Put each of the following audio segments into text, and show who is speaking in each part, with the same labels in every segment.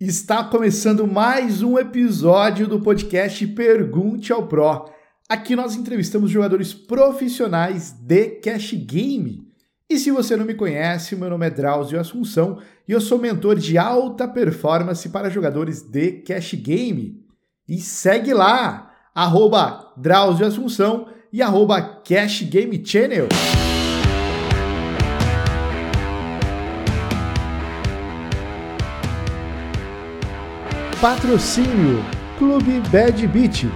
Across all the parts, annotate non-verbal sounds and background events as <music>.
Speaker 1: Está começando mais um episódio do podcast Pergunte ao Pro. Aqui nós entrevistamos jogadores profissionais de cash game. E se você não me conhece, meu nome é Drauzio Assunção e eu sou mentor de alta performance para jogadores de cash game. E segue lá, arroba Drauzio Assunção e arroba Cash Game Channel. Patrocínio Clube Bad Beat.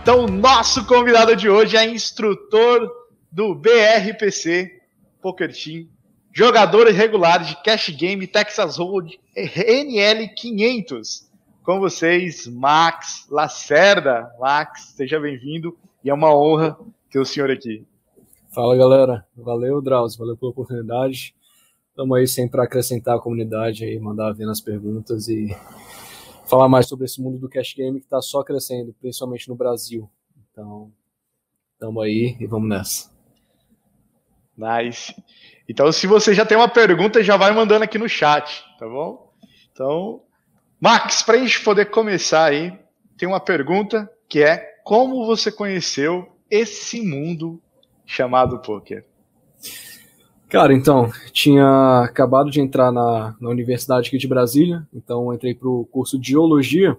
Speaker 2: Então, nosso convidado de hoje é instrutor do BRPC Poker Team, jogador regular de Cash Game Texas Hold NL500. Com vocês, Max Lacerda. Max, seja bem-vindo e é uma honra ter o senhor aqui.
Speaker 3: Fala, galera. Valeu, Drauzio. Valeu pela oportunidade. Estamos aí sempre para acrescentar a comunidade aí, mandar ver nas perguntas e falar mais sobre esse mundo do cash game que está só crescendo, principalmente no Brasil. Então, estamos aí e vamos nessa.
Speaker 2: Nice. Então, se você já tem uma pergunta, já vai mandando aqui no chat, tá bom? Então, Max, para a gente poder começar aí, tem uma pergunta que é como você conheceu esse mundo chamado poker?
Speaker 3: Cara, então, tinha acabado de entrar na, na universidade aqui de Brasília, então entrei para o curso de Geologia,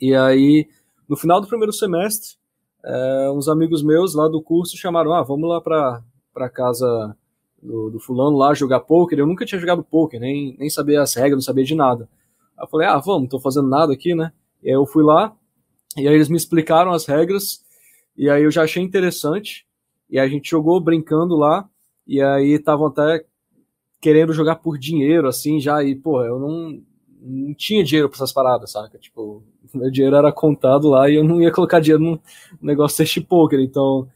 Speaker 3: e aí, no final do primeiro semestre, é, uns amigos meus lá do curso chamaram, ah, vamos lá para casa do, do, fulano lá jogar poker, eu nunca tinha jogado poker, nem, nem sabia as regras, não sabia de nada. Aí eu falei, ah, vamos, não tô fazendo nada aqui, né? E aí eu fui lá, e aí eles me explicaram as regras, e aí eu já achei interessante, e a gente jogou brincando lá, e aí estavam até querendo jogar por dinheiro, assim, já, e, pô, eu não, não tinha dinheiro pra essas paradas, saca? Tipo, <laughs> meu dinheiro era contado lá e eu não ia colocar dinheiro no negócio desse poker, então,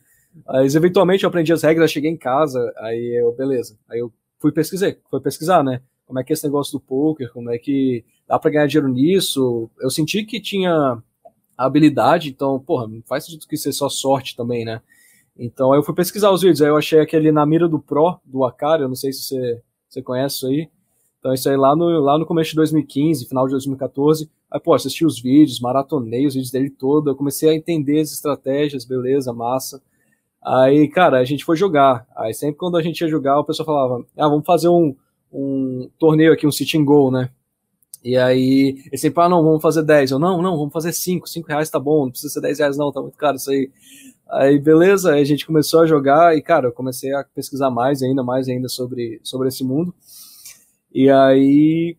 Speaker 3: aí, eventualmente eu aprendi as regras, cheguei em casa, aí eu, beleza, aí eu fui pesquisar, fui pesquisar, né, como é que é esse negócio do poker, como é que dá pra ganhar dinheiro nisso, eu senti que tinha habilidade, então, porra, não faz sentido que ser só sorte também, né, então aí eu fui pesquisar os vídeos, aí eu achei aquele na mira do Pro, do Akari, eu não sei se você, você conhece isso aí. Então isso aí lá no, lá no começo de 2015, final de 2014, aí pô, assisti os vídeos, maratonei os vídeos dele todo, eu comecei a entender as estratégias, beleza, massa. Aí, cara, a gente foi jogar. Aí sempre quando a gente ia jogar, o pessoal falava, ah, vamos fazer um, um torneio aqui, um sit and go, né? E aí, ele sempre, ah, não, vamos fazer 10. Eu, não, não, vamos fazer 5, 5 reais tá bom, não precisa ser 10 reais não, tá muito caro isso aí. Aí, beleza, aí a gente começou a jogar e, cara, eu comecei a pesquisar mais, ainda mais ainda sobre, sobre esse mundo. E aí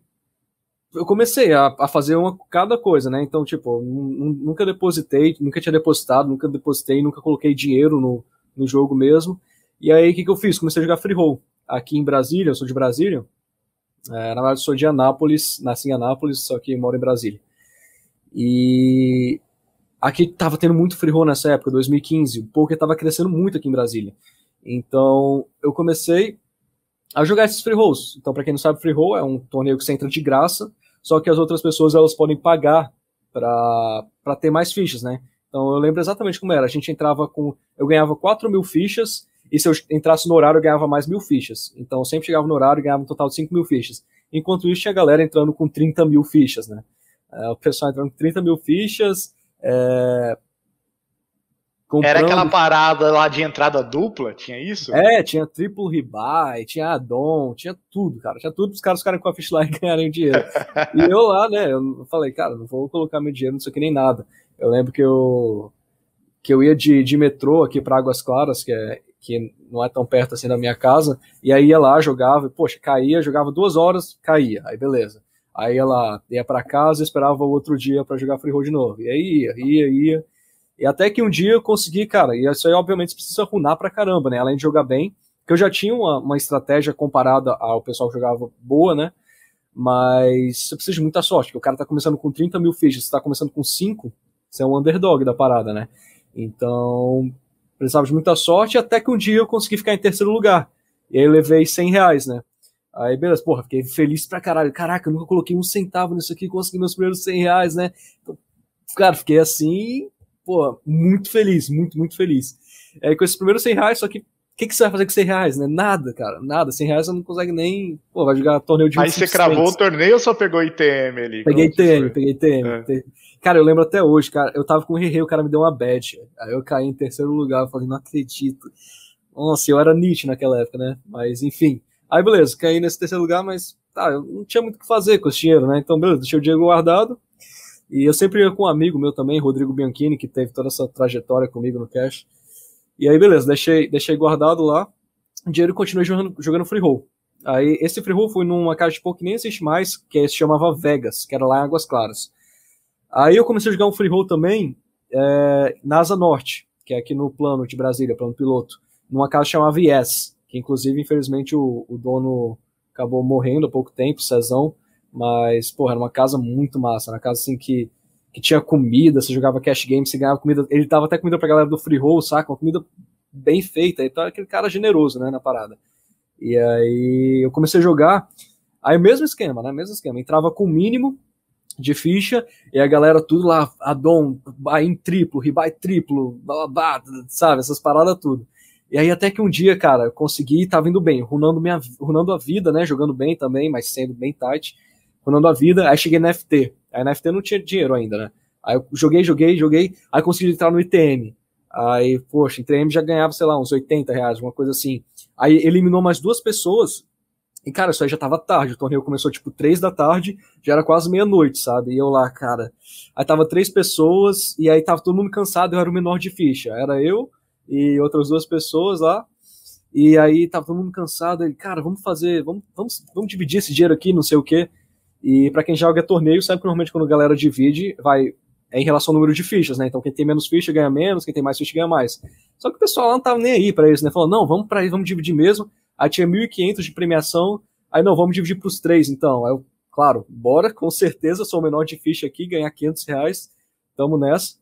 Speaker 3: eu comecei a, a fazer uma cada coisa, né? Então, tipo, nunca depositei, nunca tinha depositado, nunca depositei, nunca coloquei dinheiro no, no jogo mesmo. E aí, o que, que eu fiz? Comecei a jogar free roll. Aqui em Brasília, eu sou de Brasília. É, na verdade, sou de Anápolis, nasci em Anápolis, só que moro em Brasília. E Aqui tava tendo muito free roll nessa época, 2015. O poker tava crescendo muito aqui em Brasília. Então, eu comecei a jogar esses free rolls. Então, para quem não sabe, free roll é um torneio que você entra de graça, só que as outras pessoas elas podem pagar para ter mais fichas, né? Então, eu lembro exatamente como era. A gente entrava com. Eu ganhava 4 mil fichas, e se eu entrasse no horário, eu ganhava mais mil fichas. Então, eu sempre chegava no horário e ganhava um total de 5 mil fichas. Enquanto isso, tinha a galera entrando com 30 mil fichas, né? É, o pessoal entrando com 30 mil fichas, é...
Speaker 2: Comprando... Era aquela parada lá de entrada dupla, tinha isso?
Speaker 3: É, tinha triplo rebuy, tinha addon, tinha tudo, cara. Tinha tudo para os caras ficarem com a ficha lá e ganharem dinheiro. <laughs> e eu lá, né, eu falei, cara, não vou colocar meu dinheiro nisso aqui nem nada. Eu lembro que eu que eu ia de, de metrô aqui para Águas Claras, que, é, que não é tão perto assim da minha casa, e aí ia lá, jogava, poxa, caía, jogava duas horas, caía, aí beleza. Aí ela ia para casa, esperava o outro dia para jogar free roll de novo. E aí ia, ia, ia. E até que um dia eu consegui, cara, e isso aí obviamente precisa runar pra caramba, né? Além de jogar bem, que eu já tinha uma, uma estratégia comparada ao pessoal que jogava boa, né? Mas você precisa de muita sorte, porque o cara tá começando com 30 mil fichas, você tá começando com 5, você é um underdog da parada, né? Então, precisava de muita sorte, até que um dia eu consegui ficar em terceiro lugar. E aí levei 100 reais, né? Aí, beleza, porra, fiquei feliz pra caralho. Caraca, eu nunca coloquei um centavo nisso aqui, consegui meus primeiros 100 reais, né? Então, cara, fiquei assim, pô, muito feliz, muito, muito feliz. Aí, com esses primeiros 100 reais, só que que, que você vai fazer com 100 reais, né? Nada, cara, nada. 100 reais você não consegue nem. Pô, vai jogar torneio de
Speaker 2: Aí você cravou o torneio ou só pegou ITM ali?
Speaker 3: Peguei ITM, peguei ITM. É. Cara, eu lembro até hoje, cara, eu tava com o Rei, o cara me deu uma bet. Aí eu caí em terceiro lugar, eu falei, não acredito. Nossa, eu era Nietzsche naquela época, né? Mas enfim. Aí beleza, caí nesse terceiro lugar, mas tá, eu não tinha muito o que fazer com esse dinheiro, né? Então, beleza, deixei o dinheiro guardado. E eu sempre ia com um amigo meu também, Rodrigo Bianchini, que teve toda essa trajetória comigo no Cash. E aí, beleza, deixei, deixei guardado lá. O dinheiro continuei jogando, jogando free roll. Aí, esse free roll foi numa casa de pouco que nem existe mais, que se chamava Vegas, que era lá em Águas Claras. Aí eu comecei a jogar um free roll também é, na Asa Norte, que é aqui no plano de Brasília, plano piloto, numa casa chamada Yes, que inclusive, infelizmente, o, o dono acabou morrendo há pouco tempo, Cezão, mas, porra, era uma casa muito massa, uma casa assim que, que tinha comida, você jogava cash game, você ganhava comida, ele dava até comida pra galera do free roll, saca? Uma comida bem feita, então era aquele cara generoso, né, na parada. E aí eu comecei a jogar, aí o mesmo esquema, né, mesmo esquema, entrava com o mínimo de ficha, e a galera tudo lá, Adon, buy em triplo, rebuy triplo, blá, blá, blá, sabe, essas paradas tudo. E aí até que um dia, cara, eu consegui, tava indo bem, runando, minha, runando a vida, né, jogando bem também, mas sendo bem tight, runando a vida, aí cheguei na FT, aí na FT não tinha dinheiro ainda, né, aí eu joguei, joguei, joguei, aí consegui entrar no ITM, aí, poxa, ITM já ganhava, sei lá, uns 80 reais, uma coisa assim, aí eliminou mais duas pessoas, e, cara, isso aí já tava tarde. O torneio começou, tipo, três da tarde, já era quase meia-noite, sabe? E eu lá, cara. Aí tava três pessoas, e aí tava todo mundo cansado, eu era o menor de ficha. Era eu e outras duas pessoas lá. E aí tava todo mundo cansado. Ele, cara, vamos fazer, vamos, vamos, vamos dividir esse dinheiro aqui, não sei o quê. E para quem joga torneio, sabe que normalmente quando a galera divide, vai. É em relação ao número de fichas, né? Então quem tem menos ficha ganha menos, quem tem mais ficha ganha mais. Só que o pessoal lá não tava nem aí para isso, né? Falou, não, vamos para isso, vamos dividir mesmo. Aí tinha 1.500 de premiação. Aí não, vamos dividir para os três então. Aí eu, claro, bora, com certeza, sou o menor de ficha aqui, ganhar 500 reais. Tamo nessa.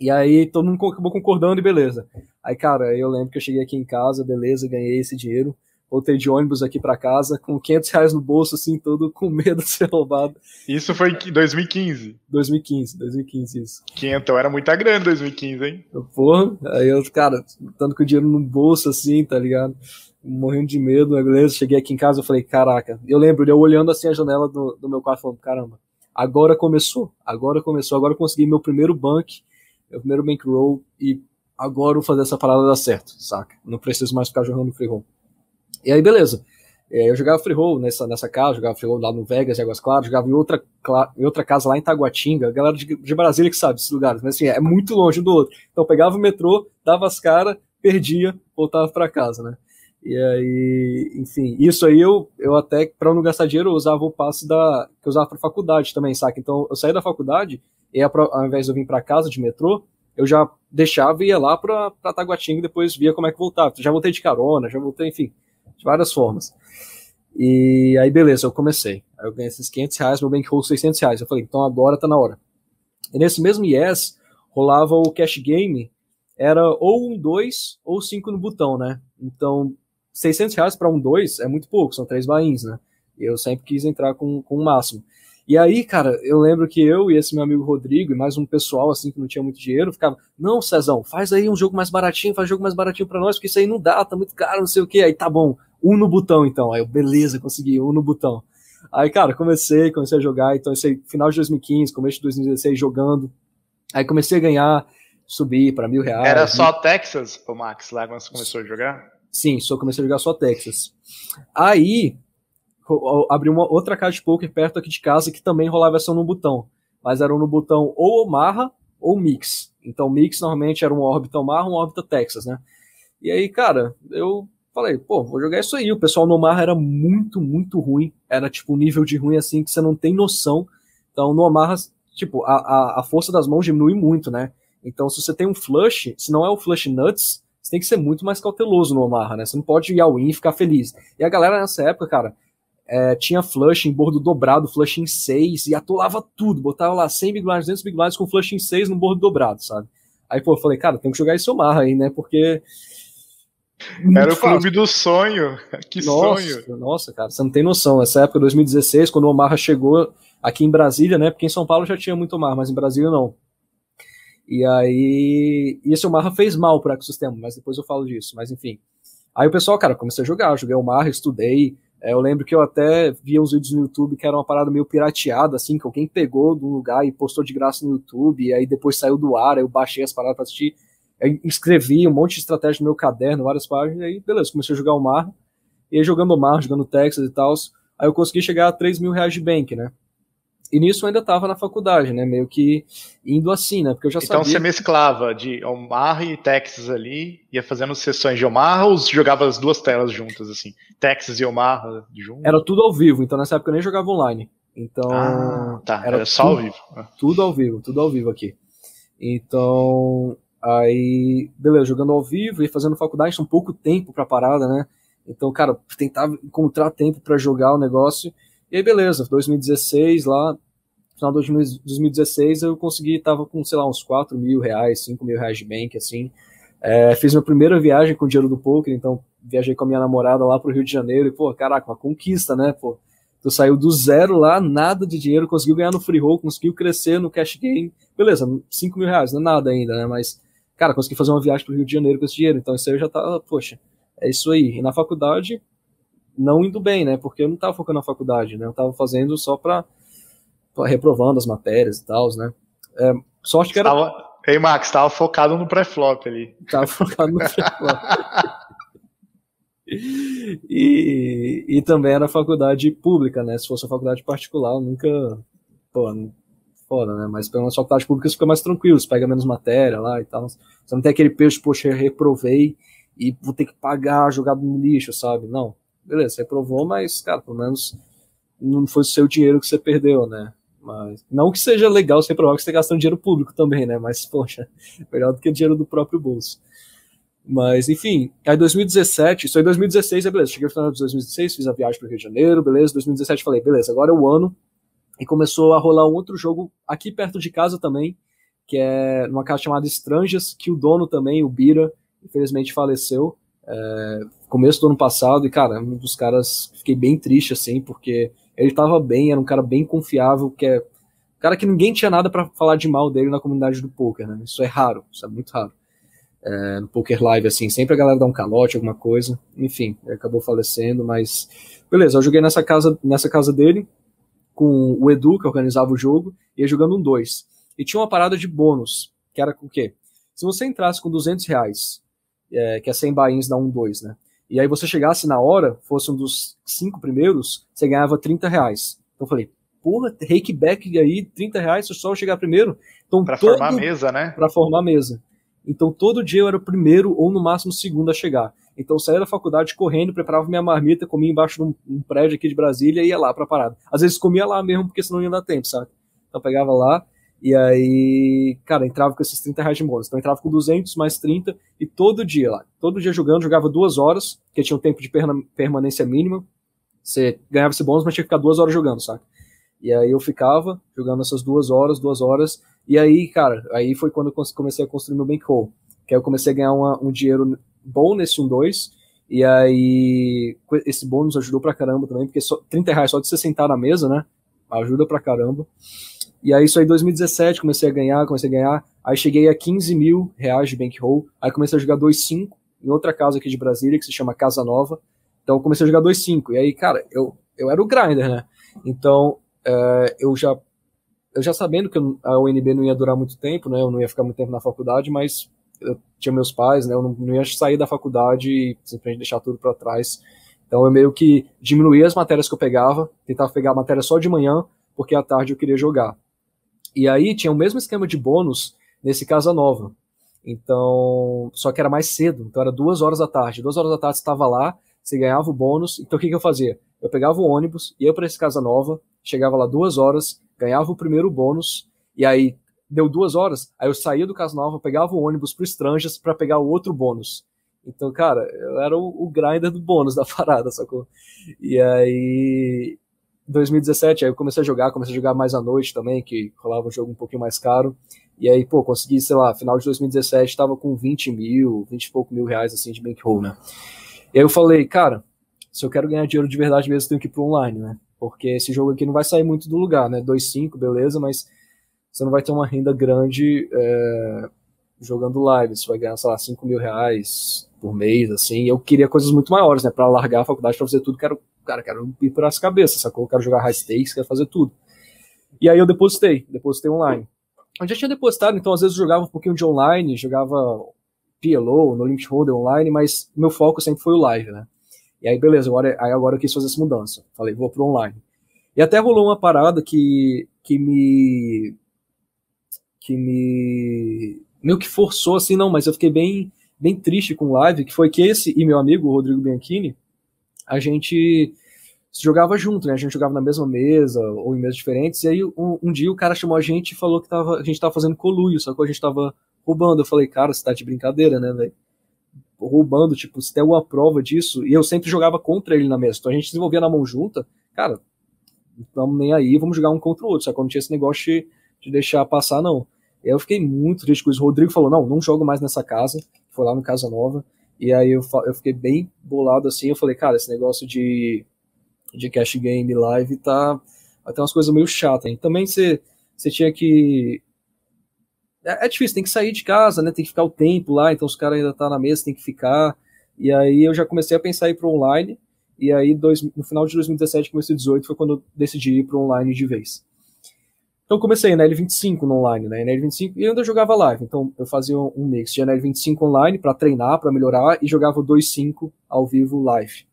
Speaker 3: E aí todo mundo acabou concordando e beleza. Aí, cara, eu lembro que eu cheguei aqui em casa, beleza, ganhei esse dinheiro. Voltei de ônibus aqui para casa, com 500 reais no bolso, assim, todo <laughs> com medo de ser roubado.
Speaker 2: Isso foi em 2015?
Speaker 3: 2015, 2015, isso.
Speaker 2: 500 era muita grana 2015, hein?
Speaker 3: Porra, aí eu, cara, tanto com o dinheiro no bolso, assim, tá ligado? morrendo de medo, beleza? Cheguei aqui em casa, eu falei, caraca. Eu lembro, eu olhando assim a janela do, do meu quarto, falando, caramba, agora começou, agora começou, agora eu consegui meu primeiro bank, meu primeiro bankroll, e agora vou fazer essa parada dar certo, saca? Não preciso mais ficar jogando free roll. E aí, beleza. É, eu jogava free roll nessa, nessa casa, jogava free roll lá no Vegas, em Águas Claras, jogava em outra, em outra casa lá em Taguatinga, galera de, de Brasília que sabe esses lugares, mas assim, é muito longe do outro. Então pegava o metrô, dava as caras, perdia, voltava para casa, né? E aí, enfim, isso aí eu, eu até, para não gastar dinheiro, eu usava o passe da, que eu usava para faculdade também, saca? Então eu saí da faculdade e ao invés de eu vir para casa de metrô, eu já deixava e ia lá para Taguatinga e depois via como é que voltava. Já voltei de carona, já voltei, enfim, de várias formas. E aí, beleza, eu comecei. Aí eu ganhei esses 500 reais, meu bankroll 600 reais. Eu falei, então agora tá na hora. E nesse mesmo Yes, rolava o cash game, era ou um 2 ou 5 no botão, né? Então, 600 reais para um 2 é muito pouco, são três bains, né? Eu sempre quis entrar com, com o máximo. E aí, cara, eu lembro que eu e esse meu amigo Rodrigo e mais um pessoal assim que não tinha muito dinheiro, ficava, não, Cezão, faz aí um jogo mais baratinho, faz jogo mais baratinho para nós, porque isso aí não dá, tá muito caro, não sei o que. Aí tá bom, um no botão então. Aí eu, beleza, consegui, um no botão. Aí, cara, comecei, comecei a jogar, então esse final de 2015, começo de 2016 jogando. Aí comecei a ganhar, subir para mil reais.
Speaker 2: Era só Texas, o Max, lá quando você começou a jogar?
Speaker 3: Sim, só comecei a jogar só Texas. Aí, abri uma outra casa de poker perto aqui de casa que também rolava essa no botão. Mas era no botão ou Omaha ou Mix. Então, Mix normalmente era um órbita Omaha, um órbita Texas, né? E aí, cara, eu falei, pô, vou jogar isso aí. O pessoal no Omaha era muito, muito ruim. Era tipo um nível de ruim assim que você não tem noção. Então, no Omaha, tipo, a, a, a força das mãos diminui muito, né? Então, se você tem um flush, se não é o flush nuts, você tem que ser muito mais cauteloso no Omaha, né? Você não pode ir ao win e ficar feliz. E a galera nessa época, cara, é, tinha flush em bordo dobrado, flush em 6, e atolava tudo. Botava lá 100 big blinds, 200 big blinds com flush em 6 no bordo dobrado, sabe? Aí, pô, eu falei, cara, tem que jogar esse Omaha aí, né? Porque.
Speaker 2: Era o fácil. clube do sonho. <laughs> Que
Speaker 3: nossa,
Speaker 2: sonho.
Speaker 3: Nossa, cara, você não tem noção. Essa época, 2016, quando o Omaha chegou aqui em Brasília, né? Porque em São Paulo já tinha muito Omaha, mas em Brasília não. E aí, e esse Omaha fez mal para o ecossistema, mas depois eu falo disso. Mas enfim. Aí o pessoal, cara, comecei a jogar, joguei o mar, estudei. É, eu lembro que eu até via uns vídeos no YouTube que era uma parada meio pirateada, assim, que alguém pegou de um lugar e postou de graça no YouTube, e aí depois saiu do ar, aí eu baixei as paradas pra assistir. Aí escrevi um monte de estratégia no meu caderno, várias páginas, e aí beleza, comecei a jogar o mar. E aí jogando o mar, jogando Texas e tal, aí eu consegui chegar a 3 mil reais de bank, né? E nisso eu ainda estava na faculdade, né? Meio que indo assim, né? Porque eu já
Speaker 2: então
Speaker 3: sabia.
Speaker 2: você mesclava de Omar e Texas ali, ia fazendo sessões de Omar ou jogava as duas telas juntas, assim? Texas e Omar juntos?
Speaker 3: Era tudo ao vivo, então nessa época eu nem jogava online. Então.
Speaker 2: Ah, tá. Era, era só tudo, ao vivo.
Speaker 3: Tudo ao vivo, tudo ao vivo aqui. Então. Aí, beleza, jogando ao vivo e fazendo faculdade, tinha um pouco tempo pra parada, né? Então, cara, tentava encontrar tempo para jogar o negócio. E aí, beleza, 2016 lá, final de 2016 eu consegui, tava com, sei lá, uns 4 mil reais, 5 mil reais de bank, assim. É, fiz minha primeira viagem com o dinheiro do poker, então viajei com a minha namorada lá pro Rio de Janeiro e, pô, caraca, uma conquista, né, pô. Tu saiu do zero lá, nada de dinheiro, conseguiu ganhar no free roll, conseguiu crescer no cash game. Beleza, 5 mil reais, não é nada ainda, né, mas, cara, consegui fazer uma viagem pro Rio de Janeiro com esse dinheiro, então isso aí eu já tava, poxa, é isso aí. E na faculdade, não indo bem, né? Porque eu não estava focando na faculdade, né? Eu estava fazendo só para reprovando as matérias e tal, né? É, sorte que era.
Speaker 2: Tava... Ei, Max, tava focado no pré-flop ali.
Speaker 3: Tava focado no pré-flop. <laughs> e, e também era faculdade pública, né? Se fosse uma faculdade particular, eu nunca. Pô, foda, né? Mas pela faculdade pública você fica mais tranquilo, você pega menos matéria lá e tal. Você não tem aquele peso, poxa, eu reprovei e vou ter que pagar jogado no lixo, sabe? Não beleza, você reprovou, mas, cara, pelo menos não foi o seu dinheiro que você perdeu, né? Mas, não que seja legal você reprovar que você está gastando dinheiro público também, né? Mas, <laughs> poxa, melhor do que dinheiro do próprio bolso. Mas, enfim, aí 2017, isso aí 2016, é beleza, cheguei no final de 2016, fiz a viagem para o Rio de Janeiro, beleza, 2017 falei, beleza, agora é o ano, e começou a rolar um outro jogo aqui perto de casa também, que é numa casa chamada Estranjas, que o dono também, o Bira, infelizmente faleceu, é, começo do ano passado, e, cara, um dos caras, fiquei bem triste, assim, porque ele tava bem, era um cara bem confiável, que é um cara que ninguém tinha nada para falar de mal dele na comunidade do poker, né? Isso é raro, isso é muito raro. É, no poker live, assim, sempre a galera dá um calote, alguma coisa, enfim, acabou falecendo, mas beleza, eu joguei nessa casa, nessa casa dele, com o Edu, que organizava o jogo, ia jogando um 2. E tinha uma parada de bônus, que era o quê? Se você entrasse com 200 reais é, que é 100 buy-ins dá um 2, né? E aí você chegasse na hora, fosse um dos cinco primeiros, você ganhava 30 reais. Então eu falei, porra, rake back aí, 30 reais se só eu chegar primeiro. Então,
Speaker 2: pra todo... formar a mesa, né?
Speaker 3: Pra formar a mesa. Então todo dia eu era o primeiro ou no máximo o segundo a chegar. Então eu saía da faculdade correndo, preparava minha marmita, comia embaixo de um, um prédio aqui de Brasília e ia lá pra parada. Às vezes comia lá mesmo, porque senão ia dar tempo, sabe? Então eu pegava lá, e aí, cara, entrava com esses 30 reais de bônus. Então entrava com 200 mais 30 e todo dia lá. Todo dia jogando, jogava duas horas, que tinha um tempo de permanência mínima. Você ganhava esse bônus, mas tinha que ficar duas horas jogando, saca? E aí eu ficava jogando essas duas horas, duas horas. E aí, cara, aí foi quando eu comecei a construir meu bankroll. Que aí eu comecei a ganhar uma, um dinheiro bom nesse 1-2. E aí, esse bônus ajudou pra caramba também, porque só, 30 reais só de você sentar na mesa, né? Ajuda pra caramba. E aí, isso aí, em 2017, comecei a ganhar, comecei a ganhar. Aí cheguei a 15 mil reais de bankroll. Aí comecei a jogar 2.5 em outra casa aqui de Brasília, que se chama Casa Nova. Então, comecei a jogar 2.5. E aí, cara, eu, eu era o grinder, né? Então, é, eu já eu já sabendo que a UNB não ia durar muito tempo, né? Eu não ia ficar muito tempo na faculdade, mas eu tinha meus pais, né? Eu não, não ia sair da faculdade e simplesmente deixar tudo para trás. Então, eu meio que diminuía as matérias que eu pegava, tentava pegar a matéria só de manhã, porque à tarde eu queria jogar. E aí tinha o mesmo esquema de bônus nesse Casa Nova. Então, só que era mais cedo, então era duas horas da tarde. Duas horas da tarde estava lá, você ganhava o bônus. Então o que, que eu fazia? Eu pegava o ônibus, ia para esse Casa Nova, chegava lá duas horas, ganhava o primeiro bônus, e aí deu duas horas, aí eu saía do Casa Nova, pegava o ônibus pro Estranjas para pegar o outro bônus. Então, cara, eu era o, o grinder do bônus da <laughs> parada, sacou? E aí 2017, aí eu comecei a jogar, comecei a jogar mais à noite também, que rolava um jogo um pouquinho mais caro. E aí, pô, consegui, sei lá, final de 2017 tava com 20 mil, 20 e pouco mil reais, assim, de bankroll, né? E aí eu falei, cara, se eu quero ganhar dinheiro de verdade mesmo, eu tenho que ir pro online, né? Porque esse jogo aqui não vai sair muito do lugar, né? 2,5, beleza, mas você não vai ter uma renda grande é, jogando live. Você vai ganhar, sei lá, 5 mil reais, por mês, assim. Eu queria coisas muito maiores, né? Pra largar a faculdade pra fazer tudo, quero, cara, quero ir por as cabeças, sacou? Quero jogar high stakes, quero fazer tudo. E aí eu depositei, depositei online. Eu já tinha depositado, então às vezes eu jogava um pouquinho de online, jogava PLO, no Limit Holder online, mas meu foco sempre foi o live, né? E aí, beleza, agora, aí agora eu quis fazer essa mudança. Falei, vou pro online. E até rolou uma parada que, que me. que me. meio que forçou assim, não, mas eu fiquei bem, bem triste com live, que foi que esse e meu amigo, o Rodrigo Bianchini, a gente jogava junto, né? A gente jogava na mesma mesa ou em mesas diferentes. E aí um, um dia o cara chamou a gente e falou que tava, a gente tava fazendo coluio, só que a gente tava roubando. Eu falei, cara, você tá de brincadeira, né, velho? Roubando, tipo, se tem alguma prova disso. E eu sempre jogava contra ele na mesa. Então a gente desenvolvia na mão junta, cara, não nem aí, vamos jogar um contra o outro. Só que não tinha esse negócio de, de deixar passar, não. E aí eu fiquei muito triste com isso. O Rodrigo falou: não, não jogo mais nessa casa. Foi lá no Casa Nova. E aí eu, eu fiquei bem bolado assim. Eu falei, cara, esse negócio de, de cash game live tá. Tem umas coisas meio chatas. Hein? Também você tinha que é, é, difícil, tem que sair de casa, né? Tem que ficar o tempo lá, então os caras ainda tá na mesa, tem que ficar. E aí eu já comecei a pensar em ir pro online. E aí, dois, no final de 2017, começo de 2018, foi quando eu decidi ir pro online de vez. Então comecei na L25 no online, né? Na L25 e eu ainda jogava live. Então eu fazia um mix de L25 online para treinar, para melhorar e jogava o 2.5 ao vivo live.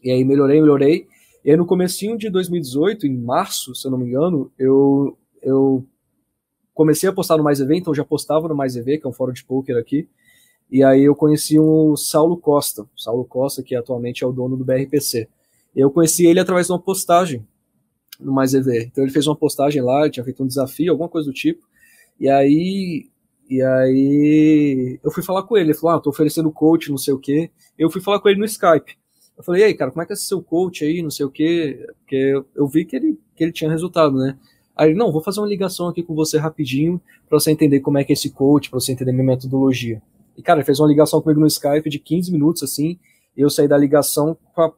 Speaker 3: E aí melhorei, melhorei. E aí no comecinho de 2018, em março, se eu não me engano, eu eu comecei a postar no Mais EV, então já postava no Mais EV, que é um fórum de poker aqui. E aí eu conheci o Saulo Costa, Saulo Costa, que atualmente é o dono do BRPC. Eu conheci ele através de uma postagem no Mais EV. Então ele fez uma postagem lá, tinha feito um desafio, alguma coisa do tipo. E aí e aí eu fui falar com ele, ele falou: "Ah, tô oferecendo coach, não sei o quê". Eu fui falar com ele no Skype. Eu falei: "E aí, cara, como é que é seu coach aí, não sei o quê?" Porque eu vi que ele que ele tinha resultado, né? Aí ele, não, vou fazer uma ligação aqui com você rapidinho para você entender como é que é esse coach, para você entender minha metodologia. E, cara, ele fez uma ligação comigo no Skype de 15 minutos, assim, eu saí da ligação com a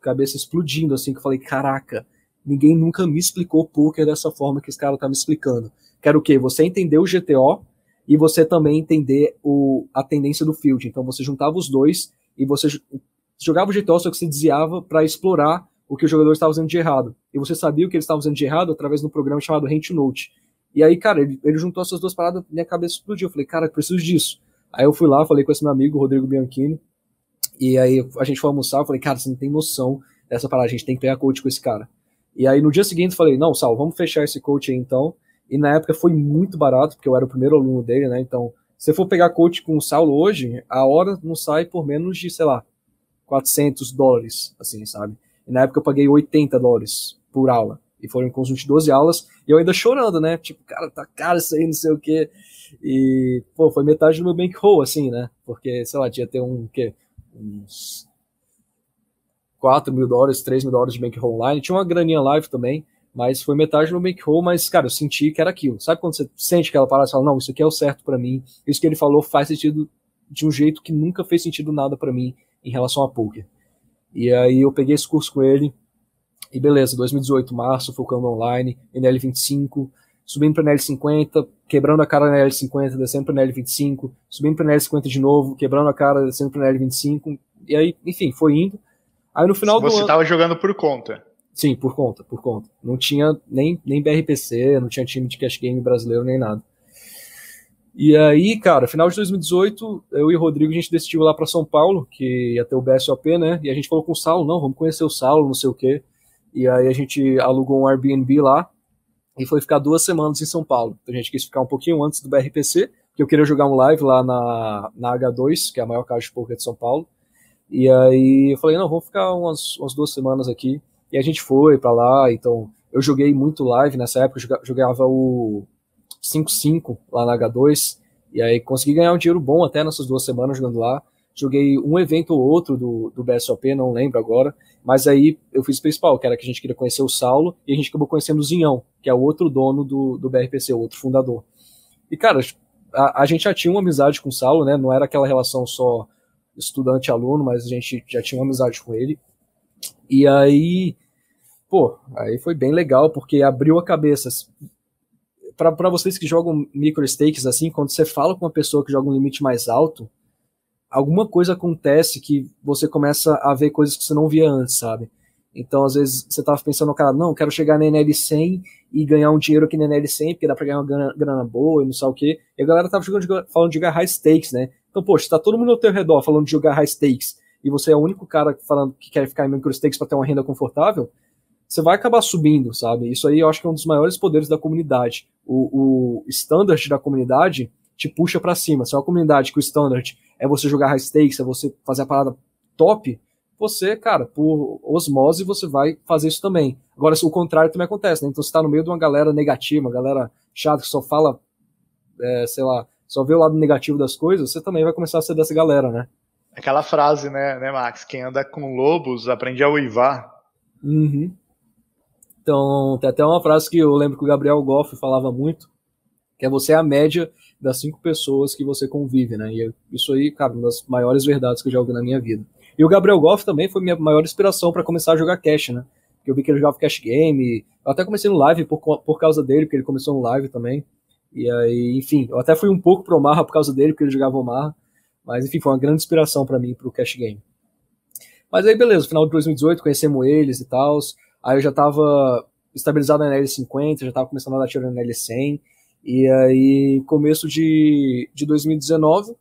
Speaker 3: cabeça explodindo, assim, que eu falei, caraca, ninguém nunca me explicou poker dessa forma que esse cara tá me explicando. Quero o quê? Você entender o GTO e você também entender o, a tendência do field. Então você juntava os dois e você jogava o GTO, só que você desviava para explorar o que o jogador estava fazendo de errado. E você sabia o que ele estava fazendo de errado através de um programa chamado Rent Note. E aí, cara, ele, ele juntou essas duas paradas, minha cabeça explodiu. Eu falei, cara, eu preciso disso. Aí eu fui lá, falei com esse meu amigo, Rodrigo Bianchini, e aí a gente foi almoçar, eu falei, cara, você não tem noção dessa parada, a gente tem que pegar coach com esse cara. E aí no dia seguinte eu falei, não, Sal, vamos fechar esse coach aí então. E na época foi muito barato, porque eu era o primeiro aluno dele, né? Então, se você for pegar coach com o Saulo hoje, a hora não sai por menos de, sei lá, 400 dólares, assim, sabe? E na época eu paguei 80 dólares por aula. E foram em conjunto de 12 aulas. E eu ainda chorando, né? Tipo, cara, tá caro isso aí, não sei o quê. E, pô, foi metade do meu bankroll, assim, né? Porque, sei lá, tinha ter um, quê? Uns 4 mil dólares, 3 mil dólares de bankroll online. Tinha uma graninha live também, mas foi metade meu bankroll. Mas, cara, eu senti que era aquilo. Sabe quando você sente aquela parada e fala, não, isso aqui é o certo para mim. Isso que ele falou faz sentido de um jeito que nunca fez sentido nada para mim em relação a poker. E aí eu peguei esse curso com ele, e beleza, 2018, março, focando online, NL25, subindo para NL50, quebrando a cara na NL50, descendo para NL25, subindo para NL50 de novo, quebrando a cara, descendo para NL25, e aí, enfim, foi indo. Aí no final
Speaker 2: Você do Você estava jogando por conta?
Speaker 3: Sim, por conta, por conta. Não tinha nem, nem BRPC, não tinha time de cash game brasileiro nem nada. E aí, cara, final de 2018, eu e o Rodrigo, a gente decidiu ir lá para São Paulo, que ia ter o BSOP, né? E a gente falou com o Saulo, não, vamos conhecer o Saulo, não sei o quê. E aí a gente alugou um Airbnb lá e foi ficar duas semanas em São Paulo. Então a gente quis ficar um pouquinho antes do BRPC, porque eu queria jogar um live lá na, na H2, que é a maior casa de poker de São Paulo. E aí eu falei, não, vamos ficar umas, umas duas semanas aqui. E a gente foi para lá, então eu joguei muito live nessa época, jogava o 5-5 lá na H2, e aí consegui ganhar um dinheiro bom até nessas duas semanas jogando lá. Joguei um evento ou outro do, do BSOP, não lembro agora, mas aí eu fiz o principal, que era que a gente queria conhecer o Saulo, e a gente acabou conhecendo o Zinhão, que é o outro dono do, do BRPC, o outro fundador. E, cara, a, a gente já tinha uma amizade com o Saulo, né? Não era aquela relação só estudante-aluno, mas a gente já tinha uma amizade com ele. E aí, pô, aí foi bem legal, porque abriu a cabeça para vocês que jogam micro stakes assim, quando você fala com uma pessoa que joga um limite mais alto, alguma coisa acontece que você começa a ver coisas que você não via antes, sabe? Então, às vezes, você tava pensando, cara, não, quero chegar na NL100 e ganhar um dinheiro aqui na NL100, porque dá pra ganhar uma grana, grana boa e não sei o quê. E a galera tava jogando, falando de high stakes, né? Então, poxa, tá todo mundo ao teu redor falando de jogar high stakes, e você é o único cara falando que quer ficar em micro stakes pra ter uma renda confortável, você vai acabar subindo, sabe? Isso aí eu acho que é um dos maiores poderes da comunidade. O, o standard da comunidade te puxa para cima. Se é uma comunidade que o standard é você jogar high stakes, é você fazer a parada top, você, cara, por osmose, você vai fazer isso também. Agora, o contrário também acontece, né? Então você tá no meio de uma galera negativa, uma galera chata que só fala, é, sei lá, só vê o lado negativo das coisas, você também vai começar a ser dessa galera, né?
Speaker 2: Aquela frase, né, né, Max? Quem anda com lobos aprende a uivar.
Speaker 3: Uhum. Então, tem até uma frase que eu lembro que o Gabriel Goff falava muito, que é você é a média das cinco pessoas que você convive, né? E isso aí, cara, uma das maiores verdades que eu já ouvi na minha vida. E o Gabriel Goff também foi minha maior inspiração para começar a jogar cash, né? Porque eu vi que ele jogava cash game. Eu até comecei no live por, por causa dele, porque ele começou no live também. E aí, enfim, eu até fui um pouco pro Omaha por causa dele, porque ele jogava Omaha. Mas enfim, foi uma grande inspiração para mim pro cash game. Mas aí, beleza, final de 2018 conhecemos eles e tal. Aí eu já tava estabilizado na NL50, já tava começando a dar tiro na NL100. E aí, começo de, de 2019,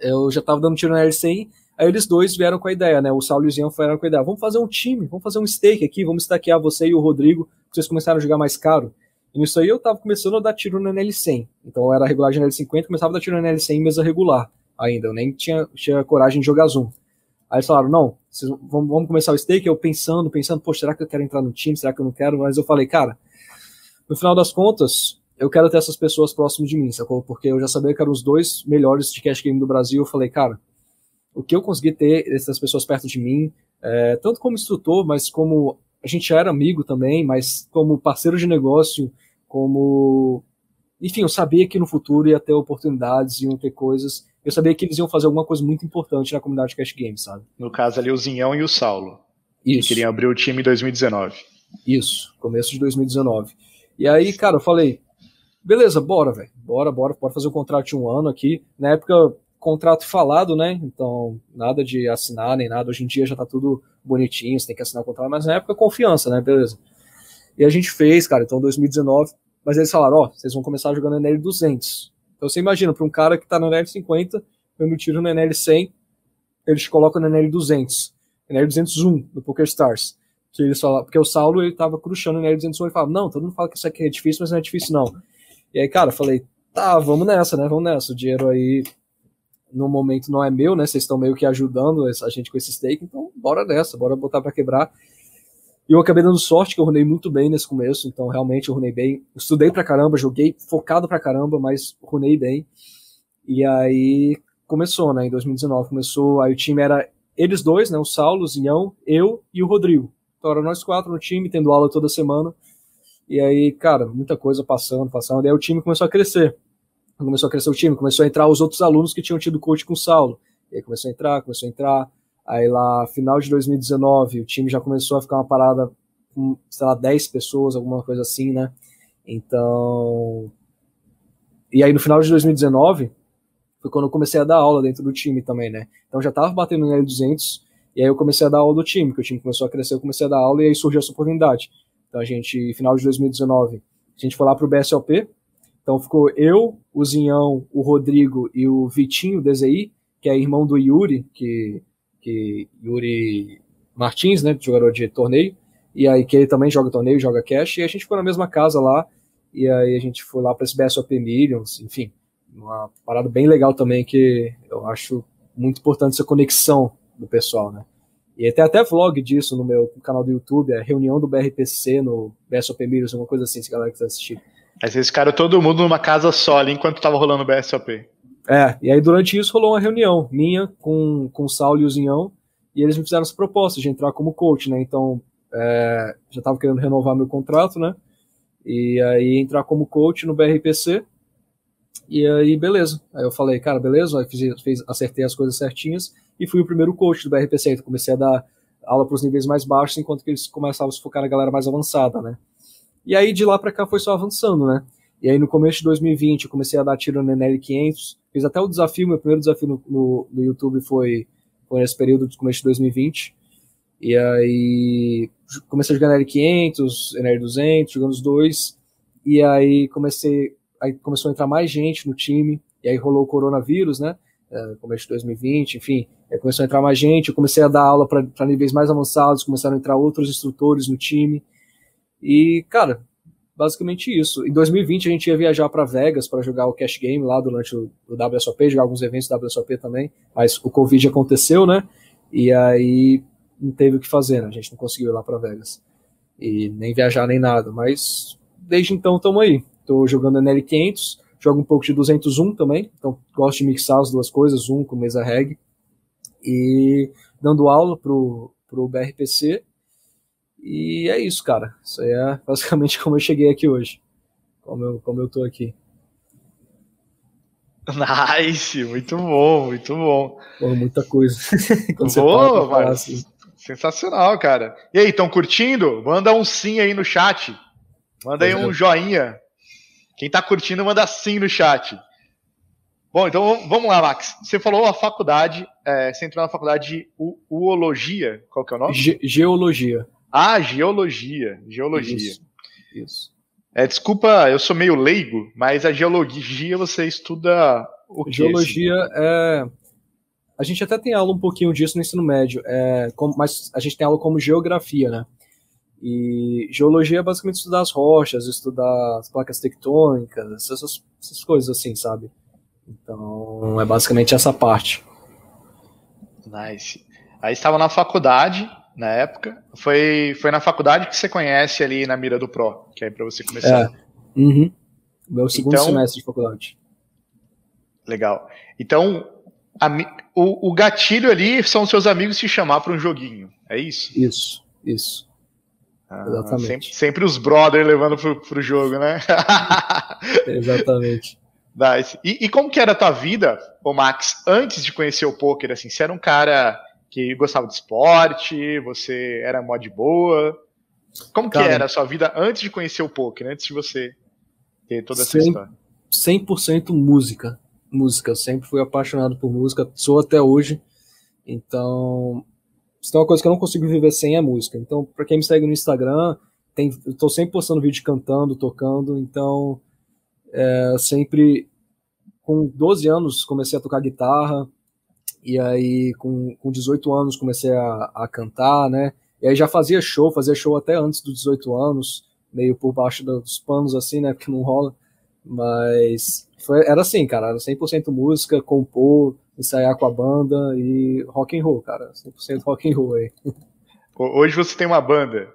Speaker 3: eu já tava dando tiro na NL100 Aí eles dois vieram com a ideia, né? O Saulo e o Zian vieram com a ideia. Vamos fazer um time, vamos fazer um stake aqui, vamos estaquear você e o Rodrigo, vocês começaram a jogar mais caro. E nisso aí eu tava começando a dar tiro na NL100. Então era regular de NL50, começava a dar tiro na NL100 em mesa regular ainda. Eu nem tinha, tinha coragem de jogar Zoom. Aí eles falaram, não, vocês, vamos, vamos, começar o stake. Eu pensando, pensando, pô, será que eu quero entrar no time? Será que eu não quero? Mas eu falei, cara, no final das contas, eu quero ter essas pessoas próximas de mim, sacou? Porque eu já sabia que eram os dois melhores de cash game do Brasil. Eu falei, cara, o que eu consegui ter essas pessoas perto de mim, é, tanto como instrutor, mas como a gente já era amigo também, mas como parceiro de negócio, como. Enfim, eu sabia que no futuro ia ter oportunidades, iam ter coisas. Eu sabia que eles iam fazer alguma coisa muito importante na comunidade Cash Games, sabe?
Speaker 2: No caso ali, o Zinhão e o Saulo.
Speaker 3: Isso.
Speaker 2: Que queriam abrir o time em 2019.
Speaker 3: Isso, começo de 2019. E aí, cara, eu falei, beleza, bora, velho. Bora, bora, bora fazer um contrato de um ano aqui. Na época, contrato falado, né? Então, nada de assinar nem nada. Hoje em dia já tá tudo bonitinho, você tem que assinar o contrato, mas na época confiança, né? Beleza. E a gente fez, cara, então 2019, mas eles falaram, ó, vocês vão começar jogando NL 200. Então você imagina, para um cara que tá no NL 50, dando tiro no NL 100, eles colocam no NL 200, NL 201 no Poker Stars. Que eles falaram, porque o Saulo ele tava cruxando no NL 201 e falava, não, todo mundo fala que isso aqui é difícil, mas não é difícil não. E aí, cara, eu falei, tá, vamos nessa, né? Vamos nessa. O dinheiro aí no momento não é meu, né? Vocês estão meio que ajudando a gente com esse stake, então bora nessa, bora botar para quebrar. E eu acabei dando sorte que eu runei muito bem nesse começo, então realmente eu runei bem. Estudei pra caramba, joguei focado pra caramba, mas runei bem. E aí começou, né? Em 2019 começou, aí o time era eles dois, né? O Saulo, o Zinhão, eu e o Rodrigo. Então eram nós quatro no time, tendo aula toda semana. E aí, cara, muita coisa passando, passando. E aí o time começou a crescer começou a crescer o time, começou a entrar os outros alunos que tinham tido coach com o Saulo. E aí começou a entrar, começou a entrar. Aí lá, final de 2019, o time já começou a ficar uma parada com, sei lá, 10 pessoas, alguma coisa assim, né? Então. E aí no final de 2019 foi quando eu comecei a dar aula dentro do time também, né? Então já tava batendo no L200 e aí eu comecei a dar aula do time, que o time começou a crescer, eu comecei a dar aula e aí surgiu essa oportunidade. Então a gente, final de 2019, a gente foi lá pro BSLP, então ficou eu, o Zinhão, o Rodrigo e o Vitinho DZI, que é irmão do Yuri, que, que Yuri Martins, né, jogador de torneio, e aí que ele também joga torneio, joga cash, e a gente ficou na mesma casa lá, e aí a gente foi lá para esse BSOP Millions, enfim, uma parada bem legal também que eu acho muito importante essa conexão do pessoal, né. E tem até vlog disso no meu canal do YouTube, a reunião do BRPC no BSOP Millions, alguma coisa assim, se a galera quiser assistir.
Speaker 2: Aí vocês ficaram todo mundo numa casa só ali enquanto tava rolando o BSOP.
Speaker 3: É, e aí durante isso rolou uma reunião minha com, com o Saulo e o Zinhão, e eles me fizeram essa proposta de entrar como coach, né? Então, é, já tava querendo renovar meu contrato, né? E aí entrar como coach no BRPC. E aí, beleza. Aí eu falei, cara, beleza, fiz, fiz, acertei as coisas certinhas e fui o primeiro coach do BRPC. Então comecei a dar aula para os níveis mais baixos, enquanto que eles começavam a se focar na galera mais avançada, né? E aí de lá para cá foi só avançando, né? E aí no começo de 2020 eu comecei a dar tiro no NL500, Fiz até o desafio, meu primeiro desafio no, no, no YouTube foi, foi nesse período de começo de 2020. E aí comecei a jogar na L500, na L200, jogando os dois. E aí comecei, aí começou a entrar mais gente no time. E aí rolou o coronavírus, né? É, começo de 2020, enfim. Aí começou a entrar mais gente. Eu comecei a dar aula para níveis mais avançados. Começaram a entrar outros instrutores no time. E, cara, basicamente isso. Em 2020 a gente ia viajar para Vegas para jogar o Cash Game lá durante o, WSOP, jogar alguns eventos do WSOP também, mas o Covid aconteceu, né? E aí não teve o que fazer, né? A gente não conseguiu ir lá para Vegas. E nem viajar nem nada, mas desde então estamos aí. Estou jogando NL500, jogo um pouco de 201 também, então gosto de mixar as duas coisas, um com mesa reg, e dando aula pro, pro BRPC e é isso, cara. Isso aí é <laughs> basicamente como eu cheguei aqui hoje. Como eu, como eu tô aqui. <laughs>
Speaker 2: Nice, muito bom, muito bom.
Speaker 3: Pô, muita coisa. <laughs>
Speaker 2: Boa, assim. Sensacional, cara. E aí, estão curtindo? Manda um sim aí no chat. Manda aí um joinha. Quem tá curtindo, manda sim no chat. Bom, então vamos lá, Max. Você falou a faculdade, é, você entrou na faculdade de uologia. Qual que é o nome?
Speaker 3: Ge geologia.
Speaker 2: Ah, geologia. Geologia.
Speaker 3: Isso. Isso.
Speaker 2: É, desculpa, eu sou meio leigo, mas a geologia você estuda o que?
Speaker 3: Geologia é. A gente até tem aula um pouquinho disso no ensino médio, é, como, mas a gente tem aula como geografia, né? E geologia é basicamente estudar as rochas, estudar as placas tectônicas, essas, essas coisas assim, sabe? Então é basicamente essa parte.
Speaker 2: Nice. Aí estava na faculdade, na época. Foi, foi na faculdade que você conhece ali na mira do Pro, que é para você começar.
Speaker 3: É. Uhum. Meu segundo então, semestre de faculdade.
Speaker 2: Legal. Então, a, o, o gatilho ali são seus amigos te chamar para um joguinho. É isso?
Speaker 3: Isso, isso.
Speaker 2: Ah, Exatamente. Sempre, sempre, os brothers levando pro, pro jogo, né? <laughs>
Speaker 3: Exatamente.
Speaker 2: Nice. E, e, como que era a tua vida, ô Max, antes de conhecer o poker? Assim, você era um cara que gostava de esporte, você era mó de boa. Como Cara, que era a sua vida antes de conhecer o poker, antes de você ter toda essa 100, história?
Speaker 3: 100% música. Música, eu sempre fui apaixonado por música, sou até hoje. Então, se tem uma coisa que eu não consigo viver sem é música. Então, para quem me segue no Instagram, tem, eu tô sempre postando vídeo cantando, tocando, então é, sempre com 12 anos comecei a tocar guitarra, e aí, com, com 18 anos, comecei a, a cantar, né? E aí já fazia show, fazia show até antes dos 18 anos, meio por baixo dos panos, assim, né? <laughs> Porque não rola. Mas foi, era assim, cara, era 100% música, compor, ensaiar com a banda e rock and roll, cara. 100% rock and roll aí.
Speaker 2: Hoje você tem uma banda?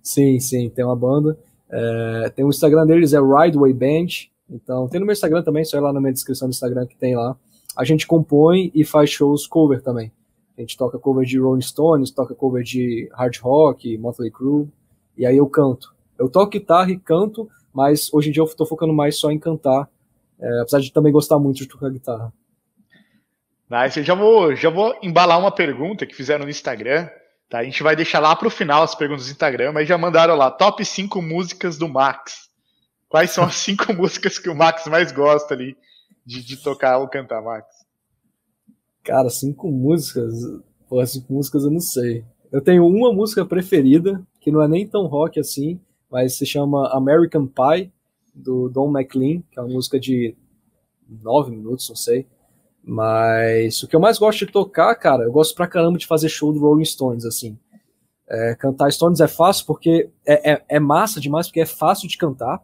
Speaker 3: Sim, sim, tem uma banda. É, tem o Instagram deles, é Rideway Band. Então, tem no meu Instagram também, só ir lá na minha descrição do Instagram que tem lá a gente compõe e faz shows cover também. A gente toca cover de Rolling Stones, toca cover de hard rock, Motley Crue, e aí eu canto. Eu toco guitarra e canto, mas hoje em dia eu tô focando mais só em cantar, é, apesar de também gostar muito de tocar guitarra.
Speaker 2: Nice. Eu já vou, já vou embalar uma pergunta que fizeram no Instagram. Tá? A gente vai deixar lá pro final as perguntas do Instagram, mas já mandaram lá, top 5 músicas do Max. Quais são as <laughs> cinco músicas que o Max mais gosta ali de, de tocar ou cantar, Max?
Speaker 3: Cara, cinco músicas. Pô, cinco músicas eu não sei. Eu tenho uma música preferida, que não é nem tão rock assim, mas se chama American Pie, do Don McLean, que é uma música de nove minutos, não sei. Mas o que eu mais gosto de tocar, cara, eu gosto pra caramba de fazer show do Rolling Stones, assim. É, cantar Stones é fácil porque é, é, é, massa demais, porque é fácil de cantar.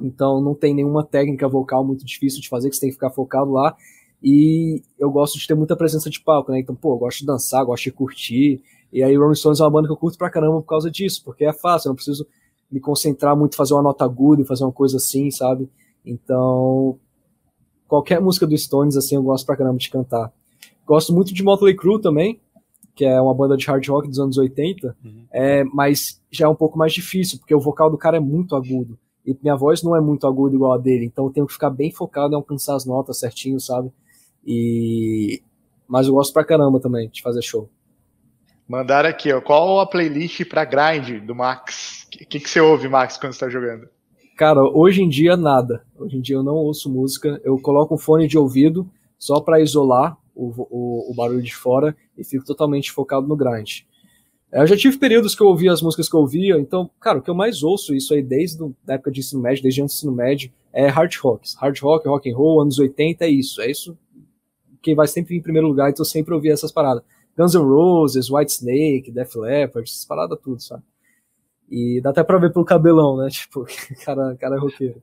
Speaker 3: Então não tem nenhuma técnica vocal muito difícil de fazer, que você tem que ficar focado lá. E eu gosto de ter muita presença de palco, né? Então, pô, eu gosto de dançar, gosto de curtir. E aí Rolling Stones é uma banda que eu curto pra caramba por causa disso, porque é fácil, eu não preciso me concentrar muito, fazer uma nota aguda e fazer uma coisa assim, sabe? Então, qualquer música do Stones, assim, eu gosto pra caramba de cantar. Gosto muito de Motley Crue também, que é uma banda de hard rock dos anos 80, uhum. é, mas já é um pouco mais difícil, porque o vocal do cara é muito agudo e minha voz não é muito aguda igual a dele, então eu tenho que ficar bem focado em alcançar as notas certinho, sabe? E mas eu gosto pra caramba também de fazer show.
Speaker 2: Mandaram aqui, ó, qual a playlist pra grind do Max? O que, que, você ouve, Max, quando você tá jogando?
Speaker 3: Cara, hoje em dia nada. Hoje em dia eu não ouço música. Eu coloco um fone de ouvido só para isolar o, o, o, barulho de fora e fico totalmente focado no grind. É, eu já tive períodos que eu ouvia as músicas que eu ouvia, então, cara, o que eu mais ouço isso aí desde a época de ensino médio, desde antes do ensino médio, é hard rock. Hard rock, rock and roll, anos 80 é isso. É isso que vai sempre em primeiro lugar, então eu sempre ouvi essas paradas. Guns N' Roses, White Snake, Def Leppard, essas paradas tudo, sabe? E dá até pra ver pelo cabelão, né? <laughs> Tipo, cara, cara é roqueiro.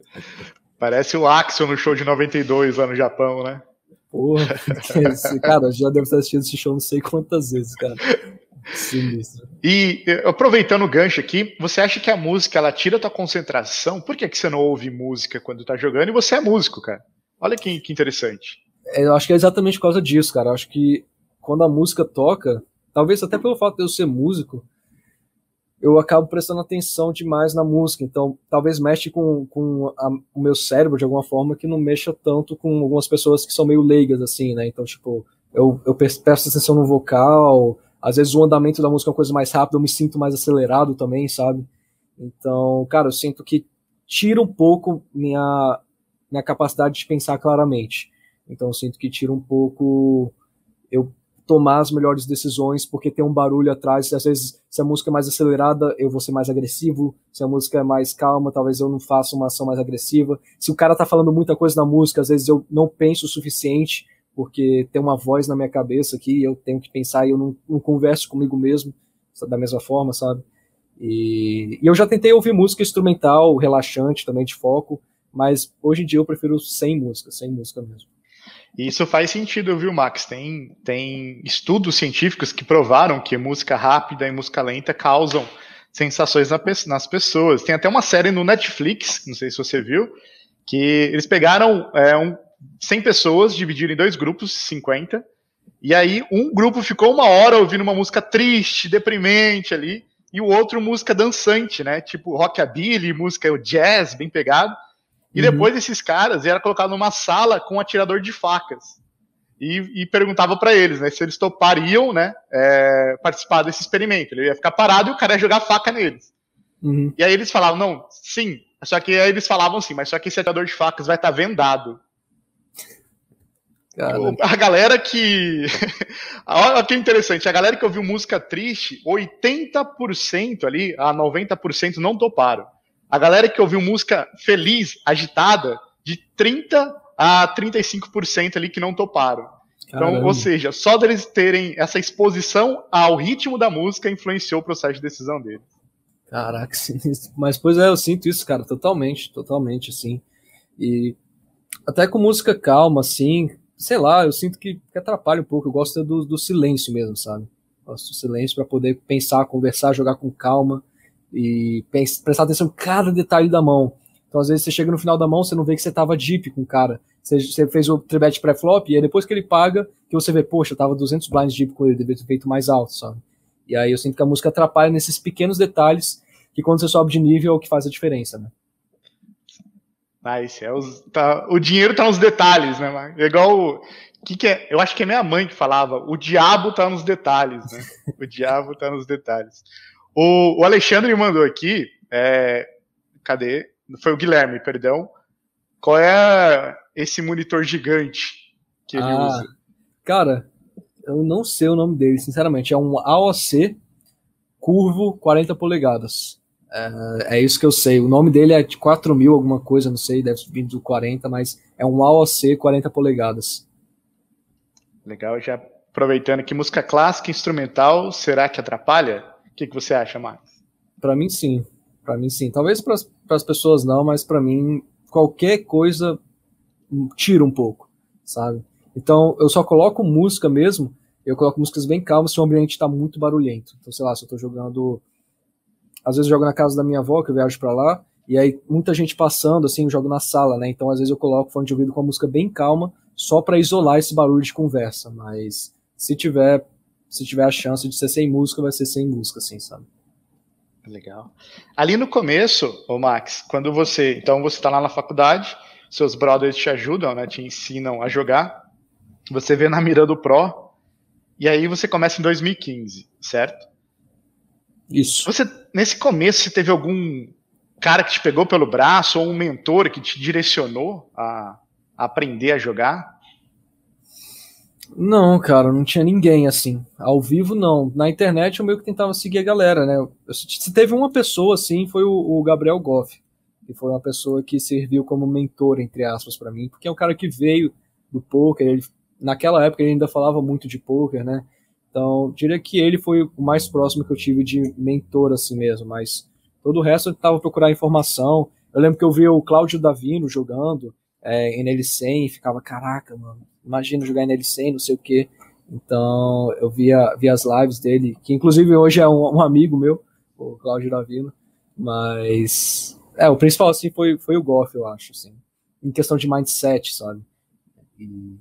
Speaker 2: Parece o Axel no show de 92 lá no Japão, né?
Speaker 3: Porra, <laughs> cara, já devo ter assistido esse show não sei quantas vezes, cara. Sinistro.
Speaker 2: E aproveitando o gancho aqui, você acha que a música ela tira a tua concentração? Por que, que você não ouve música quando tá jogando e você é músico, cara? Olha que, que interessante.
Speaker 3: É, eu acho que é exatamente por causa disso, cara. Eu acho que quando a música toca, talvez até pelo fato de eu ser músico, eu acabo prestando atenção demais na música. Então, talvez mexe com, com a, o meu cérebro de alguma forma que não mexa tanto com algumas pessoas que são meio leigas, assim, né? Então, tipo, eu, eu presto atenção no vocal, às vezes o andamento da música é uma coisa mais rápida, eu me sinto mais acelerado também, sabe? Então, cara, eu sinto que tira um pouco minha, minha capacidade de pensar claramente. Então, eu sinto que tira um pouco eu tomar as melhores decisões, porque tem um barulho atrás. Às vezes, se a música é mais acelerada, eu vou ser mais agressivo. Se a música é mais calma, talvez eu não faça uma ação mais agressiva. Se o cara tá falando muita coisa na música, às vezes eu não penso o suficiente, porque tem uma voz na minha cabeça aqui, eu tenho que pensar e eu não, não converso comigo mesmo da mesma forma, sabe? E, e eu já tentei ouvir música instrumental, relaxante, também de foco, mas hoje em dia eu prefiro sem música, sem música mesmo.
Speaker 2: Isso faz sentido, viu, Max? Tem, tem estudos científicos que provaram que música rápida e música lenta causam sensações nas pessoas. Tem até uma série no Netflix, não sei se você viu, que eles pegaram é, um, 100 pessoas, dividiram em dois grupos, 50, e aí um grupo ficou uma hora ouvindo uma música triste, deprimente ali, e o outro música dançante, né? Tipo rockabilly, música jazz, bem pegado. E uhum. depois esses caras era colocado numa sala com um atirador de facas. E, e perguntava para eles, né, se eles topariam, né, é, participar desse experimento. Ele ia ficar parado e o cara ia jogar faca neles. Uhum. E aí eles falavam, não, sim. Só que aí eles falavam assim, mas só que esse atirador de facas vai estar tá vendado. Caramba. A galera que. <laughs> Olha que interessante, a galera que ouviu música triste, 80% ali, a 90% não toparam. A galera que ouviu música feliz, agitada, de 30 a 35% ali que não toparam. Então, ou seja, só deles terem essa exposição ao ritmo da música influenciou o processo de decisão deles.
Speaker 3: Caraca, <laughs> sinistro. Mas, pois é, eu sinto isso, cara, totalmente, totalmente, assim. E até com música calma, assim, sei lá, eu sinto que, que atrapalha um pouco. Eu gosto do, do silêncio mesmo, sabe? Gosto do silêncio para poder pensar, conversar, jogar com calma e prestar atenção em cada detalhe da mão. Então, às vezes, você chega no final da mão, você não vê que você tava deep com o cara. Você, você fez o tribet pré-flop, e aí depois que ele paga, que você vê, poxa, eu tava 200 blinds deep com ele, devia ter feito mais alto, sabe? E aí eu sinto que a música atrapalha nesses pequenos detalhes, que quando você sobe de nível é o que faz a diferença, né?
Speaker 2: Nice. É os, tá, o dinheiro tá nos detalhes, né? É igual. Que que é? Eu acho que é minha mãe que falava: o diabo tá nos detalhes, né? <laughs> O diabo tá nos detalhes. O, o Alexandre me mandou aqui, é, cadê? Foi o Guilherme, perdão. Qual é esse monitor gigante que ele ah, usa?
Speaker 3: Cara, eu não sei o nome dele, sinceramente. É um AOC curvo 40 polegadas. É, é isso que eu sei. O nome dele é de 4 mil, alguma coisa, não sei, deve vir do 40, mas é um AOC 40 polegadas.
Speaker 2: Legal, já aproveitando que música clássica instrumental, será que atrapalha? O que, que você acha, Max?
Speaker 3: Para mim, sim. Para mim, sim. Talvez para as pessoas não, mas para mim, qualquer coisa tira um pouco, sabe? Então, eu só coloco música mesmo, eu coloco músicas bem calmas se o ambiente está muito barulhento. Então, sei lá, se eu estou jogando. Às vezes jogo na casa da minha avó, que eu viajo para lá, e aí muita gente passando, assim, eu jogo na sala, né? Então, às vezes eu coloco fone de ouvido com a música bem calma, só para isolar esse barulho de conversa. Mas se tiver se tiver a chance de ser sem música, vai ser sem música, assim, sabe?
Speaker 2: Legal. Ali no começo, o Max, quando você, então você está lá na faculdade, seus brothers te ajudam, né, te ensinam a jogar, você vê na mira do Pro, e aí você começa em 2015, certo?
Speaker 3: Isso.
Speaker 2: Você, nesse começo, você teve algum cara que te pegou pelo braço ou um mentor que te direcionou a, a aprender a jogar?
Speaker 3: Não, cara, não tinha ninguém assim. Ao vivo, não. Na internet eu meio que tentava seguir a galera, né? Se teve uma pessoa assim, foi o, o Gabriel Goff, que foi uma pessoa que serviu como mentor, entre aspas, para mim, porque é um cara que veio do poker. Ele, naquela época ele ainda falava muito de poker, né? Então, diria que ele foi o mais próximo que eu tive de mentor assim mesmo, mas todo o resto eu tentava procurar informação. Eu lembro que eu vi o Cláudio Davino jogando é, NL100 e ficava, caraca, mano, imagina jogar NL100, não sei o quê. Então, eu via, via as lives dele, que inclusive hoje é um, um amigo meu, o Cláudio Davino, mas é, o principal assim foi, foi o Goff, eu acho, assim, em questão de mindset, sabe? E,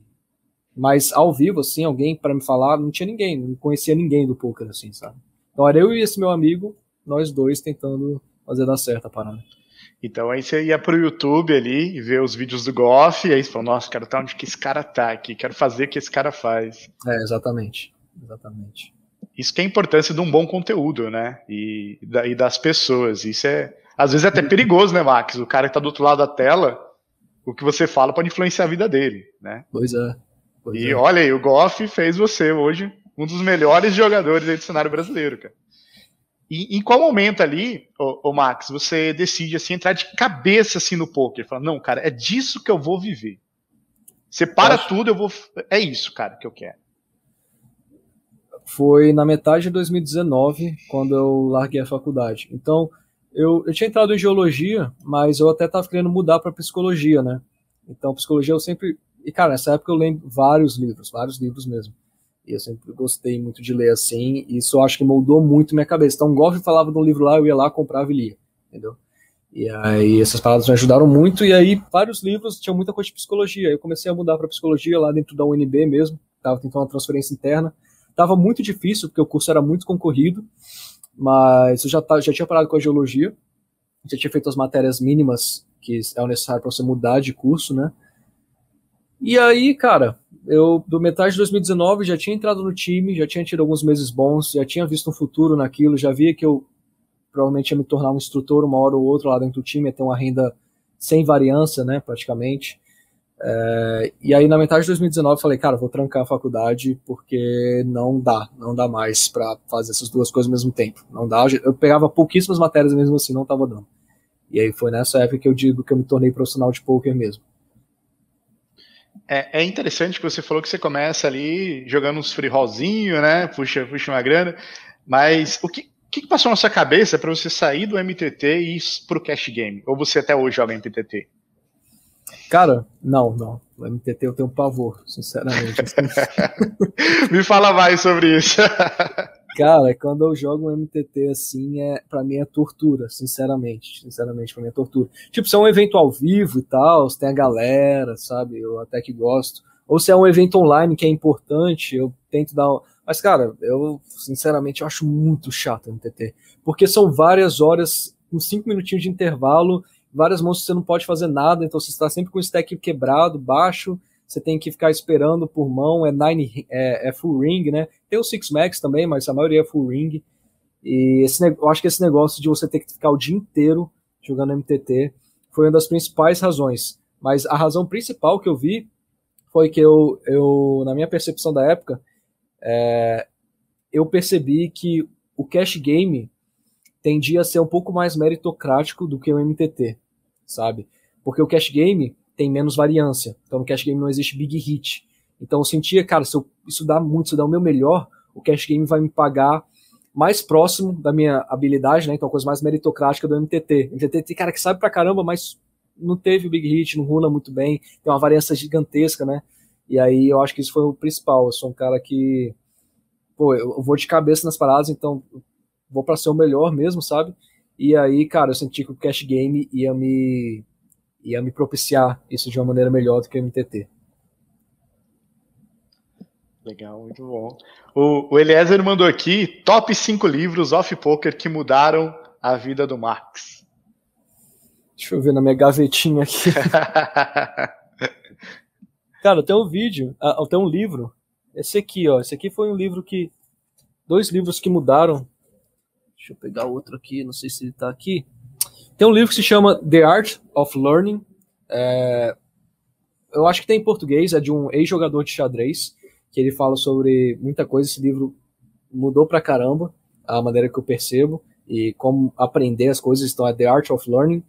Speaker 3: mas ao vivo, assim, alguém para me falar, não tinha ninguém, não conhecia ninguém do poker, assim, sabe? Então era eu e esse meu amigo, nós dois tentando fazer dar certo a parada.
Speaker 2: Então aí você ia pro YouTube ali e ver os vídeos do Goff, e aí você falou, nossa, quero estar onde que esse cara tá aqui, quero fazer o que esse cara faz.
Speaker 3: É, exatamente. Exatamente.
Speaker 2: Isso que é a importância de um bom conteúdo, né? E, e das pessoas. Isso é, às vezes é até perigoso, né, Max? O cara que tá do outro lado da tela, o que você fala pode influenciar a vida dele, né?
Speaker 3: Pois é. Pois
Speaker 2: e
Speaker 3: é.
Speaker 2: olha aí, o Goff fez você hoje um dos melhores jogadores do cenário brasileiro, cara. E em qual momento ali, ô, ô, Max, você decide assim entrar de cabeça assim no poker? Fala, não, cara, é disso que eu vou viver. Você para Acho... tudo, eu vou. É isso, cara, que eu quero.
Speaker 3: Foi na metade de 2019, quando eu larguei a faculdade. Então, eu, eu tinha entrado em geologia, mas eu até estava querendo mudar para psicologia, né? Então, psicologia eu sempre. E, cara, nessa época eu lembro vários livros, vários livros mesmo. E eu sempre gostei muito de ler assim, e isso eu acho que moldou muito minha cabeça. Então, o falava de um livro lá, eu ia lá, comprava e lia, entendeu? E aí essas palavras me ajudaram muito, e aí vários livros tinham muita coisa de psicologia. Eu comecei a mudar para psicologia lá dentro da UNB mesmo, estava tentando uma transferência interna. Tava muito difícil, porque o curso era muito concorrido, mas eu já, já tinha parado com a geologia, já tinha feito as matérias mínimas que é o necessário para você mudar de curso, né? E aí, cara, eu do metade de 2019 já tinha entrado no time, já tinha tido alguns meses bons, já tinha visto um futuro naquilo, já via que eu provavelmente ia me tornar um instrutor uma hora ou outra lá dentro do time, ia ter uma renda sem variância, né, praticamente. É, e aí na metade de 2019 eu falei, cara, vou trancar a faculdade porque não dá, não dá mais para fazer essas duas coisas ao mesmo tempo. Não dá, eu pegava pouquíssimas matérias mesmo assim, não tava dando. E aí foi nessa época que eu digo que eu me tornei profissional de poker mesmo.
Speaker 2: É, é, interessante que você falou que você começa ali jogando uns free rollzinho, né? Puxa, puxa uma grana. Mas o que, que passou na sua cabeça para você sair do MTT e ir pro cash game? Ou você até hoje joga MTT?
Speaker 3: Cara, não, não. O MTT eu tenho um pavor, sinceramente. <laughs>
Speaker 2: Me fala mais sobre isso. <laughs>
Speaker 3: Cara, quando eu jogo um MTT assim, é, para mim é tortura, sinceramente. Sinceramente, pra mim é tortura. Tipo, se é um evento ao vivo e tal, se tem a galera, sabe? Eu até que gosto. Ou se é um evento online que é importante, eu tento dar. Mas, cara, eu, sinceramente, eu acho muito chato o MTT. Porque são várias horas, com cinco minutinhos de intervalo, várias mãos que você não pode fazer nada, então você está sempre com o stack quebrado, baixo você tem que ficar esperando por mão, é, nine, é, é full ring, né? Tem o Six Max também, mas a maioria é full ring. E esse, eu acho que esse negócio de você ter que ficar o dia inteiro jogando MTT foi uma das principais razões. Mas a razão principal que eu vi foi que eu, eu na minha percepção da época, é, eu percebi que o cash game tendia a ser um pouco mais meritocrático do que o MTT, sabe? Porque o cash game tem menos variância. Então no cash game não existe big hit. Então eu sentia, cara, se eu dá muito, se eu der o meu melhor, o cash game vai me pagar mais próximo da minha habilidade, né? Então coisa mais meritocrática do MTT. MTT tem cara que sabe pra caramba, mas não teve o big hit, não rula muito bem, tem uma variância gigantesca, né? E aí eu acho que isso foi o principal. Eu sou um cara que, pô, eu vou de cabeça nas paradas, então vou para ser o melhor mesmo, sabe? E aí, cara, eu senti que o cash game ia me ia me propiciar isso de uma maneira melhor do que o MTT.
Speaker 2: Legal, muito bom. O, o Eliezer mandou aqui top 5 livros off-poker que mudaram a vida do Max.
Speaker 3: Deixa eu ver na minha gavetinha aqui. <laughs> Cara, tem um vídeo, ah, tem um livro. Esse aqui, ó. Esse aqui foi um livro que. Dois livros que mudaram. Deixa eu pegar outro aqui, não sei se ele tá aqui. Tem um livro que se chama The Art of Learning. É, eu acho que tem em português, é de um ex-jogador de xadrez, que ele fala sobre muita coisa. Esse livro mudou pra caramba a maneira que eu percebo e como aprender as coisas. Então, é The Art of Learning.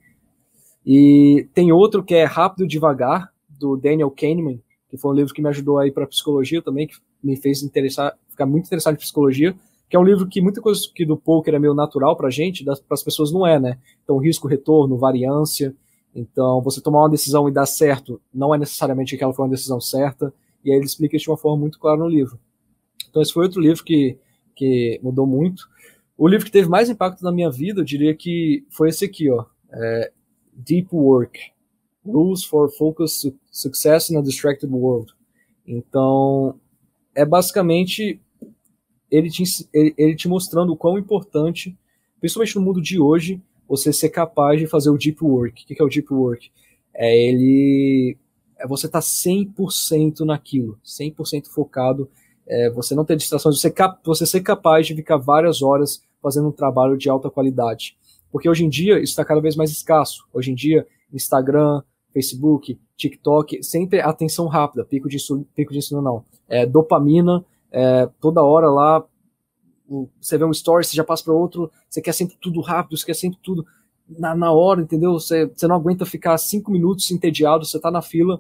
Speaker 3: E tem outro que é Rápido e Devagar, do Daniel Kahneman, que foi um livro que me ajudou aí para psicologia também, que me fez interessar, ficar muito interessado em psicologia, que é um livro que muita coisa que do poker é meio natural pra gente, para as pessoas não é, né? Então, risco, retorno, variância. Então, você tomar uma decisão e dar certo, não é necessariamente que aquela foi uma decisão certa, e aí ele explica isso de uma forma muito clara no livro. Então, esse foi outro livro que, que mudou muito. O livro que teve mais impacto na minha vida, eu diria que foi esse aqui, ó. É Deep Work. Rules for Focused Success in a Distracted World. Então, é basicamente ele te, ele, ele te mostrando o quão importante, principalmente no mundo de hoje, você ser capaz de fazer o deep work. O que é o deep work? É ele é você estar tá 100% naquilo, 100% focado, é você não ter distrações, você, cap, você ser capaz de ficar várias horas fazendo um trabalho de alta qualidade. Porque hoje em dia isso está cada vez mais escasso. Hoje em dia, Instagram, Facebook, TikTok, sempre atenção rápida, pico de pico de insulina não, é, dopamina, é, toda hora lá, você vê um story, você já passa para outro, você quer sempre tudo rápido, você quer sempre tudo na, na hora, entendeu? Você, você não aguenta ficar cinco minutos entediado, você tá na fila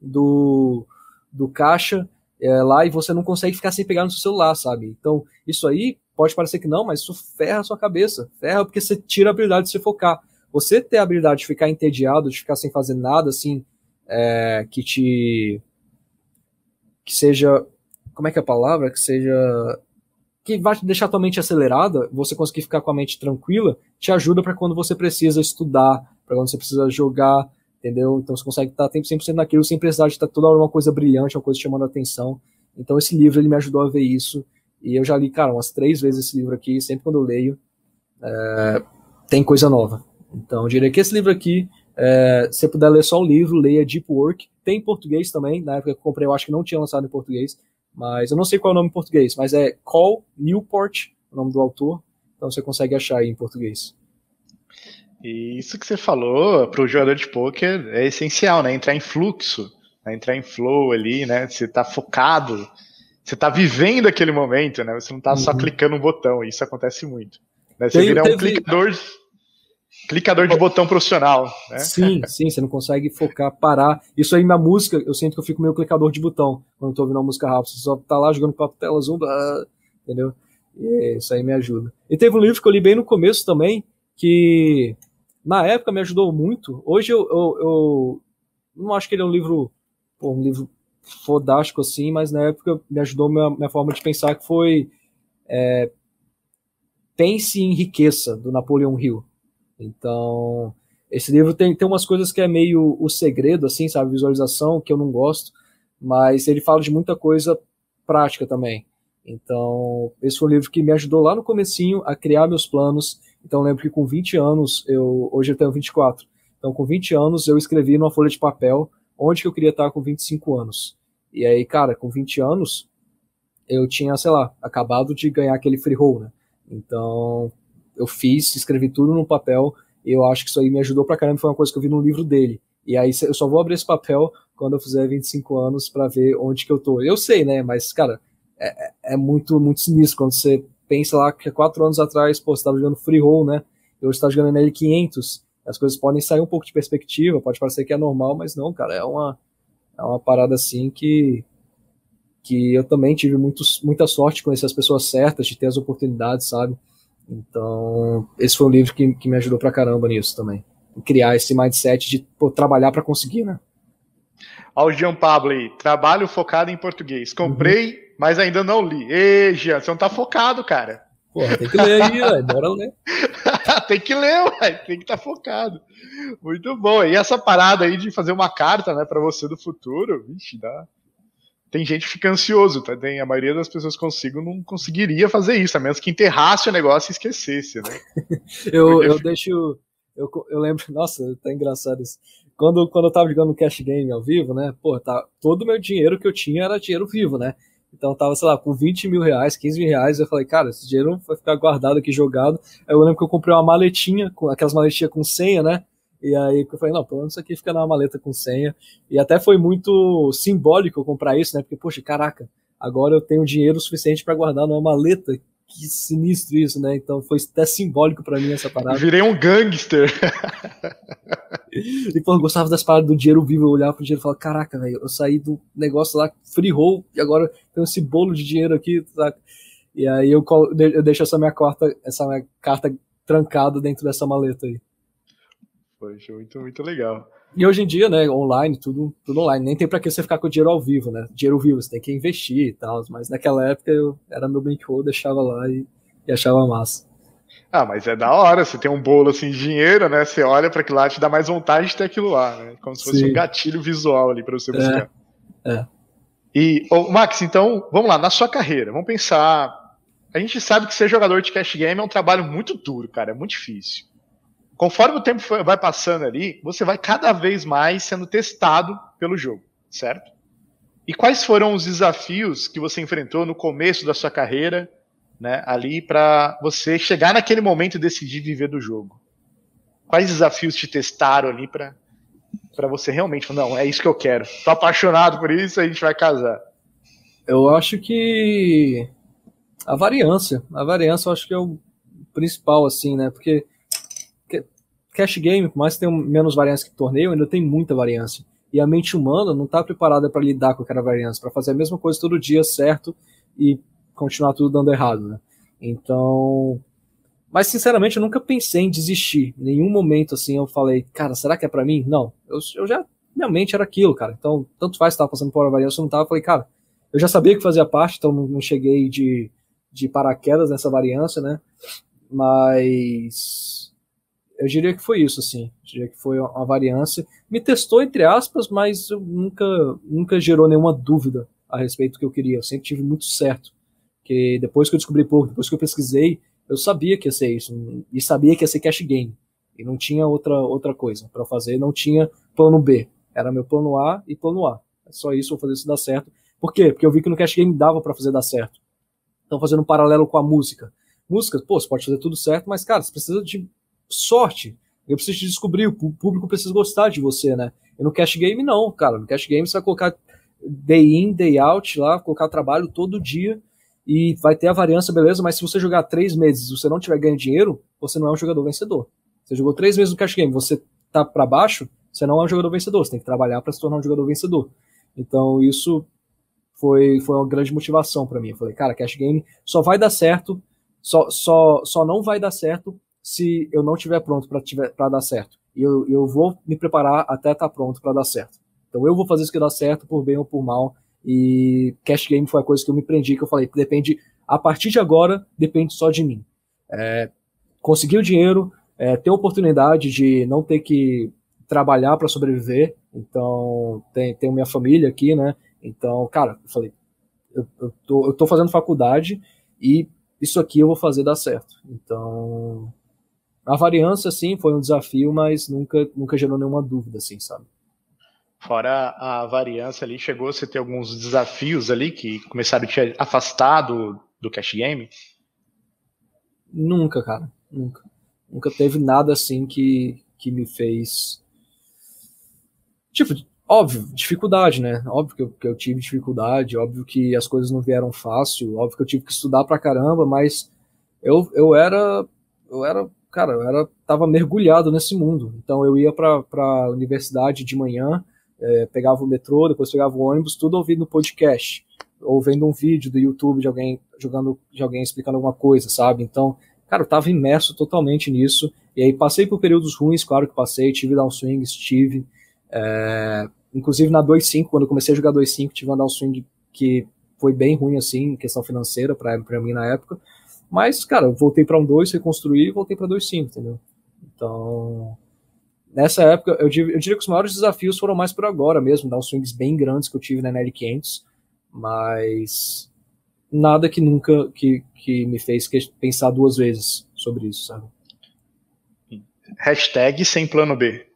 Speaker 3: do, do caixa é, lá e você não consegue ficar sem pegar no seu celular, sabe? Então, isso aí pode parecer que não, mas isso ferra a sua cabeça, ferra porque você tira a habilidade de se focar. Você ter a habilidade de ficar entediado, de ficar sem fazer nada, assim, é, que te. que seja. Como é que é a palavra? Que seja. que vai deixar tua mente acelerada, você conseguir ficar com a mente tranquila, te ajuda para quando você precisa estudar, para quando você precisa jogar, entendeu? Então você consegue estar 100% naquilo sem precisar de estar toda hora uma coisa brilhante, uma coisa chamando a atenção. Então esse livro ele me ajudou a ver isso. E eu já li, cara, umas três vezes esse livro aqui, sempre quando eu leio, é, tem coisa nova. Então, eu diria que esse livro aqui, é, se você puder ler só o livro, leia Deep Work. Tem em português também, na época que eu comprei, eu acho que não tinha lançado em português, mas eu não sei qual é o nome em português, mas é Call Newport, o nome do autor, então você consegue achar aí em português.
Speaker 2: E isso que você falou para o jogador de poker é essencial, né? Entrar em fluxo, né? entrar em flow ali, né? Você está focado, você está vivendo aquele momento, né? Você não está uhum. só clicando um botão. Isso acontece muito. Né? Você Tem, vira um teve... clicador Clicador de botão profissional, né?
Speaker 3: Sim, <laughs> sim, você não consegue focar, parar. Isso aí na música, eu sinto que eu fico meio clicador de botão quando eu tô ouvindo uma música rápida. Você só tá lá jogando papo tela, zoom, entendeu? E isso aí me ajuda. E teve um livro que eu li bem no começo também, que na época me ajudou muito. Hoje eu, eu, eu não acho que ele é um livro, pô, um livro fodástico assim, mas na época me ajudou minha, minha forma de pensar, que foi é, Pense em Riqueza, do Napoleão Hill. Então, esse livro tem, tem umas coisas que é meio o segredo, assim, sabe? Visualização, que eu não gosto, mas ele fala de muita coisa prática também. Então, esse foi um livro que me ajudou lá no comecinho a criar meus planos. Então, lembro que com 20 anos, eu hoje eu tenho 24. Então, com 20 anos, eu escrevi numa folha de papel onde que eu queria estar com 25 anos. E aí, cara, com 20 anos, eu tinha, sei lá, acabado de ganhar aquele free roll, né? Então, eu fiz, escrevi tudo no papel, eu acho que isso aí me ajudou pra caramba, foi uma coisa que eu vi no livro dele. E aí eu só vou abrir esse papel quando eu fizer 25 anos para ver onde que eu tô. Eu sei, né, mas, cara, é, é, é muito, muito sinistro quando você pensa lá que quatro anos atrás, pô, você tava jogando free roll, né, e hoje você tá jogando nele 500, as coisas podem sair um pouco de perspectiva, pode parecer que é normal, mas não, cara, é uma, é uma parada assim que que eu também tive muito, muita sorte de conhecer as pessoas certas, de ter as oportunidades, sabe? Então, esse foi um livro que, que me ajudou pra caramba nisso também. Criar esse mindset de pô, trabalhar para conseguir, né?
Speaker 2: Ao Jean Pablo aí, trabalho focado em português. Comprei, uhum. mas ainda não li. Ei, Jean, você não tá focado, cara.
Speaker 3: Porra, tem que ler aí, <laughs> ué. bora ler. <laughs>
Speaker 2: tem que ler, ué. tem que estar tá focado. Muito bom. E essa parada aí de fazer uma carta, né, para você do futuro, vixe, dá, tem gente que fica ansioso, tá? Tem, a maioria das pessoas consigo não conseguiria fazer isso, a menos que enterrasse o negócio e esquecesse, né? <laughs>
Speaker 3: eu, eu deixo. Eu, eu lembro, <laughs> nossa, tá engraçado isso. Quando, quando eu tava jogando Cash Game ao vivo, né? Pô, tá, todo o meu dinheiro que eu tinha era dinheiro vivo, né? Então tava, sei lá, com 20 mil reais, 15 mil reais. Eu falei, cara, esse dinheiro vai ficar guardado aqui, jogado. Aí eu lembro que eu comprei uma maletinha, com aquelas maletinhas com senha, né? E aí eu falei, não, pelo menos isso aqui fica na maleta com senha. E até foi muito simbólico eu comprar isso, né? Porque, poxa, caraca, agora eu tenho dinheiro suficiente para guardar numa maleta. Que sinistro isso, né? Então foi até simbólico para mim essa parada.
Speaker 2: Virei um gangster.
Speaker 3: e, pô, eu gostava das paradas do dinheiro vivo. Eu olhava pro dinheiro e falava, caraca, velho, eu saí do negócio lá, free roll, e agora tem esse bolo de dinheiro aqui, saca? E aí eu, eu deixo essa minha, carta, essa minha carta trancada dentro dessa maleta aí.
Speaker 2: Poxa, muito, muito legal.
Speaker 3: E hoje em dia, né, online, tudo, tudo online. Nem tem pra que você ficar com dinheiro ao vivo, né? Dinheiro vivo, você tem que investir e tal. Mas naquela época eu era meu bankroll, deixava lá e, e achava massa.
Speaker 2: Ah, mas é da hora, você tem um bolo assim de dinheiro, né? Você olha para aquilo lá, te dá mais vontade de ter aquilo lá, né? Como se fosse Sim. um gatilho visual ali para você buscar.
Speaker 3: É. é.
Speaker 2: E, oh, Max, então, vamos lá, na sua carreira, vamos pensar. A gente sabe que ser jogador de cash game é um trabalho muito duro, cara, é muito difícil conforme o tempo vai passando ali, você vai cada vez mais sendo testado pelo jogo, certo? E quais foram os desafios que você enfrentou no começo da sua carreira, né, ali para você chegar naquele momento e decidir viver do jogo? Quais desafios te testaram ali para para você realmente, não, é isso que eu quero. Tô apaixonado por isso, a gente vai casar.
Speaker 3: Eu acho que a variância, a variância eu acho que é o principal assim, né? Porque cash game, por mais que tenha menos variância que torneio, ainda tem muita variância. E a mente humana não está preparada para lidar com aquela variância, para fazer a mesma coisa todo dia certo e continuar tudo dando errado, né? Então, mas sinceramente eu nunca pensei em desistir. Em nenhum momento assim eu falei, cara, será que é para mim? Não. Eu, eu já minha mente era aquilo, cara. Então, tanto faz estar passando por uma variância ou não tava, eu falei, cara, eu já sabia que fazia parte, então não, não cheguei de de paraquedas nessa variância, né? Mas eu diria que foi isso, assim. Eu diria que foi uma variância. Me testou, entre aspas, mas nunca, nunca gerou nenhuma dúvida a respeito do que eu queria. Eu sempre tive muito certo. Que depois que eu descobri pouco, depois que eu pesquisei, eu sabia que ia ser isso. E sabia que ia ser cash game. E não tinha outra, outra coisa para fazer. Não tinha plano B. Era meu plano A e plano A. É só isso, vou fazer isso dar certo. Por quê? Porque eu vi que no cash game dava para fazer dar certo. Então, fazendo um paralelo com a música. Música, pô, você pode fazer tudo certo, mas, cara, você precisa de sorte. Eu preciso te descobrir, o público precisa gostar de você, né? E no cash game, não, cara. No cash game você vai colocar day in, day out lá, colocar trabalho todo dia e vai ter a variância, beleza, mas se você jogar três meses e você não tiver ganho dinheiro, você não é um jogador vencedor. Você jogou três meses no cash game, você tá para baixo, você não é um jogador vencedor, você tem que trabalhar para se tornar um jogador vencedor. Então isso foi, foi uma grande motivação para mim. Eu falei, cara, cash game só vai dar certo, só, só, só não vai dar certo se eu não estiver pronto para dar certo. E eu, eu vou me preparar até estar tá pronto para dar certo. Então eu vou fazer isso que dá certo, por bem ou por mal. E cash game foi a coisa que eu me prendi, que eu falei, depende, a partir de agora, depende só de mim. É, conseguir o dinheiro, é, ter a oportunidade de não ter que trabalhar para sobreviver. Então, tem, tenho minha família aqui, né? Então, cara, eu falei, eu, eu, tô, eu tô fazendo faculdade e isso aqui eu vou fazer dar certo. Então, a variância, sim, foi um desafio, mas nunca, nunca gerou nenhuma dúvida, assim, sabe?
Speaker 2: Fora a variância ali, chegou você ter alguns desafios ali que começaram a te afastar do, do cash game?
Speaker 3: Nunca, cara, nunca. Nunca teve nada assim que, que me fez. Tipo, óbvio, dificuldade, né? Óbvio que eu, que eu tive dificuldade, óbvio que as coisas não vieram fácil, óbvio que eu tive que estudar pra caramba, mas eu, eu era. Eu era cara, eu era, tava mergulhado nesse mundo. Então eu ia para a universidade de manhã, é, pegava o metrô, depois pegava o ônibus, tudo ouvindo podcast, ou vendo um vídeo do YouTube de alguém jogando, de alguém explicando alguma coisa, sabe? Então, cara, eu tava imerso totalmente nisso. E aí passei por períodos ruins, claro que passei, tive downswings, tive. É, inclusive na 2.5, quando comecei a jogar 2.5, tive uma downswing que foi bem ruim assim, em questão financeira para mim na época. Mas, cara, eu voltei para um 2, reconstruí e voltei para 2.5, entendeu? Então, nessa época, eu, eu, diria que os maiores desafios foram mais por agora mesmo, dar uns swings bem grandes que eu tive na NL500, mas nada que nunca que, que me fez pensar duas vezes sobre isso, sabe?
Speaker 2: Hashtag sem plano B.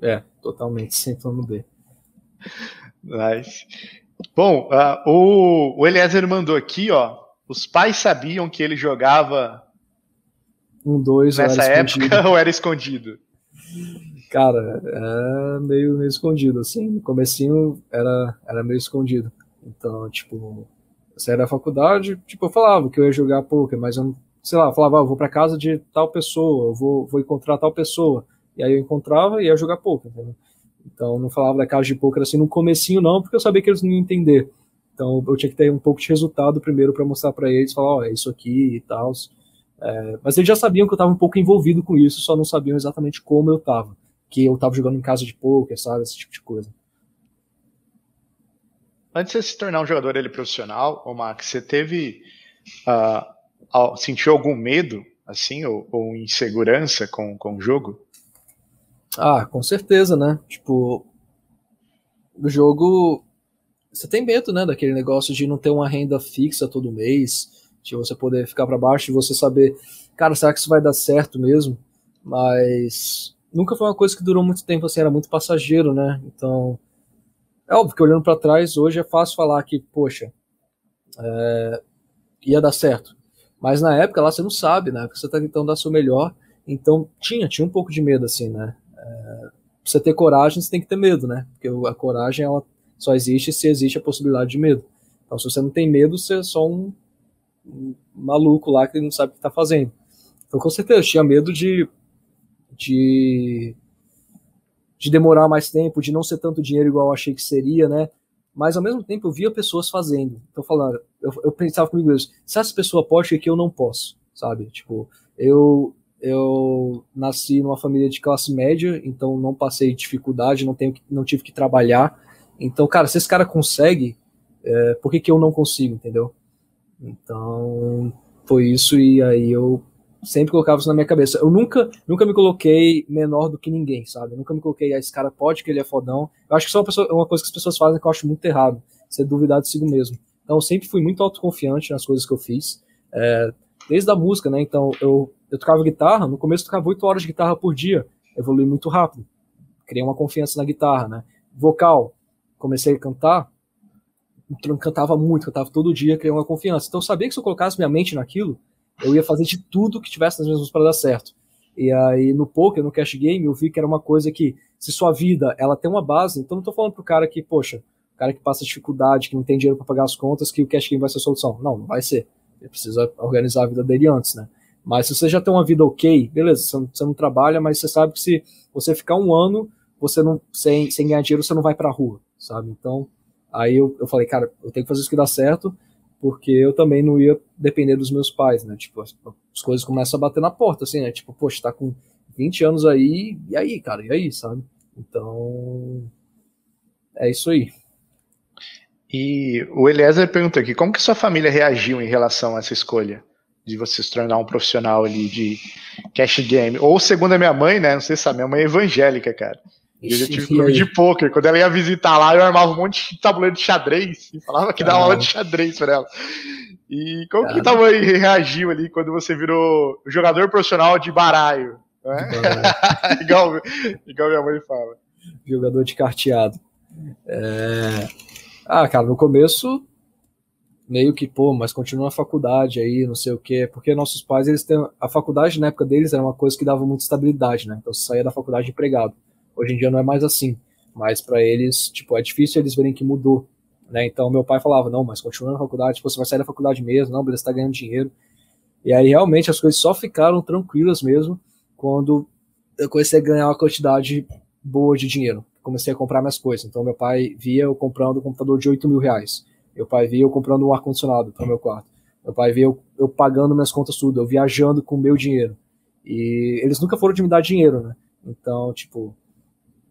Speaker 3: É, totalmente <laughs> sem plano B.
Speaker 2: Nice. Bom, uh, o, o Eliezer mandou aqui, ó. Os pais sabiam que ele jogava
Speaker 3: um, dois,
Speaker 2: nessa ou época escondido. <laughs> ou era escondido?
Speaker 3: Cara, é meio, meio escondido, assim. No comecinho era, era meio escondido. Então, tipo, saí da faculdade, tipo, eu falava que eu ia jogar poker, mas eu sei lá, eu falava, ah, eu vou pra casa de tal pessoa, eu vou, vou encontrar tal pessoa. E aí eu encontrava e ia jogar poker, entendeu? Então não falava da casa de poker assim no comecinho não, porque eu sabia que eles não iam entender. Então eu tinha que ter um pouco de resultado primeiro para mostrar para eles, falar, ó, oh, é isso aqui e tal. É, mas eles já sabiam que eu estava um pouco envolvido com isso, só não sabiam exatamente como eu estava. Que eu estava jogando em casa de poker, sabe, esse tipo de coisa.
Speaker 2: Antes de você se tornar um jogador ele profissional, o Max, você teve uh, sentiu algum medo, assim, ou, ou insegurança com, com o jogo?
Speaker 3: Ah, com certeza, né? Tipo, o jogo. Você tem medo, né? Daquele negócio de não ter uma renda fixa todo mês, de você poder ficar para baixo, de você saber, cara, será que isso vai dar certo mesmo? Mas nunca foi uma coisa que durou muito tempo, assim, era muito passageiro, né? Então, é óbvio que olhando para trás, hoje é fácil falar que, poxa, é, ia dar certo. Mas na época lá você não sabe, né? Porque você tá tentando dar seu melhor. Então tinha, tinha um pouco de medo, assim, né? É, pra você ter coragem, você tem que ter medo, né? Porque a coragem ela só existe se existe a possibilidade de medo. Então, se você não tem medo, você é só um, um maluco lá que não sabe o que está fazendo. Então, com certeza, eu tinha medo de, de, de demorar mais tempo, de não ser tanto dinheiro igual eu achei que seria, né? Mas ao mesmo tempo eu via pessoas fazendo. Então, falando, eu, eu pensava comigo mesmo, se essa pessoa pode, é que eu não posso, sabe? Tipo, eu eu nasci numa família de classe média, então não passei dificuldade, não, tenho, não tive que trabalhar. Então, cara, se esse cara consegue, é, por que, que eu não consigo, entendeu? Então, foi isso e aí eu sempre colocava isso na minha cabeça. Eu nunca, nunca me coloquei menor do que ninguém, sabe? Eu nunca me coloquei, ah, esse cara pode que ele é fodão. Eu acho que isso é uma, pessoa, uma coisa que as pessoas fazem que eu acho muito errado, ser duvidar de si mesmo. Então, eu sempre fui muito autoconfiante nas coisas que eu fiz. É, desde a música, né? Então, eu eu tocava guitarra, no começo eu tocava 8 horas de guitarra por dia, evolui muito rápido, criei uma confiança na guitarra, né? Vocal, comecei a cantar, cantava muito, cantava todo dia, criei uma confiança. Então eu sabia que se eu colocasse minha mente naquilo, eu ia fazer de tudo que tivesse nas minhas mãos para dar certo. E aí no poker, no cash game, eu vi que era uma coisa que, se sua vida ela tem uma base, então não tô falando pro cara que, poxa, o cara que passa dificuldade, que não tem dinheiro para pagar as contas, que o cash game vai ser a solução. Não, não vai ser. Ele precisa organizar a vida dele antes, né? Mas se você já tem uma vida ok, beleza, você não, você não trabalha, mas você sabe que se você ficar um ano, você não sem, sem ganhar dinheiro, você não vai pra rua, sabe? Então, aí eu, eu falei, cara, eu tenho que fazer isso que dá certo, porque eu também não ia depender dos meus pais, né? Tipo, as, as coisas começam a bater na porta, assim, né? Tipo, poxa, tá com 20 anos aí, e aí, cara, e aí, sabe? Então, é isso aí.
Speaker 2: E o Eliezer perguntou aqui, como que sua família reagiu em relação a essa escolha? de você se tornar um profissional ali de cash game. Ou segundo a minha mãe, né? Não sei se sabe, minha mãe é evangélica, cara. Eu já tive clube de pôquer. Quando ela ia visitar lá, eu armava um monte de tabuleiro de xadrez e falava que dava aula de xadrez pra ela. E como Caramba. que tua mãe reagiu ali quando você virou jogador profissional de baralho? Né? <laughs> igual, igual minha mãe fala.
Speaker 3: Jogador de carteado. É... Ah, cara, no começo meio que, pô, mas continua a faculdade aí, não sei o quê, porque nossos pais, eles têm, a faculdade na época deles era uma coisa que dava muita estabilidade, né, então você saía da faculdade empregado, hoje em dia não é mais assim, mas para eles, tipo, é difícil eles verem que mudou, né, então meu pai falava, não, mas continua na faculdade, tipo, você vai sair da faculdade mesmo, não, beleza, tá ganhando dinheiro, e aí realmente as coisas só ficaram tranquilas mesmo quando eu comecei a ganhar uma quantidade boa de dinheiro, comecei a comprar minhas coisas, então meu pai via eu comprando um computador de 8 mil reais, meu pai via eu comprando um ar-condicionado para o meu quarto. Meu pai via eu, eu pagando minhas contas tudo, eu viajando com o meu dinheiro. E eles nunca foram de me dar dinheiro, né? Então, tipo,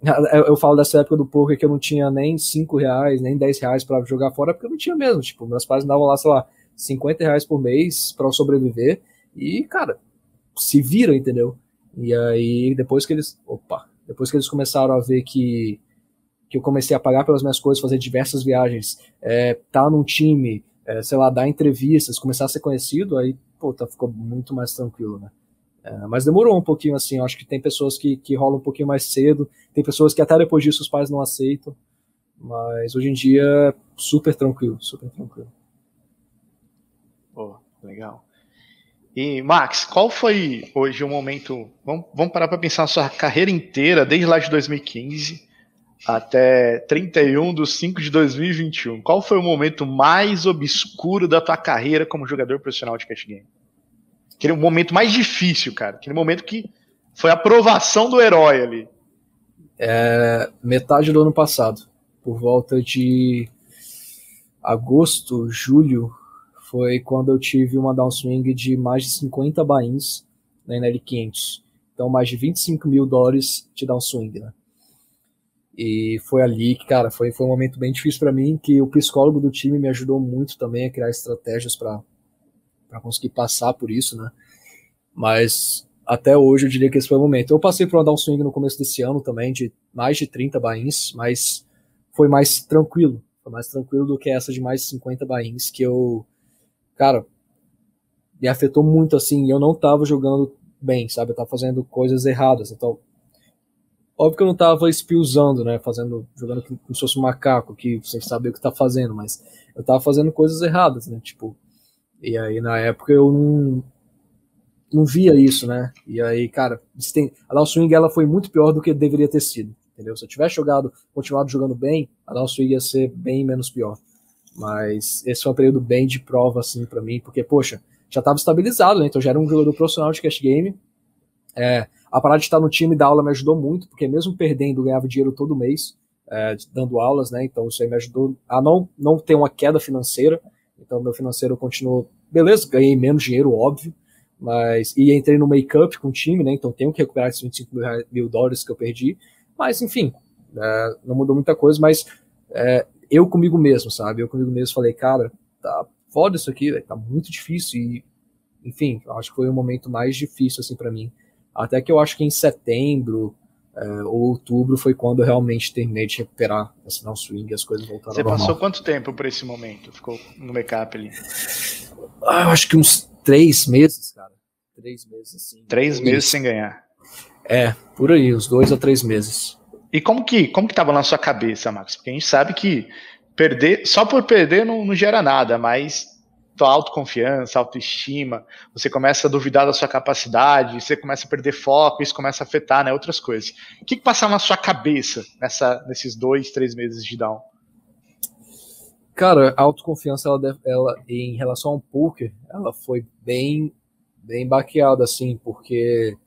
Speaker 3: eu, eu falo dessa época do poker que eu não tinha nem 5 reais, nem 10 reais para jogar fora, porque eu não tinha mesmo. Tipo, meus pais me davam lá, sei lá, 50 reais por mês para eu sobreviver. E, cara, se viram, entendeu? E aí, depois que eles. Opa! Depois que eles começaram a ver que que eu comecei a pagar pelas minhas coisas, fazer diversas viagens, é, tá num time, é, sei lá, dar entrevistas, começar a ser conhecido, aí, pô, tá, ficou muito mais tranquilo, né? É, mas demorou um pouquinho assim, eu acho que tem pessoas que, que rolam um pouquinho mais cedo, tem pessoas que até depois disso os pais não aceitam, Mas hoje em dia, super tranquilo, super tranquilo.
Speaker 2: Pô, legal. E, Max, qual foi hoje o momento? Vamos, vamos parar para pensar na sua carreira inteira, desde lá de 2015 até 31 de 5 de 2021. Qual foi o momento mais obscuro da tua carreira como jogador profissional de cash game? Aquele momento mais difícil, cara. Aquele momento que foi a aprovação do herói ali.
Speaker 3: É, metade do ano passado, por volta de agosto, julho, foi quando eu tive uma downswing de mais de 50 bains na NL500. Então, mais de 25 mil dólares de downswing, né? E foi ali que, cara, foi, foi um momento bem difícil para mim, que o psicólogo do time me ajudou muito também a criar estratégias para conseguir passar por isso, né? Mas até hoje eu diria que esse foi o momento. Eu passei por um downswing no começo desse ano também, de mais de 30 bains, mas foi mais tranquilo. Foi mais tranquilo do que essa de mais de 50 bains que eu, cara, me afetou muito assim. Eu não tava jogando bem, sabe? Eu tava fazendo coisas erradas. Então, Óbvio que eu não tava espiusando, né? Fazendo, jogando como se fosse um macaco, que você sabe o que tá fazendo, mas eu tava fazendo coisas erradas, né? Tipo, e aí na época eu não, não via isso, né? E aí, cara, a Down Swing ela foi muito pior do que deveria ter sido, entendeu? Se eu tivesse jogado, continuado jogando bem, a Down Swing ia ser bem menos pior. Mas esse foi um período bem de prova, assim, para mim, porque, poxa, já tava estabilizado, né? Então já era um jogador profissional de cash game. É, a parada de estar no time da aula me ajudou muito, porque mesmo perdendo, eu ganhava dinheiro todo mês, é, dando aulas, né? Então isso aí me ajudou a não, não ter uma queda financeira. Então meu financeiro continuou. Beleza, ganhei menos dinheiro, óbvio, mas. E entrei no make-up com o time, né? Então tenho que recuperar esses 25 mil, mil dólares que eu perdi. Mas, enfim, é, não mudou muita coisa, mas é, eu comigo mesmo, sabe? Eu comigo mesmo falei, cara, tá foda isso aqui, tá muito difícil. E, enfim, acho que foi o momento mais difícil, assim, para mim até que eu acho que em setembro é, ou outubro foi quando eu realmente terminei de recuperar esse não swing e as coisas voltaram
Speaker 2: Você passou quanto tempo por esse momento? Ficou no make-up ali?
Speaker 3: Ah, eu acho que uns três meses, cara. Três meses, assim.
Speaker 2: Três meses sem ganhar.
Speaker 3: É, por aí, uns dois a três meses.
Speaker 2: E como que, como que tava na sua cabeça, Max? Porque a gente sabe que perder, só por perder não, não gera nada, mas tua autoconfiança, autoestima, você começa a duvidar da sua capacidade, você começa a perder foco, isso começa a afetar né, outras coisas. O que, que passava na sua cabeça nessa, nesses dois, três meses de down?
Speaker 3: Cara, a autoconfiança, ela, ela, em relação ao poker, ela foi bem, bem baqueada, assim, porque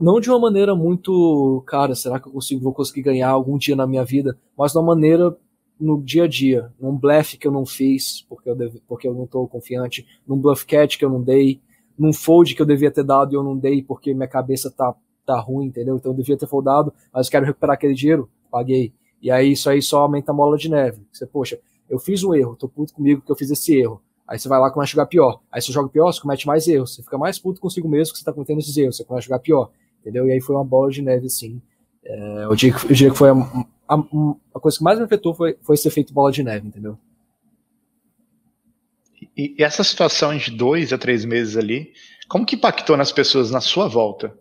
Speaker 3: não de uma maneira muito, cara, será que eu consigo, vou conseguir ganhar algum dia na minha vida, mas de uma maneira no dia a dia, num blefe que eu não fiz, porque eu, deve, porque eu não estou confiante, num bluff catch que eu não dei, num fold que eu devia ter dado e eu não dei porque minha cabeça tá, tá ruim, entendeu? Então eu devia ter foldado, mas quero recuperar aquele dinheiro, paguei. E aí isso aí só aumenta a mola de neve. Você, poxa, eu fiz um erro, tô puto comigo que eu fiz esse erro. Aí você vai lá e começa a jogar pior. Aí você joga pior, você comete mais erros. Você fica mais puto consigo mesmo que você tá cometendo esses erros. Você começa a jogar pior. Entendeu? E aí foi uma bola de neve, assim. É, eu, diria, eu diria que foi a, a, a, coisa que mais me afetou foi, foi ser feito bola de neve, entendeu?
Speaker 2: E, e essa situação de dois a três meses ali, como que impactou nas pessoas na sua volta?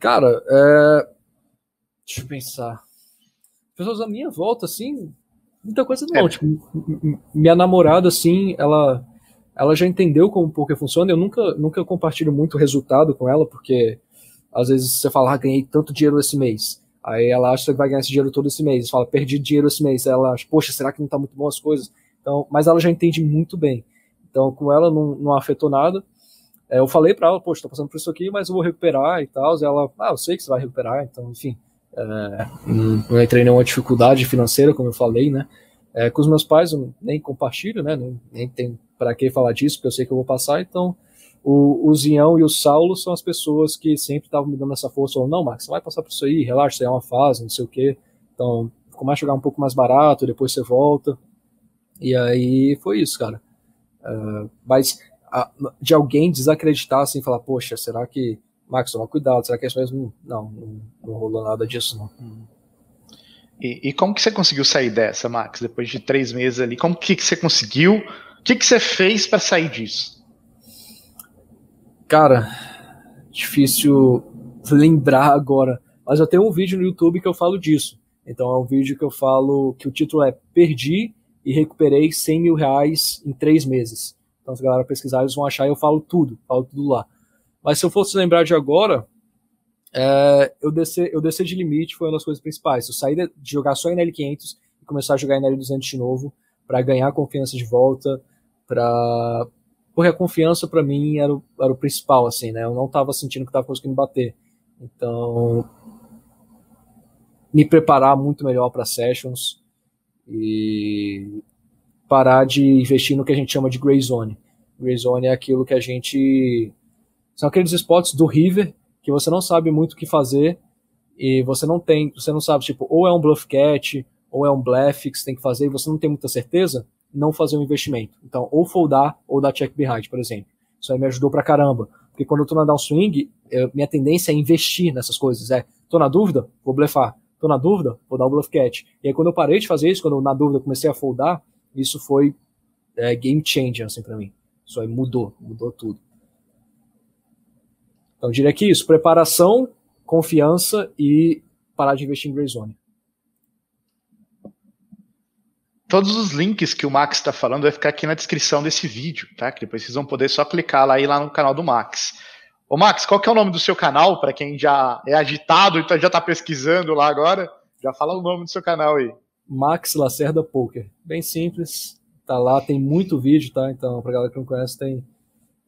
Speaker 3: Cara, é... deixa eu pensar. Pessoas à minha volta, assim, muita coisa não. É. Tipo, minha namorada, assim, ela, ela já entendeu como o poker funciona. Eu nunca, nunca compartilho muito resultado com ela, porque às vezes você fala, ah, ganhei tanto dinheiro esse mês. Aí ela acha que vai ganhar esse dinheiro todo esse mês. Fala, perdi dinheiro esse mês. Aí ela acha, poxa, será que não tá muito bom as coisas? Então, mas ela já entende muito bem. Então, com ela não, não afetou nada. É, eu falei para ela, poxa, tô passando por isso aqui, mas eu vou recuperar e tal. E ela, ah, eu sei que você vai recuperar. Então, enfim, é, não entrei nenhuma dificuldade financeira, como eu falei, né? É, com os meus pais eu nem compartilho, né? Nem, nem tem para que falar disso, porque eu sei que eu vou passar. Então, o, o Zião e o Saulo são as pessoas que sempre estavam me dando essa força, falando, não, Max, você vai passar por isso aí, relaxa, isso aí é uma fase, não sei o quê. Então, começa a jogar um pouco mais barato, depois você volta. E aí foi isso, cara. Uh, mas a, de alguém desacreditar assim, falar, poxa, será que, Max, toma cuidado, será que é isso mesmo? Não, não, não rolou nada disso, não.
Speaker 2: E, e, como que você conseguiu sair dessa, Max, depois de três meses ali? Como que, que você conseguiu? O que, que você fez para sair disso?
Speaker 3: Cara, difícil lembrar agora, mas eu tenho um vídeo no YouTube que eu falo disso. Então é um vídeo que eu falo que o título é Perdi e recuperei 100 mil reais em três meses. Então, se a galera pesquisar, eles vão achar e eu falo tudo, falo tudo lá. Mas se eu fosse lembrar de agora, é, eu, descer, eu descer de limite foi uma das coisas principais. Eu saí de jogar só em L500 e começar a jogar em L200 de novo para ganhar confiança de volta, para porque a confiança para mim era o, era o principal, assim, né? Eu não estava sentindo que estava conseguindo bater. Então, me preparar muito melhor para sessions e parar de investir no que a gente chama de gray zone. Gray zone é aquilo que a gente são aqueles spots do river que você não sabe muito o que fazer e você não tem, você não sabe, tipo, ou é um bluff catch, ou é um bluff que você tem que fazer e você não tem muita certeza, não fazer um investimento. Então, ou foldar ou dar check behind, por exemplo. Isso aí me ajudou pra caramba. Porque quando eu tô na downswing, eu, minha tendência é investir nessas coisas. É, tô na dúvida, vou blefar. Tô na dúvida, vou dar o bluff catch. E aí quando eu parei de fazer isso, quando eu, na dúvida comecei a foldar, isso foi é, game changer, assim, pra mim. Isso aí mudou, mudou tudo. Então, eu diria que isso, preparação, confiança e parar de investir em Gray Zone.
Speaker 2: Todos os links que o Max está falando vai ficar aqui na descrição desse vídeo, tá? Que depois vocês vão poder só clicar lá e ir lá no canal do Max. Ô Max, qual que é o nome do seu canal? Para quem já é agitado e já está pesquisando lá agora, já fala o nome do seu canal aí.
Speaker 3: Max Lacerda Poker. Bem simples. Tá lá, tem muito vídeo, tá? Então, pra galera que não conhece, tem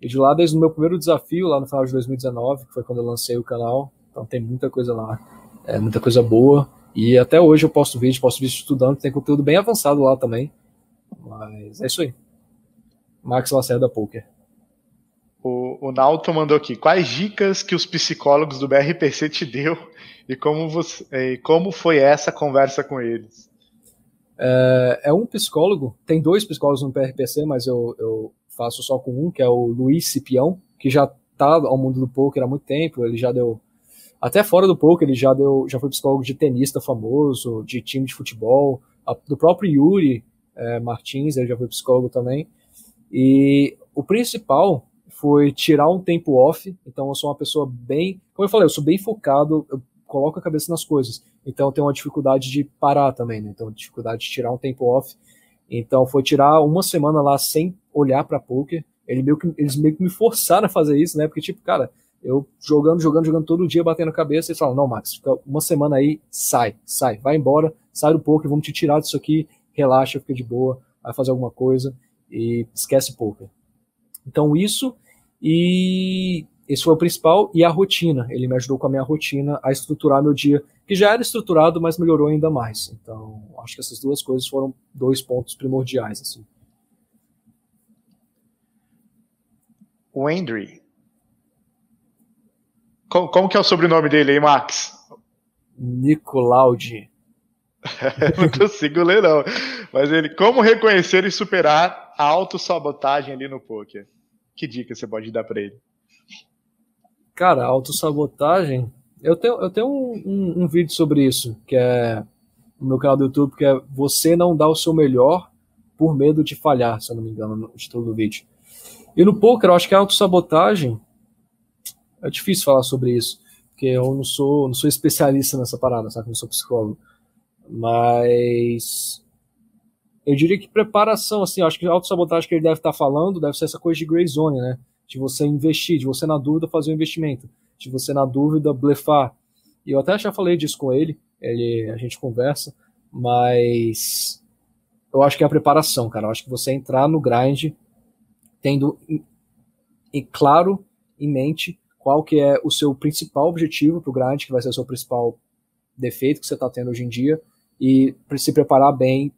Speaker 3: de lá, desde o meu primeiro desafio, lá no final de 2019, que foi quando eu lancei o canal, então tem muita coisa lá, é, muita coisa boa. E até hoje eu posto vídeo, posto vídeo estudando, tem conteúdo bem avançado lá também. Mas é isso aí. Max Lacerda Poker.
Speaker 2: O, o Nauto mandou aqui. Quais dicas que os psicólogos do BRPC te deu <laughs> e como, você, e como foi essa conversa com eles?
Speaker 3: É, é, um psicólogo, tem dois psicólogos no BRPC, mas eu, eu faço só com um, que é o Luiz Cipião, que já tá ao mundo do poker há muito tempo, ele já deu até fora do poker, ele já deu, já foi psicólogo de tenista famoso, de time de futebol, a, do próprio Yuri é, Martins, ele já foi psicólogo também. E o principal foi tirar um tempo off, então eu sou uma pessoa bem, como eu falei, eu sou bem focado, eu coloco a cabeça nas coisas. Então eu tenho uma dificuldade de parar também, né? Então dificuldade de tirar um tempo off. Então foi tirar uma semana lá sem olhar para poker. Ele meio que, eles meio que me forçaram a fazer isso, né? Porque, tipo, cara, eu jogando, jogando, jogando todo dia, batendo a cabeça, eles falam, não, Max, fica uma semana aí, sai, sai, vai embora, sai do poker, vamos te tirar disso aqui, relaxa, fica de boa, vai fazer alguma coisa e esquece poker. Então isso, e esse foi o principal, e a rotina. Ele me ajudou com a minha rotina a estruturar meu dia, que já era estruturado, mas melhorou ainda mais. Então, acho que essas duas coisas foram dois pontos primordiais. Assim.
Speaker 2: O Andrew. Como, como, que é o sobrenome dele aí, Max?
Speaker 3: Nicolaudi. <laughs>
Speaker 2: não consigo ler, não. Mas ele, como reconhecer e superar a autossabotagem ali no poker? Que dica você pode dar para ele?
Speaker 3: Cara, autossabotagem. Eu tenho, eu tenho um, um, um, vídeo sobre isso, que é no meu canal do YouTube, que é Você não dá o seu melhor por medo de falhar, se eu não me engano, no título do vídeo. E no poker, eu acho que a autossabotagem é difícil falar sobre isso, porque eu não sou, não sou especialista nessa parada, sabe? Eu não sou psicólogo. Mas eu diria que preparação, assim, acho que a autossabotagem que ele deve estar falando deve ser essa coisa de gray zone, né? De você investir, de você na dúvida fazer um investimento, de você na dúvida blefar. E eu até já falei disso com ele, ele a gente conversa, mas eu acho que é a preparação, cara. Eu acho que você entrar no grind tendo em, claro em mente qual que é o seu principal objetivo para o grind, que vai ser o seu principal defeito que você está tendo hoje em dia, e se preparar bem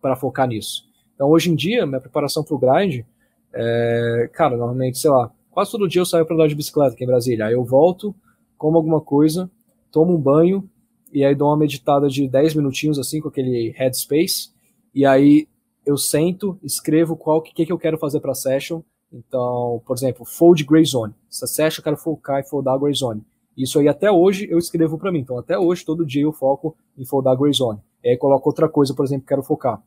Speaker 3: para focar nisso. Então, hoje em dia, minha preparação para o grind, é, cara, normalmente, sei lá, quase todo dia eu saio para andar de bicicleta aqui em Brasília. Aí eu volto, como alguma coisa, tomo um banho, e aí dou uma meditada de 10 minutinhos, assim, com aquele headspace, e aí eu sento, escrevo qual que, que eu quero fazer para a session. Então, por exemplo, fold gray zone. Essa session eu quero focar e foldar gray zone. Isso aí até hoje eu escrevo para mim. Então, até hoje, todo dia eu foco em foldar gray zone. E aí coloco outra coisa, por exemplo, que quero focar.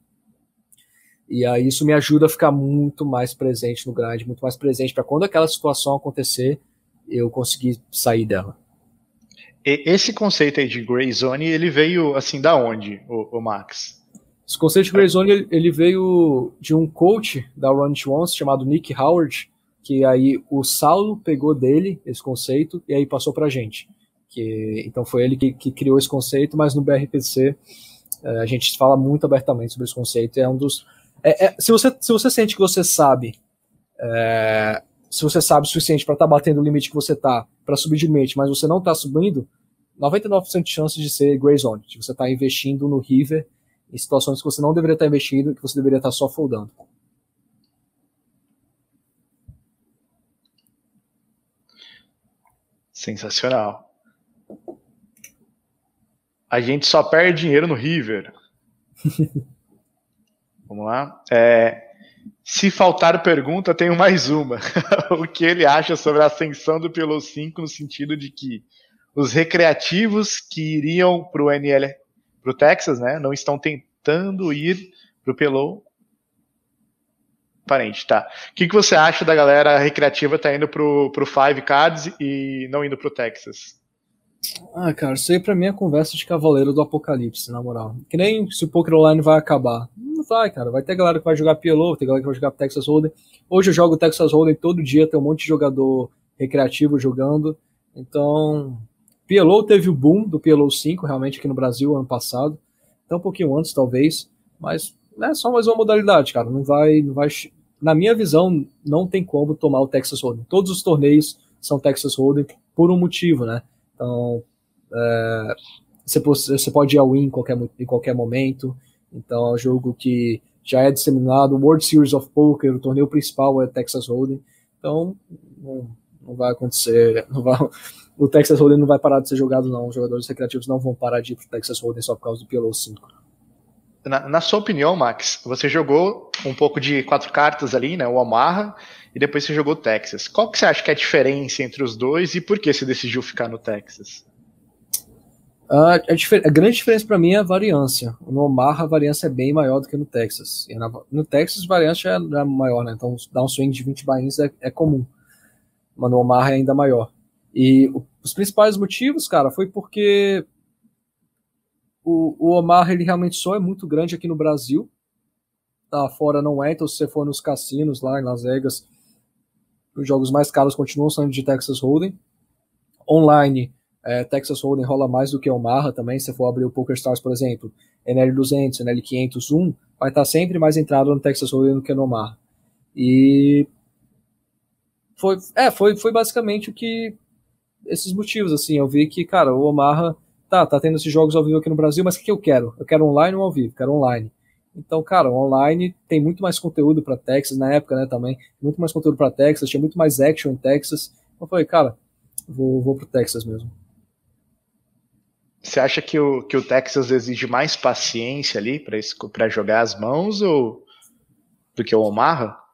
Speaker 3: E aí isso me ajuda a ficar muito mais presente no grind, muito mais presente para quando aquela situação acontecer, eu conseguir sair dela.
Speaker 2: esse conceito aí de Gray Zone, ele veio assim da onde, o, o Max?
Speaker 3: Esse conceito de Gray Zone, ele veio de um coach da Run Once chamado Nick Howard, que aí o Saulo pegou dele esse conceito e aí passou pra gente. Que, então foi ele que, que criou esse conceito, mas no BRPC é, a gente fala muito abertamente sobre esse conceito. É um dos. É, é, se, você, se você sente que você sabe, é, se você sabe o suficiente para estar tá batendo o limite que você está para subir de limite, mas você não está subindo, 99% de chances de ser gray zone, de você estar tá investindo no river em situações que você não deveria estar investindo, que você deveria estar só foldando.
Speaker 2: Sensacional. A gente só perde dinheiro no River. <laughs> Vamos lá. É, se faltar pergunta, tenho mais uma. <laughs> o que ele acha sobre a ascensão do Pelo 5 no sentido de que os recreativos que iriam para o NL, para o Texas, né, não estão tentando ir para o Pelou. Parente, tá. O que, que você acha da galera recreativa tá indo pro, pro Five Cards e não indo pro Texas?
Speaker 3: Ah, cara, isso aí pra mim é conversa de cavaleiro do apocalipse, na moral. Que nem se o Poker Online vai acabar. Não vai, cara. Vai ter galera que vai jogar PLO, ter galera que vai jogar Texas Hold'em. Hoje eu jogo Texas Hold'em todo dia, tem um monte de jogador recreativo jogando. Então, PLO teve o boom do PLO 5, realmente, aqui no Brasil, ano passado. Até um pouquinho antes, talvez. Mas é só mais uma modalidade, cara. Não vai, não vai... Na minha visão, não tem como tomar o Texas Hold'em. Todos os torneios são Texas Hold'em por um motivo, né? Então, é, você, você pode ir ao win em qualquer, em qualquer momento. Então, é um jogo que já é disseminado. World Series of Poker, o torneio principal é Texas Hold'em. Então, não vai acontecer. Não vai, o Texas Hold'em não vai parar de ser jogado, não. Os jogadores recreativos não vão parar de ir pro Texas Hold'em só por causa do PLO 5.
Speaker 2: Na, na, sua opinião, Max, você jogou um pouco de quatro cartas ali, né? O Omaha, e depois você jogou o Texas. Qual que você acha que é a diferença entre os dois e por que você decidiu ficar no Texas?
Speaker 3: a, a, grande diferença para mim é a variância. No Omaha a variância é bem maior do que no Texas. Na, no Texas a variância é, é, maior, né? Então dar um swing de 20 bains é, é comum. Mas no Omaha é ainda maior. E os principais motivos, cara, foi porque o, o Omar ele realmente só é muito grande aqui no Brasil. Tá, fora não é, então se você for nos cassinos lá em Las Vegas, os jogos mais caros continuam sendo de Texas Hold'em. Online, é, Texas Hold'em rola mais do que Omaha também. Se for abrir o PokerStars, por exemplo, NL200, NL501, vai estar sempre mais entrado no Texas Hold'em do que no Omaha. E foi, é, foi, foi basicamente o que esses motivos, assim, eu vi que, cara, o Omaha tá, tá tendo esses jogos ao vivo aqui no Brasil, mas o que, que eu quero? Eu quero online ou ao vivo? Quero online. Então, cara, online tem muito mais conteúdo para Texas, na época, né, também, muito mais conteúdo para Texas, tinha muito mais action em Texas. Então, eu falei, cara, vou, vou pro Texas mesmo.
Speaker 2: Você acha que o, que o Texas exige mais paciência ali para jogar as mãos ou do que o Omaha?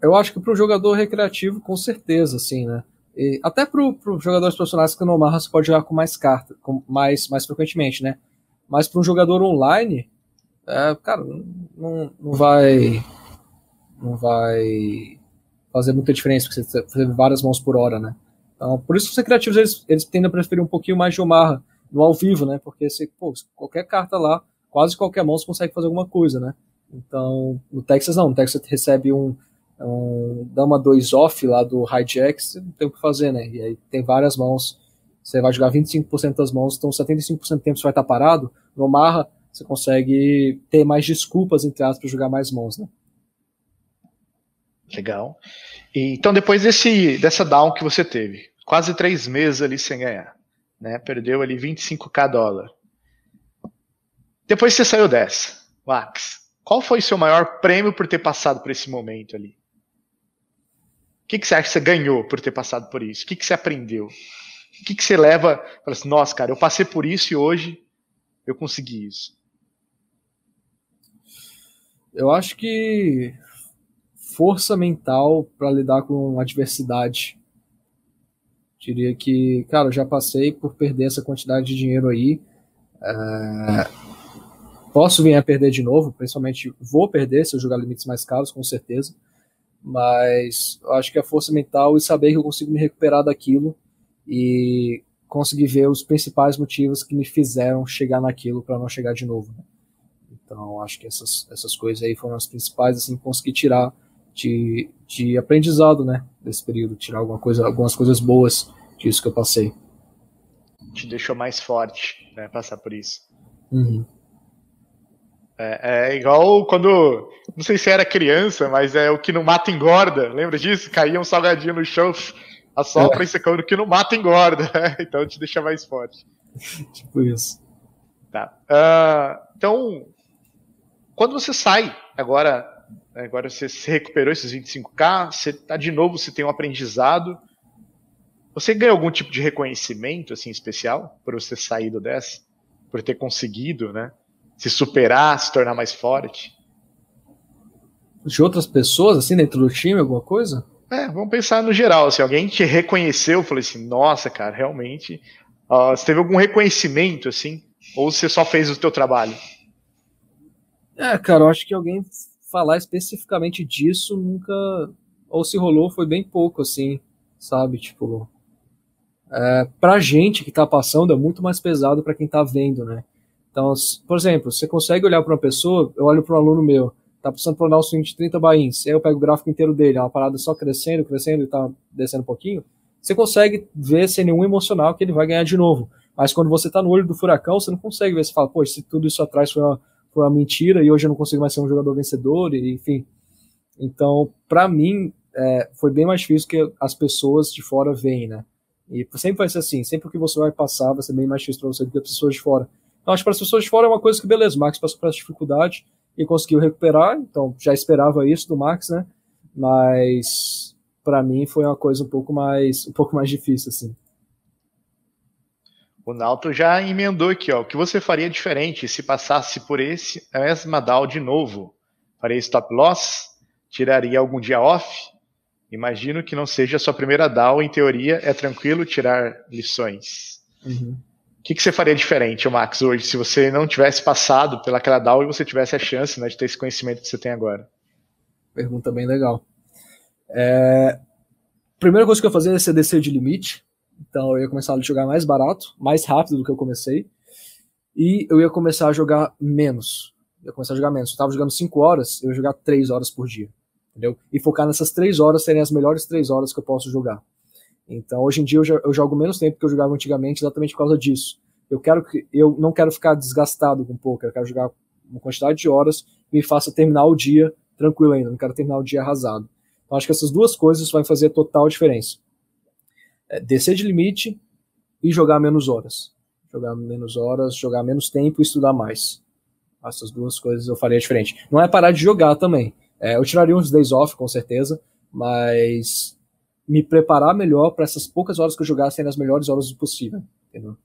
Speaker 3: Eu acho que para o jogador recreativo, com certeza, assim, né? E até para os jogadores profissionais que no Omaha você pode jogar com mais cartas, com mais, mais frequentemente, né? Mas para um jogador online, é, cara, não, não vai não vai fazer muita diferença, porque você tem várias mãos por hora, né? Então, por isso os recreativos eles, eles tendem a preferir um pouquinho mais de Omaha no ao vivo, né? Porque você, pô, qualquer carta lá, quase qualquer mão você consegue fazer alguma coisa, né? Então, no Texas não, no Texas você recebe um, um dama 2 off lá do hijack, você não tem o que fazer, né? E aí tem várias mãos, você vai jogar 25% das mãos, então 75% do tempo você vai estar parado. No Marra, você consegue ter mais desculpas, entre aspas, para jogar mais mãos, né?
Speaker 2: Legal. E, então, depois desse, dessa down que você teve, quase três meses ali sem ganhar, né? Perdeu ali 25k dólar. Depois você saiu dessa, Max. Qual foi o seu maior prêmio por ter passado por esse momento ali? Que, que você acha que você ganhou por ter passado por isso? O que, que você aprendeu? O que, que você leva? Fala assim, nossa, cara, eu passei por isso e hoje eu consegui isso.
Speaker 3: Eu acho que força mental para lidar com adversidade. Diria que, cara, eu já passei por perder essa quantidade de dinheiro aí. É... Posso vir a perder de novo, principalmente vou perder se eu jogar limites mais caros, com certeza mas acho que a força mental e saber que eu consigo me recuperar daquilo e consegui ver os principais motivos que me fizeram chegar naquilo para não chegar de novo. Né? Então, acho que essas, essas coisas aí foram as principais, assim, consegui tirar de, de aprendizado, né, desse período, tirar alguma coisa, algumas coisas boas disso que eu passei.
Speaker 2: Te deixou mais forte, né, passar por isso.
Speaker 3: Uhum.
Speaker 2: É, é, igual quando, não sei se era criança, mas é o que não mata engorda, lembra disso? Caía um salgadinho no chão, assopra é. e você come o que não mata engorda, <laughs> então te deixa mais forte. <laughs>
Speaker 3: tipo isso.
Speaker 2: Tá. Uh, então, quando você sai, agora, agora você se recuperou esses 25k, você tá de novo, você tem um aprendizado. Você ganha algum tipo de reconhecimento assim especial por você saído dessa, por ter conseguido, né? Se superar, se tornar mais forte?
Speaker 3: De outras pessoas assim dentro do time, alguma coisa?
Speaker 2: É, vamos pensar no geral. Se alguém te reconheceu, falei assim, nossa, cara, realmente, uh, você teve algum reconhecimento assim, ou você só fez o teu trabalho?
Speaker 3: É, cara, eu acho que alguém falar especificamente disso nunca. Ou se rolou, foi bem pouco, assim, sabe? Tipo. É, pra gente que tá passando, é muito mais pesado para quem tá vendo, né? Então, por exemplo, você consegue olhar para uma pessoa, eu olho para um aluno meu, tá precisando planar um swing de 30 bains, aí eu pego o gráfico inteiro dele, é uma parada só crescendo, crescendo e tá descendo um pouquinho, você consegue ver sem nenhum emocional que ele vai ganhar de novo. Mas quando você tá no olho do furacão, você não consegue ver, você fala, pô, se tudo isso atrás foi uma, foi uma mentira e hoje eu não consigo mais ser um jogador vencedor, e, enfim. Então, para mim, é, foi bem mais difícil que as pessoas de fora veem, né? E sempre vai ser assim, sempre que você vai passar vai ser bem mais difícil para você do que as pessoas de fora. Então, acho que para as pessoas de fora é uma coisa que, beleza, o Max passou por essa dificuldade e conseguiu recuperar, então já esperava isso do Max, né? Mas para mim foi uma coisa um pouco mais um pouco mais difícil assim.
Speaker 2: O Nauto já emendou aqui, ó. O que você faria diferente se passasse por esse mesma DAO de novo? Faria stop loss? Tiraria algum dia off? Imagino que não seja a sua primeira DAO, em teoria é tranquilo tirar lições. Uhum. Que, que você faria diferente, Max, hoje, se você não tivesse passado pelaquela DAO e você tivesse a chance né, de ter esse conhecimento que você tem agora?
Speaker 3: Pergunta bem legal. É... Primeira coisa que eu fazer é descer de limite. Então eu ia começar a jogar mais barato, mais rápido do que eu comecei. E eu ia começar a jogar menos. Eu ia começar a jogar menos. Eu tava jogando 5 horas, eu ia jogar 3 horas por dia. Entendeu? E focar nessas 3 horas serem as melhores 3 horas que eu posso jogar. Então hoje em dia eu, jogo menos tempo que eu jogava antigamente exatamente por causa disso. Eu quero que eu não quero ficar desgastado com poker, eu quero jogar uma quantidade de horas que me faça terminar o dia tranquilo ainda, não quero terminar o dia arrasado. Então acho que essas duas coisas vão fazer total diferença é, descer de limite e jogar menos horas. Jogar menos horas, jogar menos tempo e estudar mais. Essas duas coisas eu faria diferente. Não é parar de jogar também. É, eu tiraria uns days off, com certeza, mas me preparar melhor para essas poucas horas que eu jogar serem as melhores horas possível. Entendeu?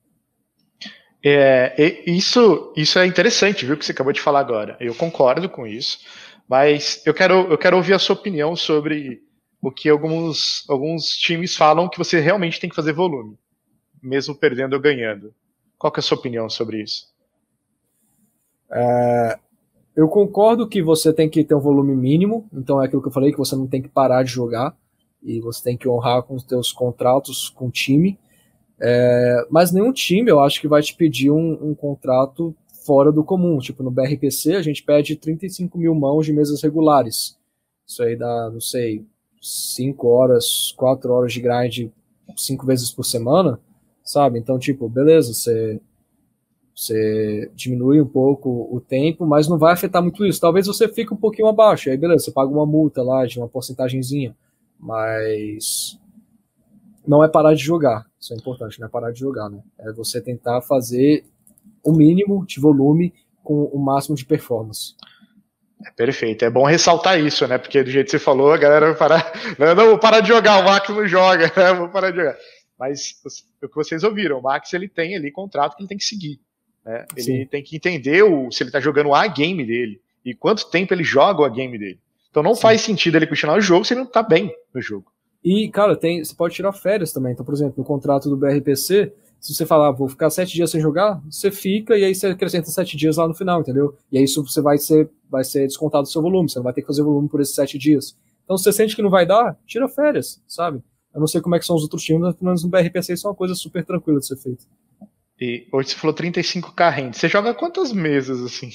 Speaker 2: É, isso, isso é interessante, viu, que você acabou de falar agora. Eu concordo com isso, mas eu quero, eu quero ouvir a sua opinião sobre o que alguns, alguns times falam que você realmente tem que fazer volume, mesmo perdendo ou ganhando. Qual é a sua opinião sobre isso?
Speaker 3: É, eu concordo que você tem que ter um volume mínimo, então é aquilo que eu falei, que você não tem que parar de jogar, e você tem que honrar com os teus contratos com o time, é, mas nenhum time eu acho que vai te pedir um, um contrato fora do comum, tipo no BRPC a gente pede 35 mil mãos de mesas regulares, isso aí dá, não sei, 5 horas, 4 horas de grind cinco vezes por semana, sabe? Então, tipo, beleza, você você diminui um pouco o tempo, mas não vai afetar muito isso. Talvez você fique um pouquinho abaixo, aí beleza, você paga uma multa lá de uma porcentagemzinha, mas não é parar de jogar. Isso é importante, não é parar de jogar, né? É você tentar fazer o mínimo de volume com o máximo de performance.
Speaker 2: É perfeito. É bom ressaltar isso, né? Porque do jeito que você falou, a galera vai parar. <laughs> Não, não vou parar de jogar, o Max não joga, <laughs> né? Vou parar de jogar. Mas o que vocês ouviram, o Max ele tem ali contrato que ele tem que seguir. Né? Ele Sim. tem que entender o, se ele está jogando a game dele e quanto tempo ele joga a game dele. Então não Sim. faz sentido ele continuar o jogo se ele não está bem no jogo.
Speaker 3: E, cara, tem, você pode tirar férias também. Então, por exemplo, no contrato do BRPC, se você falar, ah, vou ficar sete dias sem jogar, você fica e aí você acrescenta sete dias lá no final, entendeu? E aí isso você vai ser, vai ser descontado do seu volume, você não vai ter que fazer volume por esses sete dias. Então, se você sente que não vai dar, tira férias, sabe? Eu não sei como é que são os outros times, mas pelo menos no BRPC isso é uma coisa super tranquila de ser feita.
Speaker 2: E hoje você falou 35k rende. Você joga quantas mesas, assim?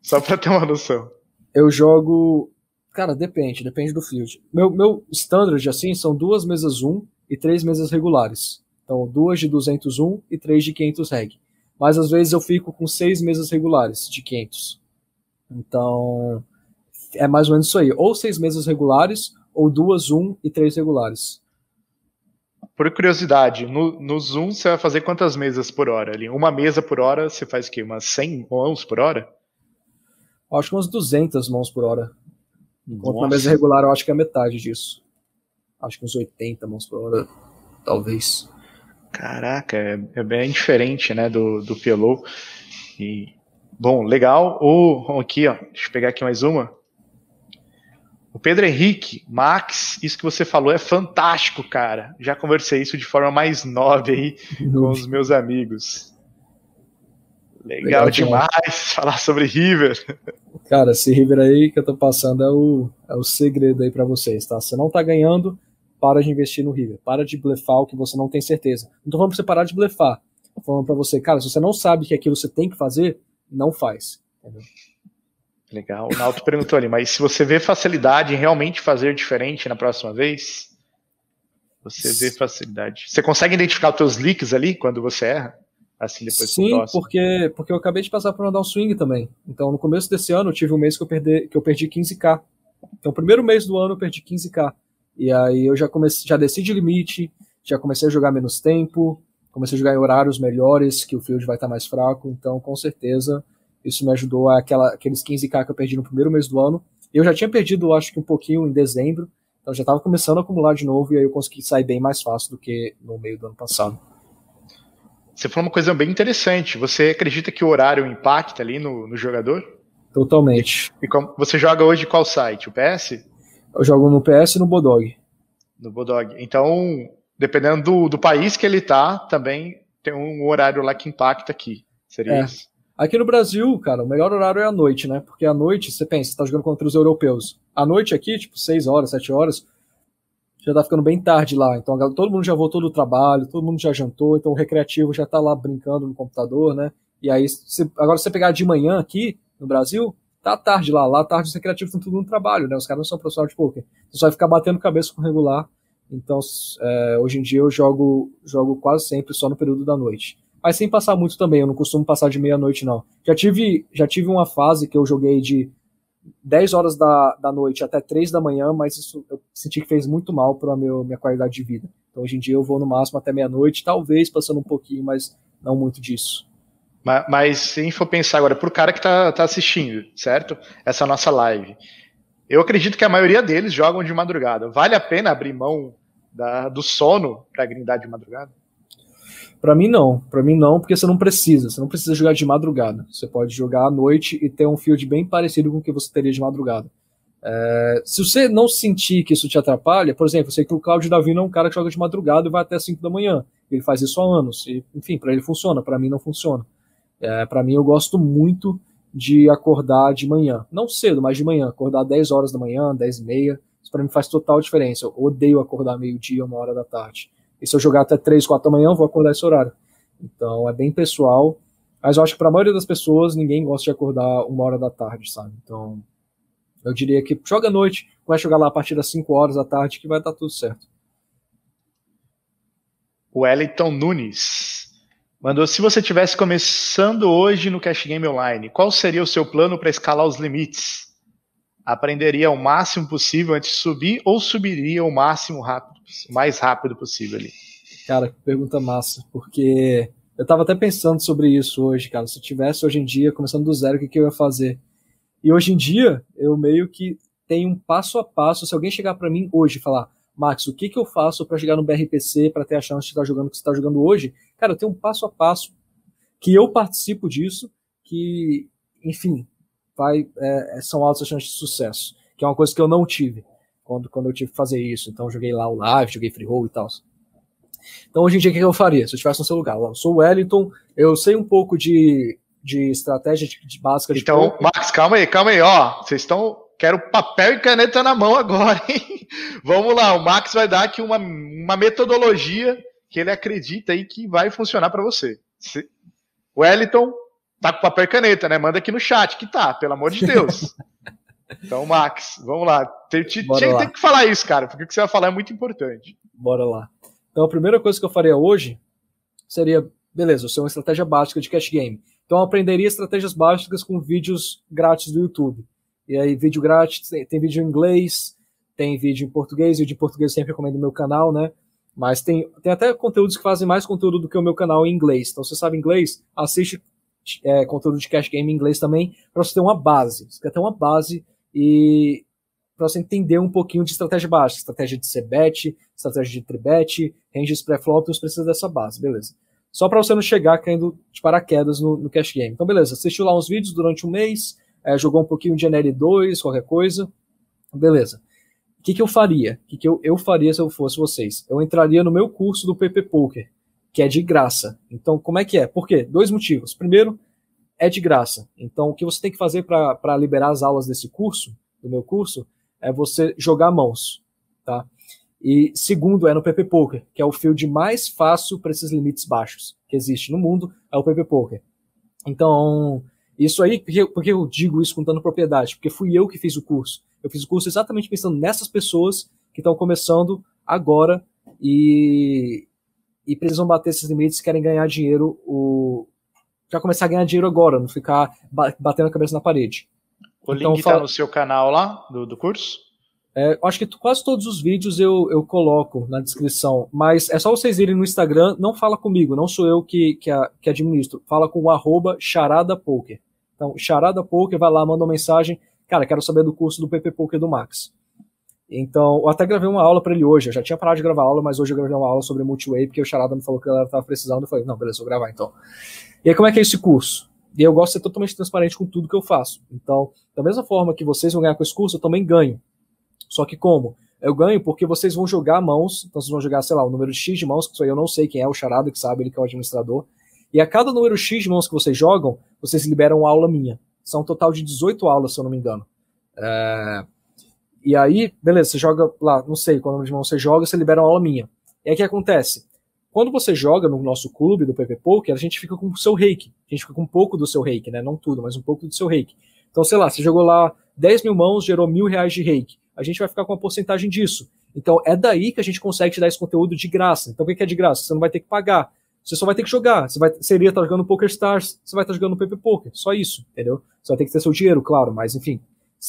Speaker 2: Só pra ter uma noção.
Speaker 3: Eu jogo. Cara, depende, depende do field. Meu, meu standard, assim, são duas mesas 1 e três mesas regulares. Então, duas de 201 e três de 500 reg. Mas às vezes eu fico com seis mesas regulares de 500. Então, é mais ou menos isso aí. Ou seis mesas regulares, ou duas, um e três regulares.
Speaker 2: Por curiosidade, no, no Zoom você vai fazer quantas mesas por hora ali? Uma mesa por hora, você faz o quê? Umas 100 mãos por hora?
Speaker 3: Acho que umas 200 mãos por hora. Enquanto na mesa regular eu acho que é metade disso. Acho que uns 80 mãos por hora, talvez.
Speaker 2: Caraca, é, é bem diferente, né, do, do PLO. E, bom, legal. O, aqui, ó, deixa eu pegar aqui mais uma. O Pedro Henrique, Max, isso que você falou é fantástico, cara. Já conversei isso de forma mais nova aí com os meus amigos. Legal, Legal demais. falar sobre River.
Speaker 3: Cara, esse River aí que eu tô passando é o, é o segredo aí para vocês, tá? Você não tá ganhando, para de investir no River. Para de blefar o que você não tem certeza. Não tô falando pra você parar de blefar. Tô falando pra você, cara, se você não sabe que aquilo você tem que fazer, não faz. Entendeu?
Speaker 2: Legal. O Naldo perguntou ali, mas se você vê facilidade em realmente fazer diferente na próxima vez, você vê facilidade. Você consegue identificar os teus leaks ali quando você erra? Assim depois
Speaker 3: Sim, porque, porque eu acabei de passar por um swing também. Então, no começo desse ano, eu tive um mês que eu, perdi, que eu perdi 15k. Então, o primeiro mês do ano eu perdi 15k. E aí eu já comecei, já desci de limite, já comecei a jogar menos tempo, comecei a jogar em horários melhores, que o field vai estar mais fraco. Então, com certeza, isso me ajudou a aquela, aqueles 15k que eu perdi no primeiro mês do ano. Eu já tinha perdido, acho que um pouquinho em dezembro, então já estava começando a acumular de novo e aí eu consegui sair bem mais fácil do que no meio do ano passado.
Speaker 2: Você falou uma coisa bem interessante. Você acredita que o horário impacta ali no, no jogador?
Speaker 3: Totalmente.
Speaker 2: E, como, você joga hoje qual site? O PS?
Speaker 3: Eu jogo no PS e no Bodog.
Speaker 2: No Bodog. Então, dependendo do, do país que ele tá, também tem um horário lá que impacta aqui. Seria é. isso?
Speaker 3: Aqui no Brasil, cara, o melhor horário é a noite, né? Porque à noite, você pensa, você tá jogando contra os europeus. À noite aqui, tipo, 6 horas, 7 horas, já tá ficando bem tarde lá. Então todo mundo já voltou do trabalho, todo mundo já jantou, então o recreativo já tá lá brincando no computador, né? E aí, se, agora se você pegar de manhã aqui no Brasil, tá tarde lá. Lá tarde os recreativos estão tudo no trabalho, né? Os caras não são profissionais de poker. Você vai ficar batendo cabeça com regular. Então, é, hoje em dia eu jogo, jogo quase sempre só no período da noite mas sem passar muito também, eu não costumo passar de meia-noite, não. Já tive, já tive uma fase que eu joguei de 10 horas da, da noite até 3 da manhã, mas isso eu senti que fez muito mal para a minha qualidade de vida. Então hoje em dia eu vou no máximo até meia-noite, talvez passando um pouquinho, mas não muito disso.
Speaker 2: Mas, mas se a gente for pensar agora, para o cara que está tá assistindo, certo? Essa nossa live. Eu acredito que a maioria deles jogam de madrugada. Vale a pena abrir mão da, do sono para grindar de madrugada?
Speaker 3: Para mim não, para mim não, porque você não precisa, você não precisa jogar de madrugada. Você pode jogar à noite e ter um field bem parecido com o que você teria de madrugada. É, se você não sentir que isso te atrapalha, por exemplo, eu sei que o Claudio Davino é um cara que joga de madrugada e vai até 5 da manhã. Ele faz isso há anos. E, enfim, para ele funciona, para mim não funciona. É, para mim eu gosto muito de acordar de manhã. Não cedo, mas de manhã. Acordar 10 horas da manhã, 10 e meia. Isso para mim faz total diferença. Eu odeio acordar meio-dia, uma hora da tarde. E se eu jogar até 3, 4 da manhã, eu vou acordar esse horário. Então é bem pessoal. Mas eu acho que para a maioria das pessoas, ninguém gosta de acordar uma hora da tarde, sabe? Então eu diria que joga à noite, vai jogar lá a partir das 5 horas da tarde, que vai dar tudo certo.
Speaker 2: O Wellington Nunes mandou: se você tivesse começando hoje no Cash Game Online, qual seria o seu plano para escalar os limites? Aprenderia o máximo possível antes de subir ou subiria o máximo rápido? O mais rápido possível ali.
Speaker 3: Cara, que pergunta massa, porque eu tava até pensando sobre isso hoje, cara. Se eu tivesse hoje em dia, começando do zero, o que, que eu ia fazer? E hoje em dia, eu meio que tenho um passo a passo. Se alguém chegar para mim hoje e falar, Max, o que, que eu faço para chegar no BRPC para ter a chance de estar jogando o que você está jogando hoje? Cara, eu tenho um passo a passo que eu participo disso, que, enfim, vai, é, são altas chances de sucesso, que é uma coisa que eu não tive quando, quando eu tive que fazer isso. Então, joguei lá o live, joguei free roll e tal. Então, hoje em dia, o que eu faria se eu estivesse no seu lugar? Eu sou o Wellington, eu sei um pouco de, de estratégia de, de básica de
Speaker 2: Então, Max, calma aí, calma aí, ó. Vocês estão. Quero papel e caneta na mão agora, <laughs> hein? Vamos lá, o Max vai dar aqui uma, uma metodologia que ele acredita aí que vai funcionar para você. O Wellington tá com papel e caneta, né? Manda aqui no chat que tá, pelo amor de <laughs> Deus. Então, Max, vamos lá. Tem, tinha, tem que falar isso, cara, porque o que você vai falar é muito importante.
Speaker 3: Bora lá. Então, a primeira coisa que eu faria hoje seria, beleza, eu sou uma estratégia básica de cash game. Então, eu aprenderia estratégias básicas com vídeos grátis do YouTube. E aí, vídeo grátis, tem, tem vídeo em inglês, tem vídeo em português, vídeo em português eu sempre recomendo no meu canal, né? Mas tem, tem até conteúdos que fazem mais conteúdo do que o meu canal em inglês. Então, se você sabe inglês, assiste é, conteúdo de cash game em inglês também, para você ter uma base. Você quer ter uma base e para você entender um pouquinho de estratégia básica, estratégia de c-bet, estratégia de tribet, ranges pré-flop, você precisa dessa base, beleza. Só para você não chegar caindo de paraquedas no, no cash game. Então, beleza, assistiu lá uns vídeos durante um mês, é, jogou um pouquinho de NL2, qualquer coisa, beleza. O que, que eu faria? O que, que eu, eu faria se eu fosse vocês? Eu entraria no meu curso do PP Poker, que é de graça. Então, como é que é? Por quê? Dois motivos. Primeiro, é de graça. Então, o que você tem que fazer para liberar as aulas desse curso, do meu curso, é você jogar mãos, tá? E segundo é no PP Poker, que é o field mais fácil para esses limites baixos que existe no mundo, é o PP Poker. Então, isso aí, porque, porque eu digo isso com tanta propriedade? Porque fui eu que fiz o curso. Eu fiz o curso exatamente pensando nessas pessoas que estão começando agora e, e precisam bater esses limites, querem ganhar dinheiro, o, já começar a ganhar dinheiro agora, não ficar batendo a cabeça na parede.
Speaker 2: O então, link está no seu canal lá, do, do curso?
Speaker 3: É, acho que quase todos os vídeos eu, eu coloco na descrição, mas é só vocês irem no Instagram, não fala comigo, não sou eu que, que, a, que administro, fala com o arroba charadapoker. Então, charadapoker, vai lá, manda uma mensagem, cara, quero saber do curso do PP Poker do Max. Então, eu até gravei uma aula para ele hoje, eu já tinha parado de gravar aula, mas hoje eu gravei uma aula sobre multiway, porque o Charada me falou que ela estava precisando, eu falei, não, beleza, vou gravar então. E aí, como é que é esse curso? E eu gosto de ser totalmente transparente com tudo que eu faço. Então, da mesma forma que vocês vão ganhar com esse curso, eu também ganho. Só que como? Eu ganho porque vocês vão jogar mãos, então vocês vão jogar, sei lá, o número X de mãos, que isso aí eu não sei quem é, o Charada que sabe, ele que é o administrador. E a cada número X de mãos que vocês jogam, vocês liberam uma aula minha. São um total de 18 aulas, se eu não me engano. É... E aí, beleza, você joga lá, não sei qual número de mãos você joga, você libera uma aula minha. E aí o que acontece? Quando você joga no nosso clube do PP Poker, a gente fica com o seu reiki. A gente fica com um pouco do seu reiki, né? Não tudo, mas um pouco do seu reiki. Então, sei lá, você jogou lá 10 mil mãos, gerou mil reais de reiki a gente vai ficar com uma porcentagem disso. Então é daí que a gente consegue te dar esse conteúdo de graça. Então o que é de graça? Você não vai ter que pagar. Você só vai ter que jogar. Você vai, seria estar jogando Poker Stars, você vai estar jogando PP Poker. Só isso, entendeu? Você vai ter que ter seu dinheiro, claro, mas enfim.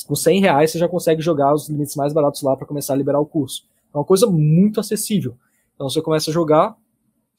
Speaker 3: Com 100 reais você já consegue jogar os limites mais baratos lá para começar a liberar o curso. É uma coisa muito acessível. Então você começa a jogar,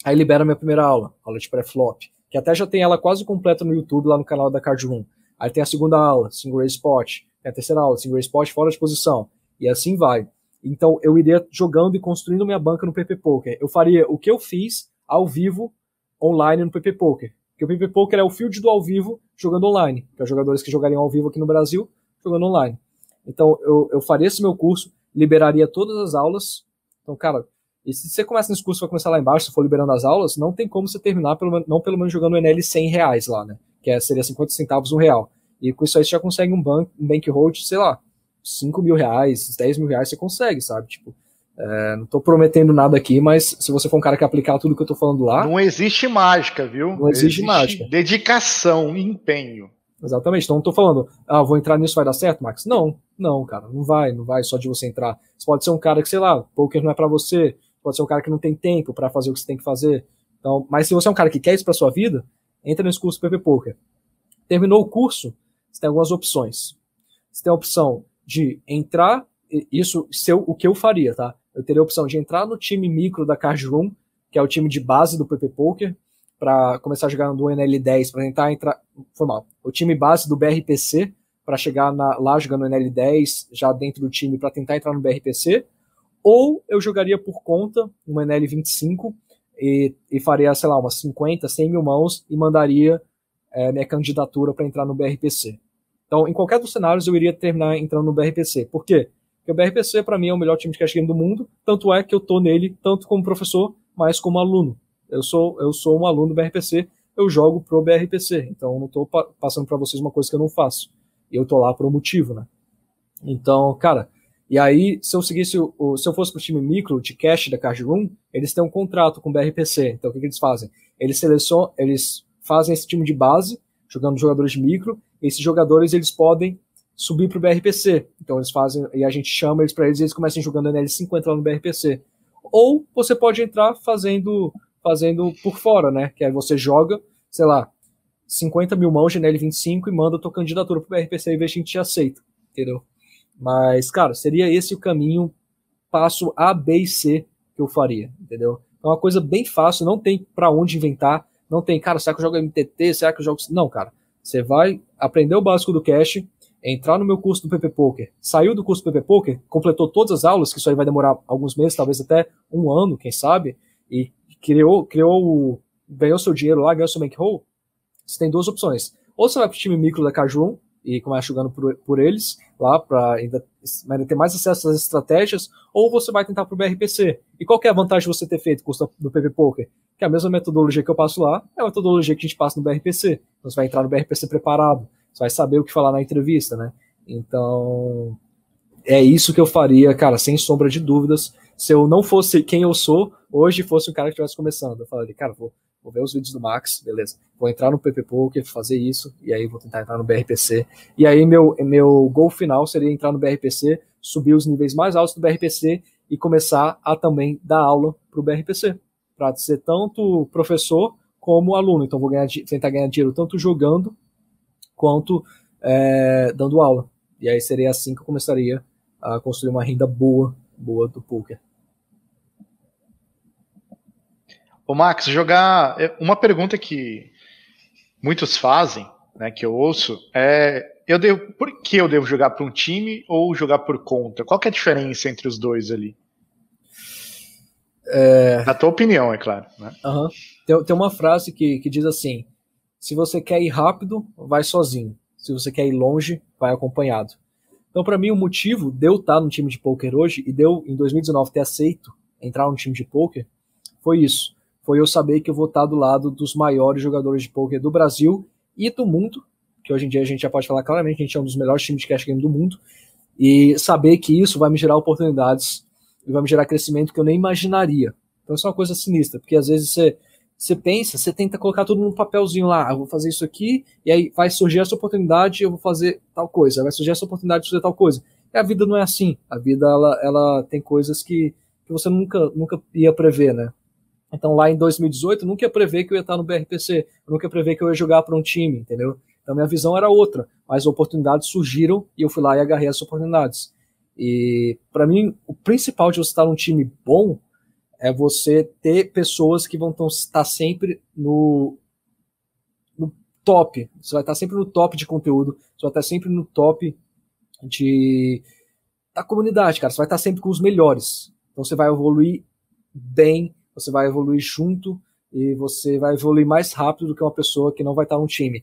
Speaker 3: aí libera a minha primeira aula, aula de pré-flop, que até já tem ela quase completa no YouTube, lá no canal da Card Room. Aí tem a segunda aula, Single Race Spot. Tem a terceira aula, Single Race Spot fora de posição e assim vai. Então eu iria jogando e construindo minha banca no PP Poker. Eu faria o que eu fiz ao vivo online no PP Poker. Porque o PP Poker é o field do ao vivo jogando online, que é os jogadores que jogariam ao vivo aqui no Brasil jogando online. Então eu, eu faria esse meu curso, liberaria todas as aulas. Então, cara, e se você começa nesse curso, vai começar lá embaixo, se for liberando as aulas, não tem como você terminar, pelo, não pelo menos jogando o NL 100 reais lá, né? Que é, seria 50 centavos um real. E com isso aí você já consegue um, bank, um bankroll de, sei lá, 5 mil reais, 10 mil reais você consegue, sabe? Tipo, é, não tô prometendo nada aqui, mas se você for um cara que aplicar tudo que eu tô falando lá.
Speaker 2: Não existe mágica, viu?
Speaker 3: Não existe, existe mágica.
Speaker 2: Dedicação, empenho.
Speaker 3: Exatamente. Então não tô falando, ah, vou entrar nisso, vai dar certo, Max? Não, não, cara, não vai, não vai só de você entrar. Você pode ser um cara que, sei lá, poker não é para você, pode ser um cara que não tem tempo para fazer o que você tem que fazer. Então, mas se você é um cara que quer isso para sua vida, entra nesse curso PP Poker. Terminou o curso, você tem algumas opções. Você tem a opção de entrar, isso ser o que eu faria, tá? Eu teria a opção de entrar no time micro da Card Room, que é o time de base do PP Poker, para começar a jogar no NL10, para tentar entrar. Foi mal. O time base do BRPC, para chegar na, lá jogando no NL10, já dentro do time, para tentar entrar no BRPC. Ou eu jogaria por conta, uma NL25, e, e faria, sei lá, umas 50, 100 mil mãos e mandaria é, minha candidatura para entrar no BRPC. Então, em qualquer dos cenários, eu iria terminar entrando no BRPC. Por quê? Porque o BRPC, para mim, é o melhor time de cash game do mundo, tanto é que eu tô nele, tanto como professor, mas como aluno. Eu sou, eu sou um aluno do BRPC, eu jogo pro BRPC, então eu não tô pa passando para vocês uma coisa que eu não faço. E eu tô lá por um motivo, né? Então, cara, E aí, se eu seguisse o, se eu fosse pro time micro de cash da Card Room, eles têm um contrato com o BRPC. Então, o que, que eles fazem? Eles selecionam, eles fazem esse time de base, jogando jogadores de micro, esses jogadores eles podem subir pro BRPC. Então eles fazem, e a gente chama eles para eles e eles começam jogando NL50 lá no BRPC. Ou você pode entrar fazendo fazendo por fora, né? Que aí você joga, sei lá, 50 mil mãos de NL25 e manda a tua candidatura pro BRPC e vê se a gente te aceita, entendeu? Mas, cara, seria esse o caminho, passo A, B e C que eu faria, entendeu? É uma coisa bem fácil, não tem para onde inventar, não tem, cara, será que eu jogo MTT, será que eu jogo... Não, cara, você vai aprender o básico do cash, entrar no meu curso do PP Poker, saiu do curso do PP Poker, completou todas as aulas, que isso aí vai demorar alguns meses, talvez até um ano, quem sabe, e criou, criou, ganhou seu dinheiro lá, ganhou seu bankroll, você tem duas opções. Ou você vai para o time micro da Cajun e começa jogando por, por eles lá para ainda, ainda ter mais acesso às estratégias, ou você vai tentar para o BRPC. E qual é a vantagem de você ter feito curso do PP Poker? Que a mesma metodologia que eu passo lá é a metodologia que a gente passa no BRPC. Então você vai entrar no BRPC preparado, você vai saber o que falar na entrevista, né? Então, é isso que eu faria, cara, sem sombra de dúvidas. Se eu não fosse quem eu sou, hoje fosse um cara que estivesse começando. Eu falaria, cara, vou vou ver os vídeos do Max, beleza. Vou entrar no PP Poker, fazer isso, e aí vou tentar entrar no BRPC. E aí meu, meu gol final seria entrar no BRPC, subir os níveis mais altos do BRPC e começar a também dar aula para o BRPC, para ser tanto professor como aluno. Então vou ganhar, tentar ganhar dinheiro tanto jogando quanto é, dando aula. E aí seria assim que eu começaria a construir uma renda boa, boa do poker.
Speaker 2: Ô Max, jogar. É, uma pergunta que muitos fazem, né, que eu ouço, é eu devo, por que eu devo jogar para um time ou jogar por conta? Qual é a diferença entre os dois ali? É... Na tua opinião, é claro. Né?
Speaker 3: Uhum. Tem, tem uma frase que, que diz assim: se você quer ir rápido, vai sozinho. Se você quer ir longe, vai acompanhado. Então, para mim, o motivo de eu estar no time de poker hoje e de eu, em 2019, ter aceito entrar no time de poker foi isso foi eu saber que eu vou estar do lado dos maiores jogadores de poker do Brasil e do mundo, que hoje em dia a gente já pode falar claramente, a gente é um dos melhores times de cash game do mundo, e saber que isso vai me gerar oportunidades e vai me gerar crescimento que eu nem imaginaria. Então isso é uma coisa sinistra, porque às vezes você, você pensa, você tenta colocar tudo num papelzinho lá, ah, eu vou fazer isso aqui, e aí vai surgir essa oportunidade, eu vou fazer tal coisa, vai surgir essa oportunidade de fazer tal coisa. E a vida não é assim. A vida ela, ela tem coisas que, que você nunca, nunca ia prever, né? Então lá em 2018 eu nunca ia prever que eu ia estar no BRPC, nunca ia prever que eu ia jogar para um time, entendeu? Então minha visão era outra, mas oportunidades surgiram e eu fui lá e agarrei as oportunidades. E para mim o principal de você estar num time bom é você ter pessoas que vão estar sempre no, no top. Você vai estar sempre no top de conteúdo, você vai estar sempre no top de da comunidade, cara. Você vai estar sempre com os melhores. Então você vai evoluir bem você vai evoluir junto e você vai evoluir mais rápido do que uma pessoa que não vai estar no time.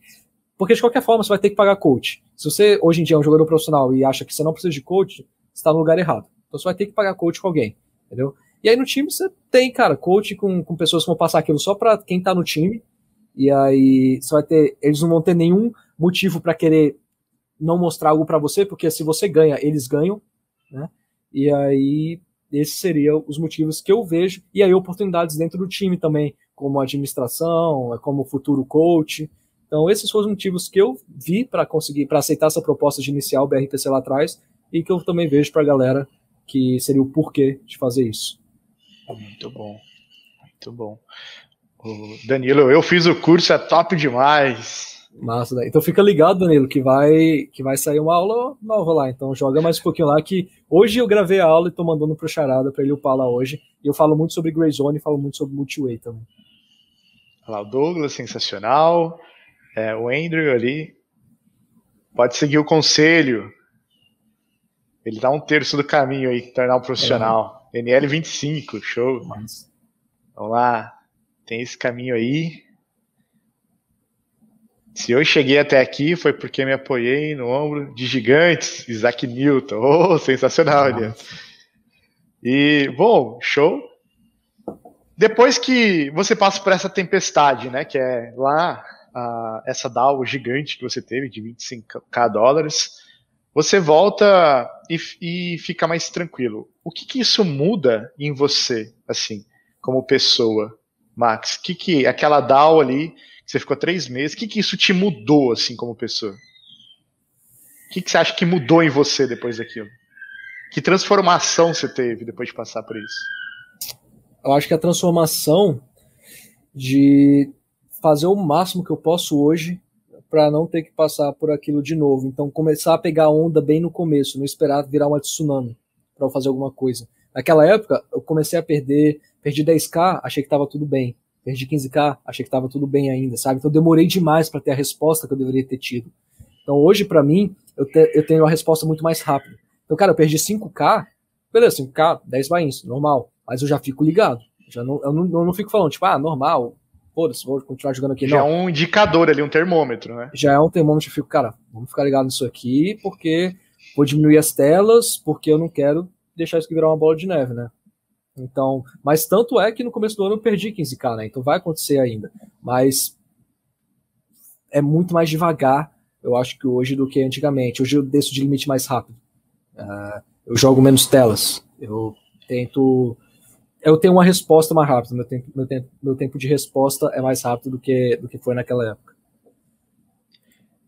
Speaker 3: Porque de qualquer forma você vai ter que pagar coach. Se você hoje em dia é um jogador profissional e acha que você não precisa de coach, você está no lugar errado. Então você vai ter que pagar coach com alguém, entendeu? E aí no time você tem, cara, coach com, com pessoas que vão passar aquilo só para quem tá no time. E aí você vai ter, eles não vão ter nenhum motivo para querer não mostrar algo para você, porque se você ganha, eles ganham, né? E aí esses seriam os motivos que eu vejo. E aí, oportunidades dentro do time também, como administração, como futuro coach. Então, esses foram os motivos que eu vi para conseguir, para aceitar essa proposta de iniciar o BRPC lá atrás e que eu também vejo para a galera que seria o porquê de fazer isso.
Speaker 2: Muito bom, muito bom. O Danilo, eu fiz o curso, é top demais.
Speaker 3: Massa, né? Então fica ligado, Danilo, que vai que vai sair uma aula nova lá. Então joga mais um pouquinho lá que hoje eu gravei a aula e tô mandando pro Charada para ele upar lá hoje. E eu falo muito sobre Grey Zone e falo muito sobre Multiway também.
Speaker 2: Olha lá, o Douglas, sensacional. É, o Andrew ali. Pode seguir o conselho. Ele dá um terço do caminho aí, tornar um profissional. É. NL 25, show. Vamos lá. Tem esse caminho aí. Se eu cheguei até aqui foi porque me apoiei no ombro de gigantes, Isaac Newton. <laughs> Oh, sensacional, Elias. E, bom, show. Depois que você passa por essa tempestade, né, que é lá essa DAO gigante que você teve de 25k dólares, você volta e, e fica mais tranquilo. O que, que isso muda em você, assim, como pessoa, Max? Que que aquela DAO ali, você ficou três meses, o que, que isso te mudou, assim, como pessoa? O que, que você acha que mudou em você depois daquilo? Que transformação você teve depois de passar por isso?
Speaker 3: Eu acho que a transformação de fazer o máximo que eu posso hoje para não ter que passar por aquilo de novo. Então, começar a pegar onda bem no começo, não esperar virar uma tsunami para fazer alguma coisa. Naquela época, eu comecei a perder, perdi 10k, achei que estava tudo bem. Perdi 15k, achei que estava tudo bem ainda, sabe? Então, demorei demais para ter a resposta que eu deveria ter tido. Então, hoje, para mim, eu, te, eu tenho a resposta muito mais rápida. Então, cara, eu perdi 5k, beleza, 5k, 10 bains, normal. Mas eu já fico ligado. Já não, eu, não, eu não fico falando, tipo, ah, normal, foda-se, vou continuar jogando aqui.
Speaker 2: Já não. é um indicador ali, um termômetro, né?
Speaker 3: Já é um termômetro, eu fico, cara, vamos ficar ligado nisso aqui, porque vou diminuir as telas, porque eu não quero deixar isso aqui virar uma bola de neve, né? Então, mas tanto é que no começo do ano eu perdi 15k, né? Então vai acontecer ainda. Mas é muito mais devagar, eu acho que hoje, do que antigamente. Hoje eu desço de limite mais rápido. Uh, eu jogo menos telas. Eu tento eu tenho uma resposta mais rápida. Meu tempo, meu tempo, meu tempo de resposta é mais rápido do que, do que foi naquela época.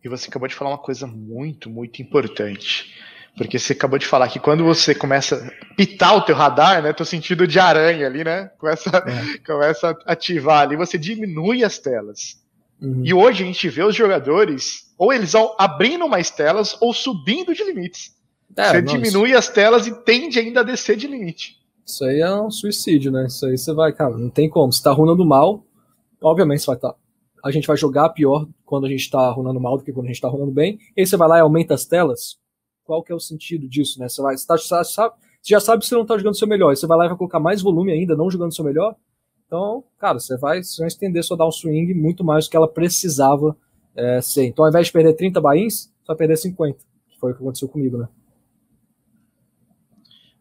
Speaker 2: E você acabou de falar uma coisa muito, muito importante. Porque você acabou de falar que quando você começa a pitar o teu radar, né, teu sentido de aranha ali, né, começa, é. começa a ativar ali, você diminui as telas. Uhum. E hoje a gente vê os jogadores, ou eles vão abrindo mais telas, ou subindo de limites. É, você nossa. diminui as telas e tende ainda a descer de limite.
Speaker 3: Isso aí é um suicídio, né? Isso aí você vai, cara, não tem como. Se tá runando mal, obviamente você vai estar. Tá. A gente vai jogar pior quando a gente tá runando mal do que quando a gente tá runando bem. E aí você vai lá e aumenta as telas. Qual que é o sentido disso, né? Você vai. Você, tá, você, sabe, você já sabe que você não tá jogando seu melhor. E você vai lá e vai colocar mais volume ainda, não jogando seu melhor. Então, cara, você vai, você vai estender sua downswing muito mais do que ela precisava é, ser. Então, ao invés de perder 30 bains, você vai perder 50. Que foi o que aconteceu comigo, né?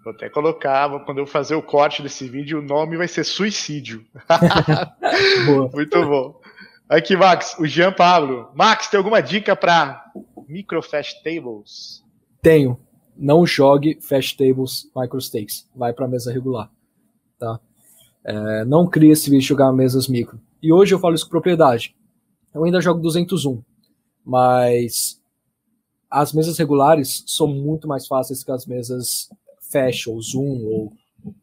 Speaker 2: Vou até colocar, quando eu fazer o corte desse vídeo, o nome vai ser Suicídio. <laughs> <laughs> Muito bom. Aqui, Max, o Jean Pablo. Max, tem alguma dica para micro fast tables?
Speaker 3: Tenho. Não jogue fast tables micro stakes. Vai para mesa regular. Tá? É, não crie esse vídeo de jogar mesas micro. E hoje eu falo isso com propriedade. Eu ainda jogo 201, mas as mesas regulares são muito mais fáceis que as mesas Fast ou Zoom ou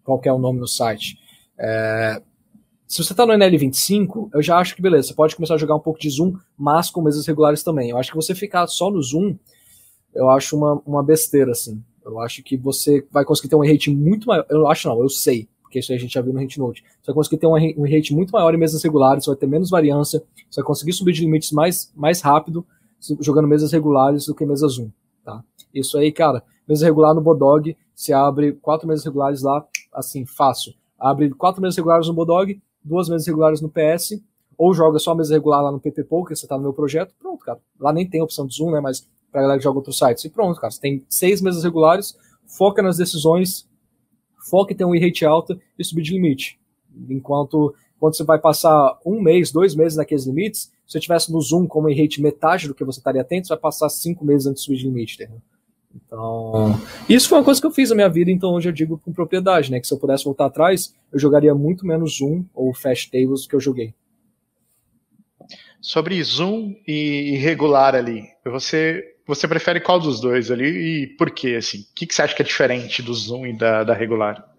Speaker 3: qualquer o nome no site. É, se você está no NL25, eu já acho que beleza, você pode começar a jogar um pouco de Zoom, mas com mesas regulares também. Eu acho que você ficar só no Zoom, eu acho uma, uma besteira, assim. Eu acho que você vai conseguir ter um rate muito maior. Eu acho não, eu sei, porque isso a gente já viu no Hit Note. Você vai conseguir ter um, um rate muito maior em mesas regulares, você vai ter menos variância, você vai conseguir subir de limites mais, mais rápido jogando mesas regulares do que mesas Zoom. Tá? Isso aí, cara, mesa regular no Bodog, se abre quatro mesas regulares lá, assim, fácil. Abre quatro mesas regulares no Bodog, duas mesas regulares no PS, ou joga só a mesa regular lá no PP Poker, você tá no meu projeto, pronto, cara. Lá nem tem opção de zoom, né, mas pra galera que joga outros sites, e pronto, cara. Você tem seis mesas regulares, foca nas decisões, foca em ter um rate alta e subir de limite. Enquanto quando você vai passar um mês, dois meses naqueles limites, se você tivesse no Zoom como rate metade do que você estaria atento, você vai passar cinco meses antes de subir de limite, entendeu? Então, isso foi uma coisa que eu fiz na minha vida, então hoje eu digo com propriedade, né? Que se eu pudesse voltar atrás, eu jogaria muito menos Zoom ou Fast Tables que eu joguei.
Speaker 2: Sobre Zoom e regular ali, você você prefere qual dos dois ali e por quê, assim? O que, que você acha que é diferente do Zoom e da, da regular?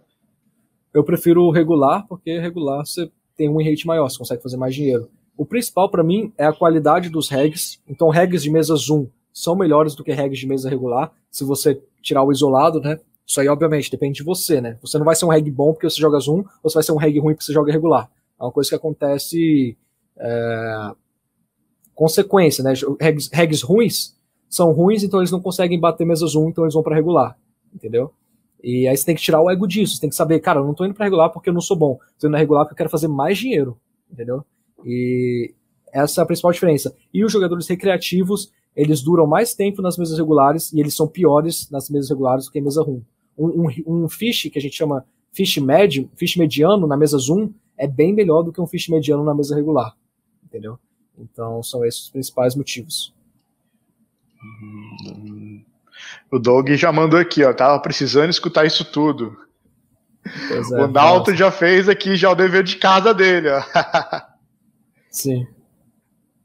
Speaker 3: Eu prefiro o regular, porque regular você tem um rate maior, você consegue fazer mais dinheiro. O principal para mim é a qualidade dos regs. Então, regs de mesa Zoom são melhores do que regs de mesa regular, se você tirar o isolado, né? Isso aí, obviamente, depende de você, né? Você não vai ser um reg bom porque você joga Zoom, ou você vai ser um reg ruim porque você joga regular. É uma coisa que acontece. É... Consequência, né? Regs, regs ruins são ruins, então eles não conseguem bater mesa Zoom, então eles vão para regular. Entendeu? E aí você tem que tirar o ego disso. Você tem que saber, cara, eu não tô indo para regular porque eu não sou bom. Tô indo na regular porque eu quero fazer mais dinheiro. Entendeu? E essa é a principal diferença. E os jogadores recreativos, eles duram mais tempo nas mesas regulares e eles são piores nas mesas regulares do que em mesa room. Um, um, um fish que a gente chama fish médio, fish mediano na mesa zoom é bem melhor do que um fish mediano na mesa regular, entendeu? Então são esses os principais motivos.
Speaker 2: O Doug já mandou aqui, ó. Tava precisando escutar isso tudo. É, o Nalto já fez aqui já o dever de casa dele, ó.
Speaker 3: Sim.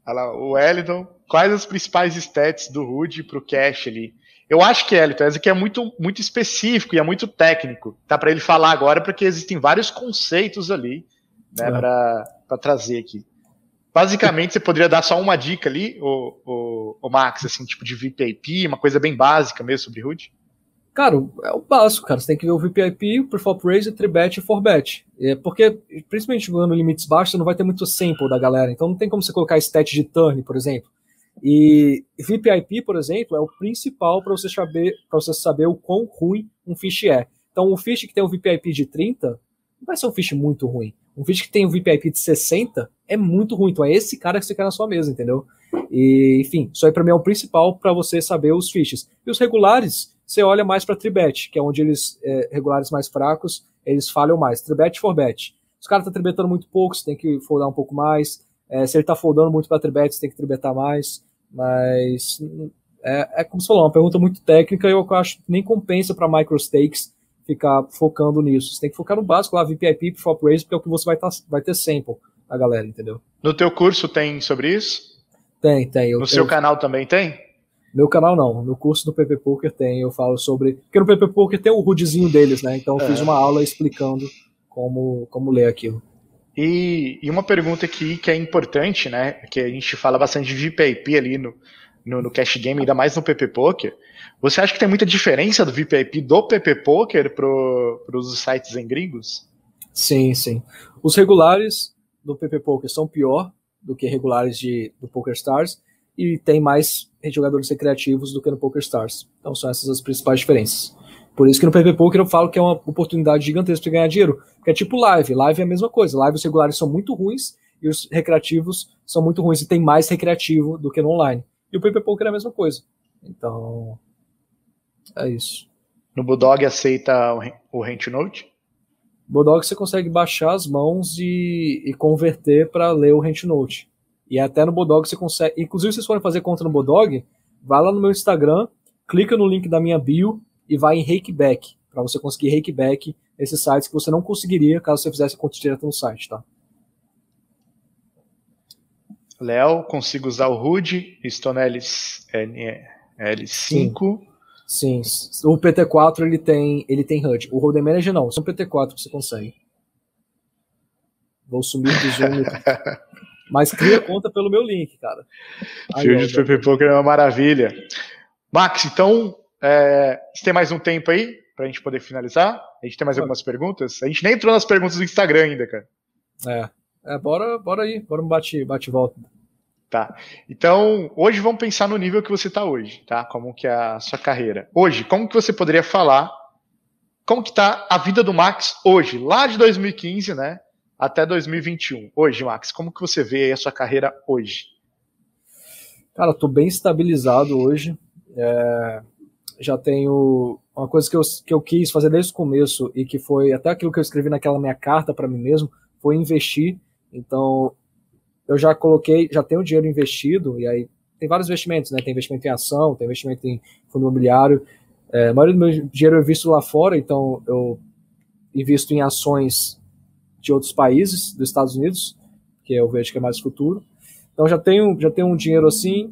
Speaker 2: Olha lá, o Wellington, quais as principais stats do Rude pro Cash ali? Eu acho que, Elton, esse aqui é muito, muito específico e é muito técnico. Tá para ele falar agora, porque existem vários conceitos ali né, é. para trazer aqui. Basicamente, você poderia dar só uma dica ali, o, o, o Max, assim, tipo de VPIP, uma coisa bem básica mesmo sobre Root?
Speaker 3: Cara, é o básico, cara. Você tem que ver o VPIP, o Preflop Raise, Tribet e Forbet. É porque, principalmente jogando limites baixos, você não vai ter muito sample da galera. Então não tem como você colocar stat de turn, por exemplo. E VPIP, por exemplo, é o principal para você saber para você saber o quão ruim um fish é. Então, um fish que tem um VPIP de 30 não vai ser um fish muito ruim. Um fish que tem um VPIP de 60 é muito ruim. Então, é esse cara que você quer na sua mesa, entendeu? E, enfim, isso aí para mim é o principal para você saber os fishes. E os regulares, você olha mais para tribet, que é onde eles, é, regulares mais fracos, eles falham mais. Tribet e forbet. Os caras estão tá tribetando muito pouco, você tem que foldar um pouco mais. É, se ele está foldando muito para tribet, você tem que tribetar mais. Mas é, é como você falou, uma pergunta muito técnica e eu acho que nem compensa para microstakes ficar focando nisso. Você tem que focar no básico lá, VPIP, Flop Raise, porque é o que você vai, tá, vai ter sample a galera, entendeu?
Speaker 2: No teu curso tem sobre isso?
Speaker 3: Tem, tem.
Speaker 2: Eu, no seu
Speaker 3: eu,
Speaker 2: canal também tem?
Speaker 3: Meu canal não. No curso do PP Poker tem, eu falo sobre. Porque no PP Poker tem o HUDzinho deles, né? Então eu é. fiz uma aula explicando como, como ler aquilo.
Speaker 2: E, e, uma pergunta aqui que é importante, né? Que a gente fala bastante de VPIP ali no, no, no Cash Game, ainda mais no PP Poker. Você acha que tem muita diferença do VPIP do PP Poker para os sites em gringos?
Speaker 3: Sim, sim. Os regulares do PP Poker são pior do que regulares de, do Poker Stars e tem mais jogadores recreativos do que no Poker Stars. Então são essas as principais diferenças. Por isso que no PP Poker eu falo que é uma oportunidade gigantesca de ganhar dinheiro. Porque é tipo live. Live é a mesma coisa. Live os regulares são muito ruins e os recreativos são muito ruins. E tem mais recreativo do que no online. E o PP Poker é a mesma coisa. Então. É isso.
Speaker 2: No Bulldog aceita o Rent Note?
Speaker 3: Bulldog você consegue baixar as mãos e, e converter para ler o Rent Note. E até no Bulldog você consegue. Inclusive, se vocês forem fazer conta no Bulldog, vai lá no meu Instagram, clica no link da minha bio e vai em Rakeback, para você conseguir Rakeback esses sites que você não conseguiria caso você fizesse conta direta no site, tá?
Speaker 2: Léo, consigo usar o HUD, estou na L, L5.
Speaker 3: Sim. Sim. o PT4 ele tem, ele tem HUD. O Road Manager não, só o PT4 que você consegue. Vou sumir do Zoom. <laughs> Mas cria conta pelo meu link, cara.
Speaker 2: Field de PP Poker é uma maravilha. Max, então é, você tem mais um tempo aí para a gente poder finalizar? A gente tem mais algumas perguntas? A gente nem entrou nas perguntas do Instagram ainda, cara.
Speaker 3: É, é bora, bora aí, bora um bate, bate volta.
Speaker 2: Tá. Então, hoje vamos pensar no nível que você está hoje, tá? Como que é a sua carreira. Hoje, como que você poderia falar como que tá a vida do Max hoje, lá de 2015, né, até 2021. Hoje, Max, como que você vê a sua carreira hoje?
Speaker 3: Cara, tô bem estabilizado hoje. É, já tenho uma coisa que eu, que eu quis fazer desde o começo e que foi até aquilo que eu escrevi naquela minha carta para mim mesmo, foi investir. Então, eu já coloquei, já tenho dinheiro investido, e aí tem vários investimentos, né? Tem investimento em ação, tem investimento em fundo imobiliário. É, a maioria do meu dinheiro eu invisto lá fora, então eu invisto em ações de outros países, dos Estados Unidos, que eu vejo que é mais futuro. Então já tenho, já tenho um dinheiro assim,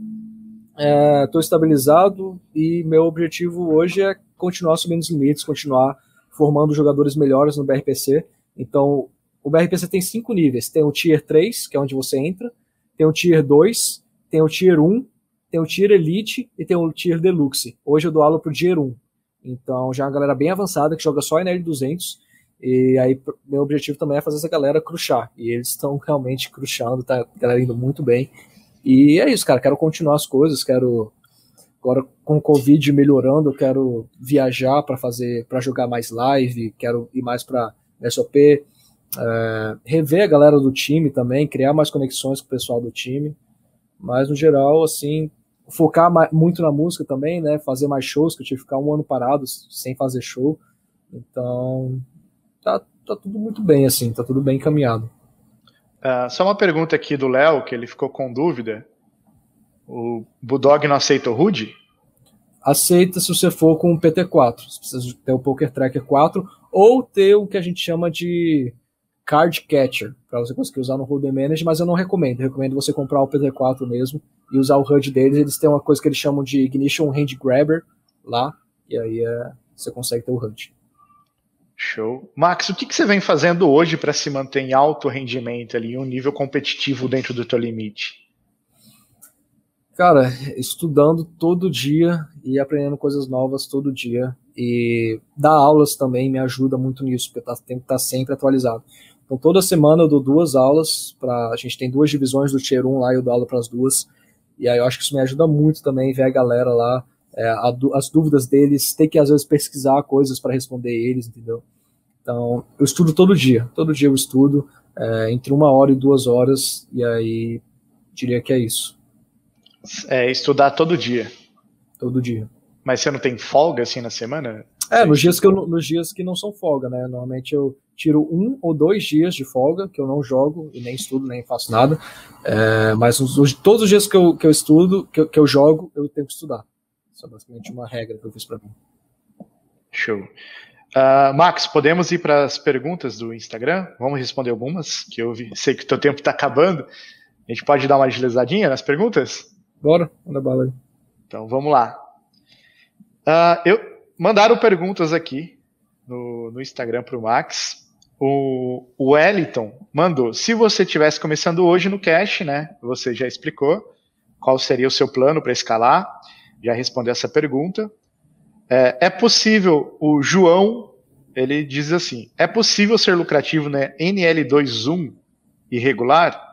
Speaker 3: estou é, estabilizado e meu objetivo hoje é continuar subindo os limites, continuar formando jogadores melhores no BRPC. Então, o BRPC tem cinco níveis. Tem o Tier 3, que é onde você entra, tem o Tier 2, tem o Tier 1, tem o Tier Elite e tem o Tier Deluxe. Hoje eu dou aula pro Tier 1. Então, já é uma galera bem avançada que joga só NL200. E aí, meu objetivo também é fazer essa galera cruxar. E eles estão <laughs> realmente cruxando, tá galera indo muito bem. E é isso, cara. Quero continuar as coisas, quero. Agora, com o Covid melhorando, eu quero viajar para fazer, para jogar mais live, quero ir mais para SOP, é, rever a galera do time também, criar mais conexões com o pessoal do time. Mas, no geral, assim, focar muito na música também, né? Fazer mais shows, que eu tive que ficar um ano parado sem fazer show. Então, tá, tá tudo muito bem, assim, tá tudo bem encaminhado.
Speaker 2: Uh, só uma pergunta aqui do Léo, que ele ficou com dúvida. O Budog não aceita o Rude?
Speaker 3: aceita se você for com o PT4. Você precisa ter o Poker Tracker 4 ou ter o que a gente chama de Card Catcher, para você conseguir usar no Hold'em Manager, mas eu não recomendo. Eu recomendo você comprar o PT4 mesmo e usar o HUD deles. Eles têm uma coisa que eles chamam de Ignition Hand Grabber lá, e aí é, você consegue ter o HUD.
Speaker 2: Show. Max, o que, que você vem fazendo hoje para se manter em alto rendimento ali, um nível competitivo dentro do teu limite?
Speaker 3: Cara, estudando todo dia e aprendendo coisas novas todo dia. E dar aulas também me ajuda muito nisso, porque tá, tem que estar tá sempre atualizado. Então toda semana eu dou duas aulas, pra, a gente tem duas divisões do Tier 1 lá e eu dou aula para as duas. E aí eu acho que isso me ajuda muito também, ver a galera lá, é, a, as dúvidas deles, ter que às vezes pesquisar coisas para responder eles, entendeu? Então eu estudo todo dia, todo dia eu estudo, é, entre uma hora e duas horas, e aí diria que é isso.
Speaker 2: É, estudar todo dia.
Speaker 3: Todo dia.
Speaker 2: Mas você não tem folga assim na semana?
Speaker 3: É, nos dias, que eu, nos dias que não são folga, né? Normalmente eu tiro um ou dois dias de folga, que eu não jogo e nem estudo, nem faço nada. É, mas os, todos os dias que eu, que eu estudo, que eu, que eu jogo, eu tenho que estudar. Isso é basicamente uma regra que eu fiz para mim.
Speaker 2: Show. Uh, Max, podemos ir para as perguntas do Instagram? Vamos responder algumas, que eu vi, sei que o teu tempo está acabando. A gente pode dar uma agilizadinha nas perguntas?
Speaker 3: Bora, manda bala aí.
Speaker 2: Então vamos lá. Uh, eu mandaram perguntas aqui no, no Instagram para o Max. O, o Wellington mandou: se você estivesse começando hoje no cash, né? Você já explicou qual seria o seu plano para escalar, já respondeu essa pergunta. É, é, possível, o João, ele diz assim: é possível ser lucrativo na NL2 Zoom irregular?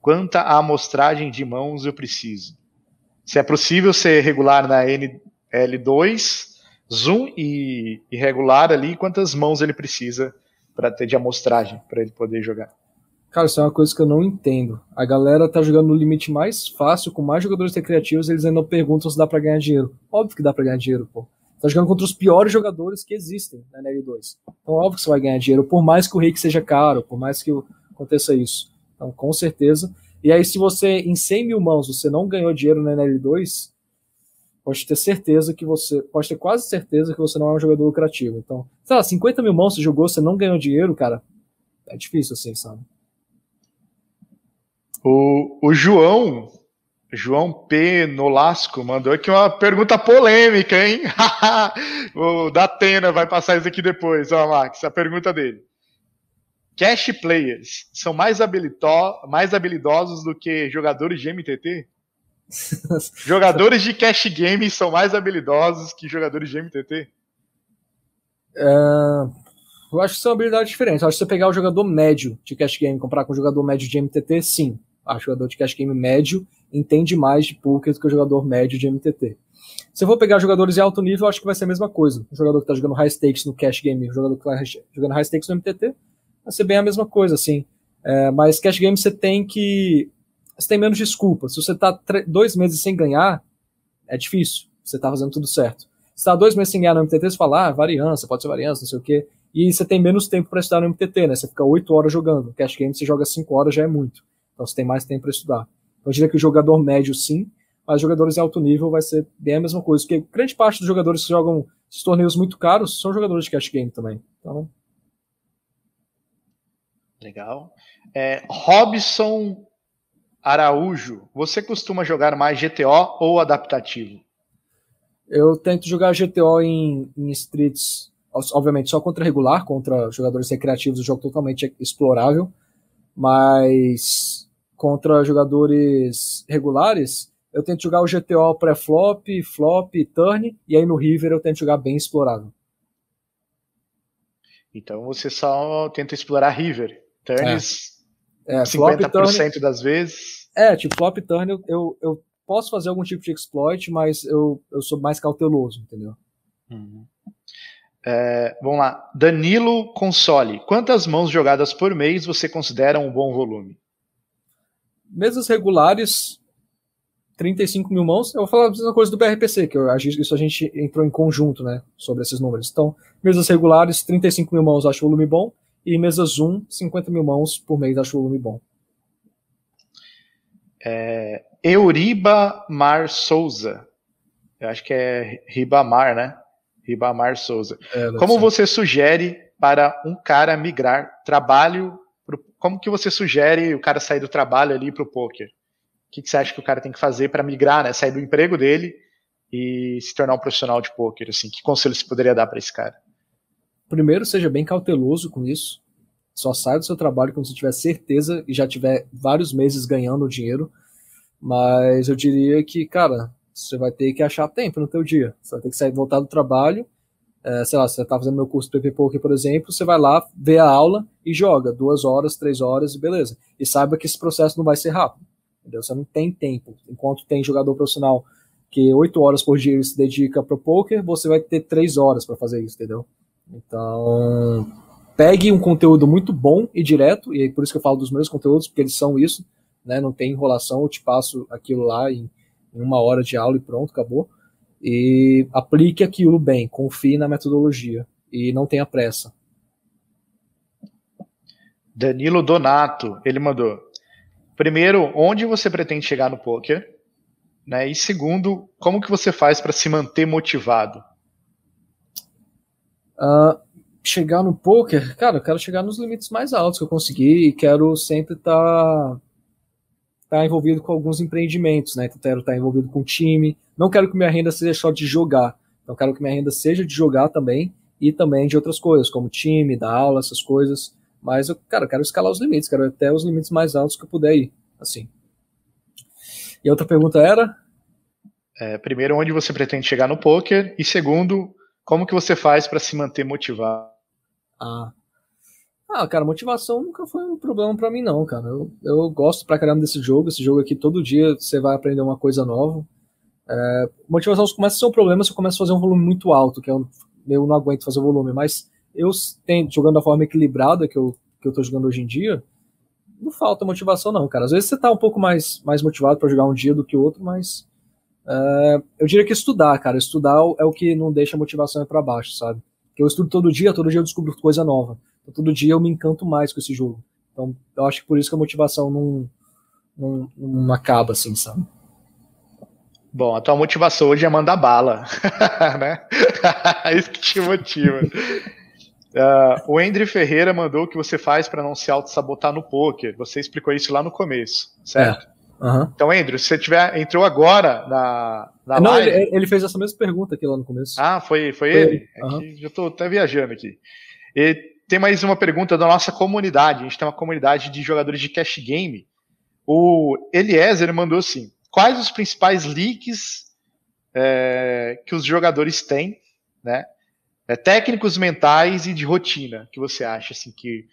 Speaker 2: Quanta amostragem de mãos eu preciso? se é possível ser regular na NL2, zoom e, e regular ali, quantas mãos ele precisa para ter de amostragem para ele poder jogar.
Speaker 3: Cara, isso é uma coisa que eu não entendo. A galera tá jogando no limite mais fácil, com mais jogadores recreativos, eles ainda perguntam se dá para ganhar dinheiro. Óbvio que dá para ganhar dinheiro, pô. Tá jogando contra os piores jogadores que existem na NL2. Então, óbvio que você vai ganhar dinheiro, por mais que o rake seja caro, por mais que aconteça isso. Então, com certeza. E aí, se você, em 100 mil mãos, você não ganhou dinheiro na NL2, pode ter certeza que você, pode ter quase certeza que você não é um jogador lucrativo. Então, sei lá, 50 mil mãos você jogou, você não ganhou dinheiro, cara, é difícil assim, sabe?
Speaker 2: O, o João, João P. Nolasco, mandou aqui uma pergunta polêmica, hein? <laughs> o Datena vai passar isso aqui depois, ó, Max, a pergunta dele. Cash players são mais, habilidó mais habilidosos do que jogadores de MTT? <laughs> jogadores de cash game são mais habilidosos que jogadores de MTT?
Speaker 3: Uh, eu acho que são habilidades diferentes. Eu acho que se você pegar o jogador médio de cash game e comparar com o jogador médio de MTT, sim. Acho que o jogador de cash game médio entende mais de poker do que o jogador médio de MTT. Se eu for pegar jogadores de alto nível, acho que vai ser a mesma coisa. O jogador que está jogando high stakes no cash game, o jogador que está jogando high stakes no MTT, vai ser bem a mesma coisa, assim. É, mas cash game você tem que. Você tem menos desculpa. Se você tá dois meses sem ganhar, é difícil. Você tá fazendo tudo certo. Se tá dois meses sem ganhar no MTT, você fala, ah, variância, pode ser variância, não sei o quê. E você tem menos tempo para estudar no MTT, né? Você fica oito horas jogando. Cash game você joga cinco horas já é muito. Então você tem mais tempo para estudar. Então, eu diria que o jogador médio sim, mas jogadores em alto nível vai ser bem a mesma coisa. Porque grande parte dos jogadores que jogam esses torneios muito caros são jogadores de cash game também. Então,
Speaker 2: Legal. É, Robson Araújo, você costuma jogar mais GTO ou adaptativo?
Speaker 3: Eu tento jogar GTO em, em streets, obviamente só contra regular, contra jogadores recreativos, o jogo totalmente explorável, mas contra jogadores regulares, eu tento jogar o GTO pré-flop, flop, turn, e aí no River eu tento jogar bem explorável.
Speaker 2: Então você só tenta explorar River. Turns é. É, 50% turn, das vezes.
Speaker 3: É, tipo, flop turn eu, eu, eu, posso fazer algum tipo de exploit, mas eu, eu sou mais cauteloso, entendeu?
Speaker 2: Uhum. É, vamos lá. Danilo Console. Quantas mãos jogadas por mês você considera um bom volume?
Speaker 3: Mesas regulares, 35 mil mãos. Eu vou falar a mesma coisa do BRPC, que eu, isso a gente entrou em conjunto, né, sobre esses números. Então, mesas regulares, 35 mil mãos acho volume bom. E mesa Zoom, 50 mil mãos por mês, acho o volume bom.
Speaker 2: É, Euriba Mar Souza. Eu acho que é Ribamar, né? Ribamar Souza. É, como ser. você sugere para um cara migrar trabalho? Pro, como que você sugere o cara sair do trabalho ali para o poker? O que, que, você acha que o cara tem que fazer para migrar, né? Sair do emprego dele e se tornar um profissional de poker? Assim, que conselho você poderia dar para esse cara?
Speaker 3: Primeiro, seja bem cauteloso com isso. Só saia do seu trabalho quando você tiver certeza e já tiver vários meses ganhando dinheiro. Mas eu diria que, cara, você vai ter que achar tempo no teu dia. Você vai ter que sair, voltar do trabalho. É, sei lá, você está fazendo meu curso PP Poker, por exemplo, você vai lá, vê a aula e joga duas horas, três horas e beleza. E saiba que esse processo não vai ser rápido. Entendeu? Você não tem tempo. Enquanto tem jogador profissional que oito horas por dia se dedica para o poker, você vai ter três horas para fazer isso, entendeu? Então, pegue um conteúdo muito bom e direto, e é por isso que eu falo dos meus conteúdos, porque eles são isso, né? Não tem enrolação, eu te passo aquilo lá em em uma hora de aula e pronto, acabou. E aplique aquilo bem, confie na metodologia e não tenha pressa.
Speaker 2: Danilo Donato, ele mandou. Primeiro, onde você pretende chegar no poker? Né? E segundo, como que você faz para se manter motivado?
Speaker 3: Uh, chegar no poker, cara, eu quero chegar nos limites mais altos que eu conseguir e quero sempre estar tá estar envolvido com alguns empreendimentos, né? Então, quero estar envolvido com time. Não quero que minha renda seja só de jogar. Então, quero que minha renda seja de jogar também e também de outras coisas, como time, dar aula, essas coisas. Mas eu, cara, eu quero escalar os limites, quero até os limites mais altos que eu puder ir, assim. E outra pergunta era?
Speaker 2: É, primeiro, onde você pretende chegar no poker? E segundo, como que você faz para se manter motivado?
Speaker 3: Ah, ah, cara, motivação nunca foi um problema para mim, não, cara. Eu, eu gosto pra caramba desse jogo. Esse jogo aqui, todo dia você vai aprender uma coisa nova. É, motivação começa a ser um problema se eu começo a fazer um volume muito alto, que eu, eu não aguento fazer volume. Mas eu jogando da forma equilibrada que eu, que eu tô jogando hoje em dia, não falta motivação, não, cara. Às vezes você tá um pouco mais, mais motivado para jogar um dia do que o outro, mas. É, eu diria que estudar, cara. Estudar é o que não deixa a motivação ir pra baixo, sabe? Porque eu estudo todo dia, todo dia eu descubro coisa nova. Então, todo dia eu me encanto mais com esse jogo. Então, eu acho que por isso que a motivação não, não, não acaba, assim, sabe?
Speaker 2: Bom, a tua motivação hoje é mandar bala, <laughs> né? <laughs> É isso que te motiva. Uh, o André Ferreira mandou o que você faz para não se auto-sabotar no poker. Você explicou isso lá no começo, certo? É. Uhum. Então, Andrew, se você tiver, entrou agora na, na
Speaker 3: não, live... Ele, ele, fez essa mesma pergunta aqui lá no começo.
Speaker 2: Ah, foi, foi, foi ele? ele. Uhum. Eu estou até viajando aqui. E tem mais uma pergunta da nossa comunidade. A gente tem uma comunidade de jogadores de cash game. O Eliezer mandou assim: quais os principais leaks é, que os jogadores têm, né? É, técnicos mentais e de rotina que você acha assim que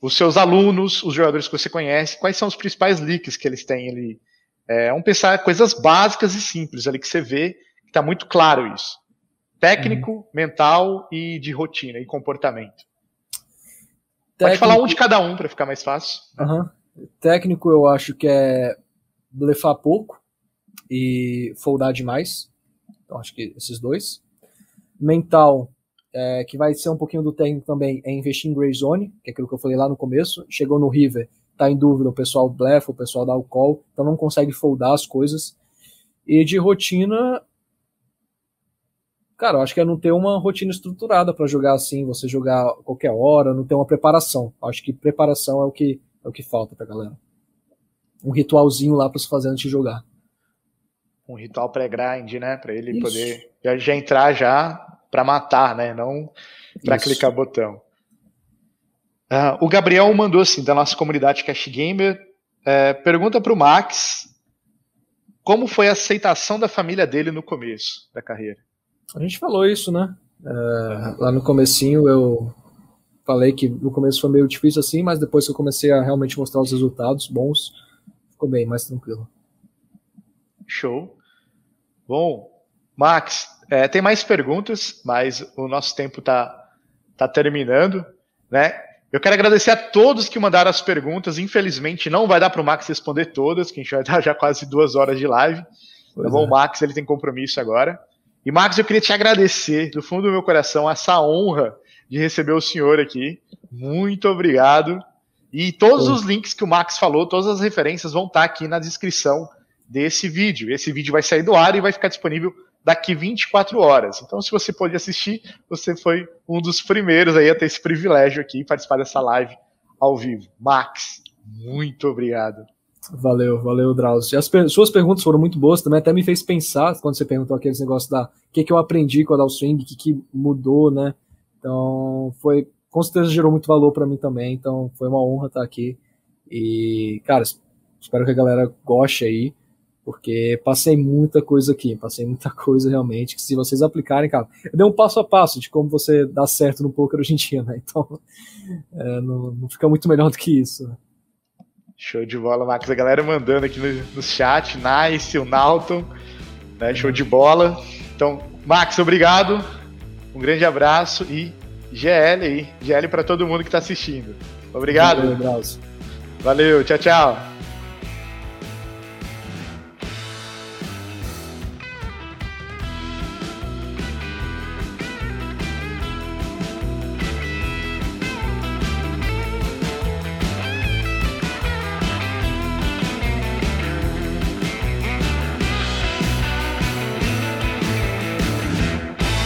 Speaker 2: os seus alunos, os jogadores que você conhece, quais são os principais leaks que eles têm ali? É, vamos pensar coisas básicas e simples ali que você vê que está muito claro isso. Técnico, uhum. mental e de rotina e comportamento. Técnico... Pode falar um de cada um para ficar mais fácil.
Speaker 3: Uhum. Técnico eu acho que é blefar pouco e foldar demais. Então acho que esses dois. Mental, é, que vai ser um pouquinho do técnico também, é investir em Grey Zone, que é aquilo que eu falei lá no começo. Chegou no River, tá em dúvida, o pessoal blefa, o pessoal dá o call, então não consegue foldar as coisas. E de rotina, Cara, eu acho que é não ter uma rotina estruturada para jogar assim, você jogar qualquer hora, não ter uma preparação. Eu acho que preparação é o que é o que falta pra galera. Um ritualzinho lá para se fazer antes de jogar.
Speaker 2: Um ritual pré-grind, né, para ele Isso. poder já, já, entrar já para matar, né, não para clicar botão. Uh, o Gabriel mandou assim da nossa comunidade Cash Gamer, é, pergunta para o Max como foi a aceitação da família dele no começo da carreira.
Speaker 3: A gente falou isso, né? É, lá no comecinho eu falei que no começo foi meio difícil assim, mas depois que eu comecei a realmente mostrar os resultados bons, ficou bem mais tranquilo.
Speaker 2: Show. Bom, Max, é, tem mais perguntas, mas o nosso tempo está tá terminando, né? Eu quero agradecer a todos que mandaram as perguntas. Infelizmente, não vai dar para o Max responder todas, que a gente vai dar já quase duas horas de live. Pois tá é. o Max ele tem compromisso agora. E Marcos, eu queria te agradecer do fundo do meu coração essa honra de receber o senhor aqui. Muito obrigado. E todos os links que o Max falou, todas as referências vão estar aqui na descrição desse vídeo. Esse vídeo vai sair do ar e vai ficar disponível daqui 24 horas. Então, se você pôde assistir, você foi um dos primeiros aí a ter esse privilégio aqui, participar dessa live ao vivo. Max, muito obrigado.
Speaker 3: Valeu, valeu, Drauzio. As per suas perguntas foram muito boas também, até me fez pensar quando você perguntou aqueles negócios da o que, que eu aprendi com a Down Swing, o que, que mudou, né? Então, foi, com certeza gerou muito valor para mim também, então foi uma honra estar aqui. E, cara, espero que a galera goste aí, porque passei muita coisa aqui, passei muita <laughs> coisa realmente, que se vocês aplicarem, cara, eu dei um passo a passo de como você dá certo no poker hoje em dia, né? <laughs> Então, é, não, não fica muito melhor do que isso, né?
Speaker 2: Show de bola, Max. A galera mandando aqui no, no chat, Nice, o Nalton, né? Show de bola. Então, Max, obrigado. Um grande abraço e GL aí. GL para todo mundo que está assistindo. Obrigado.
Speaker 3: Valeu,
Speaker 2: Valeu, tchau, tchau.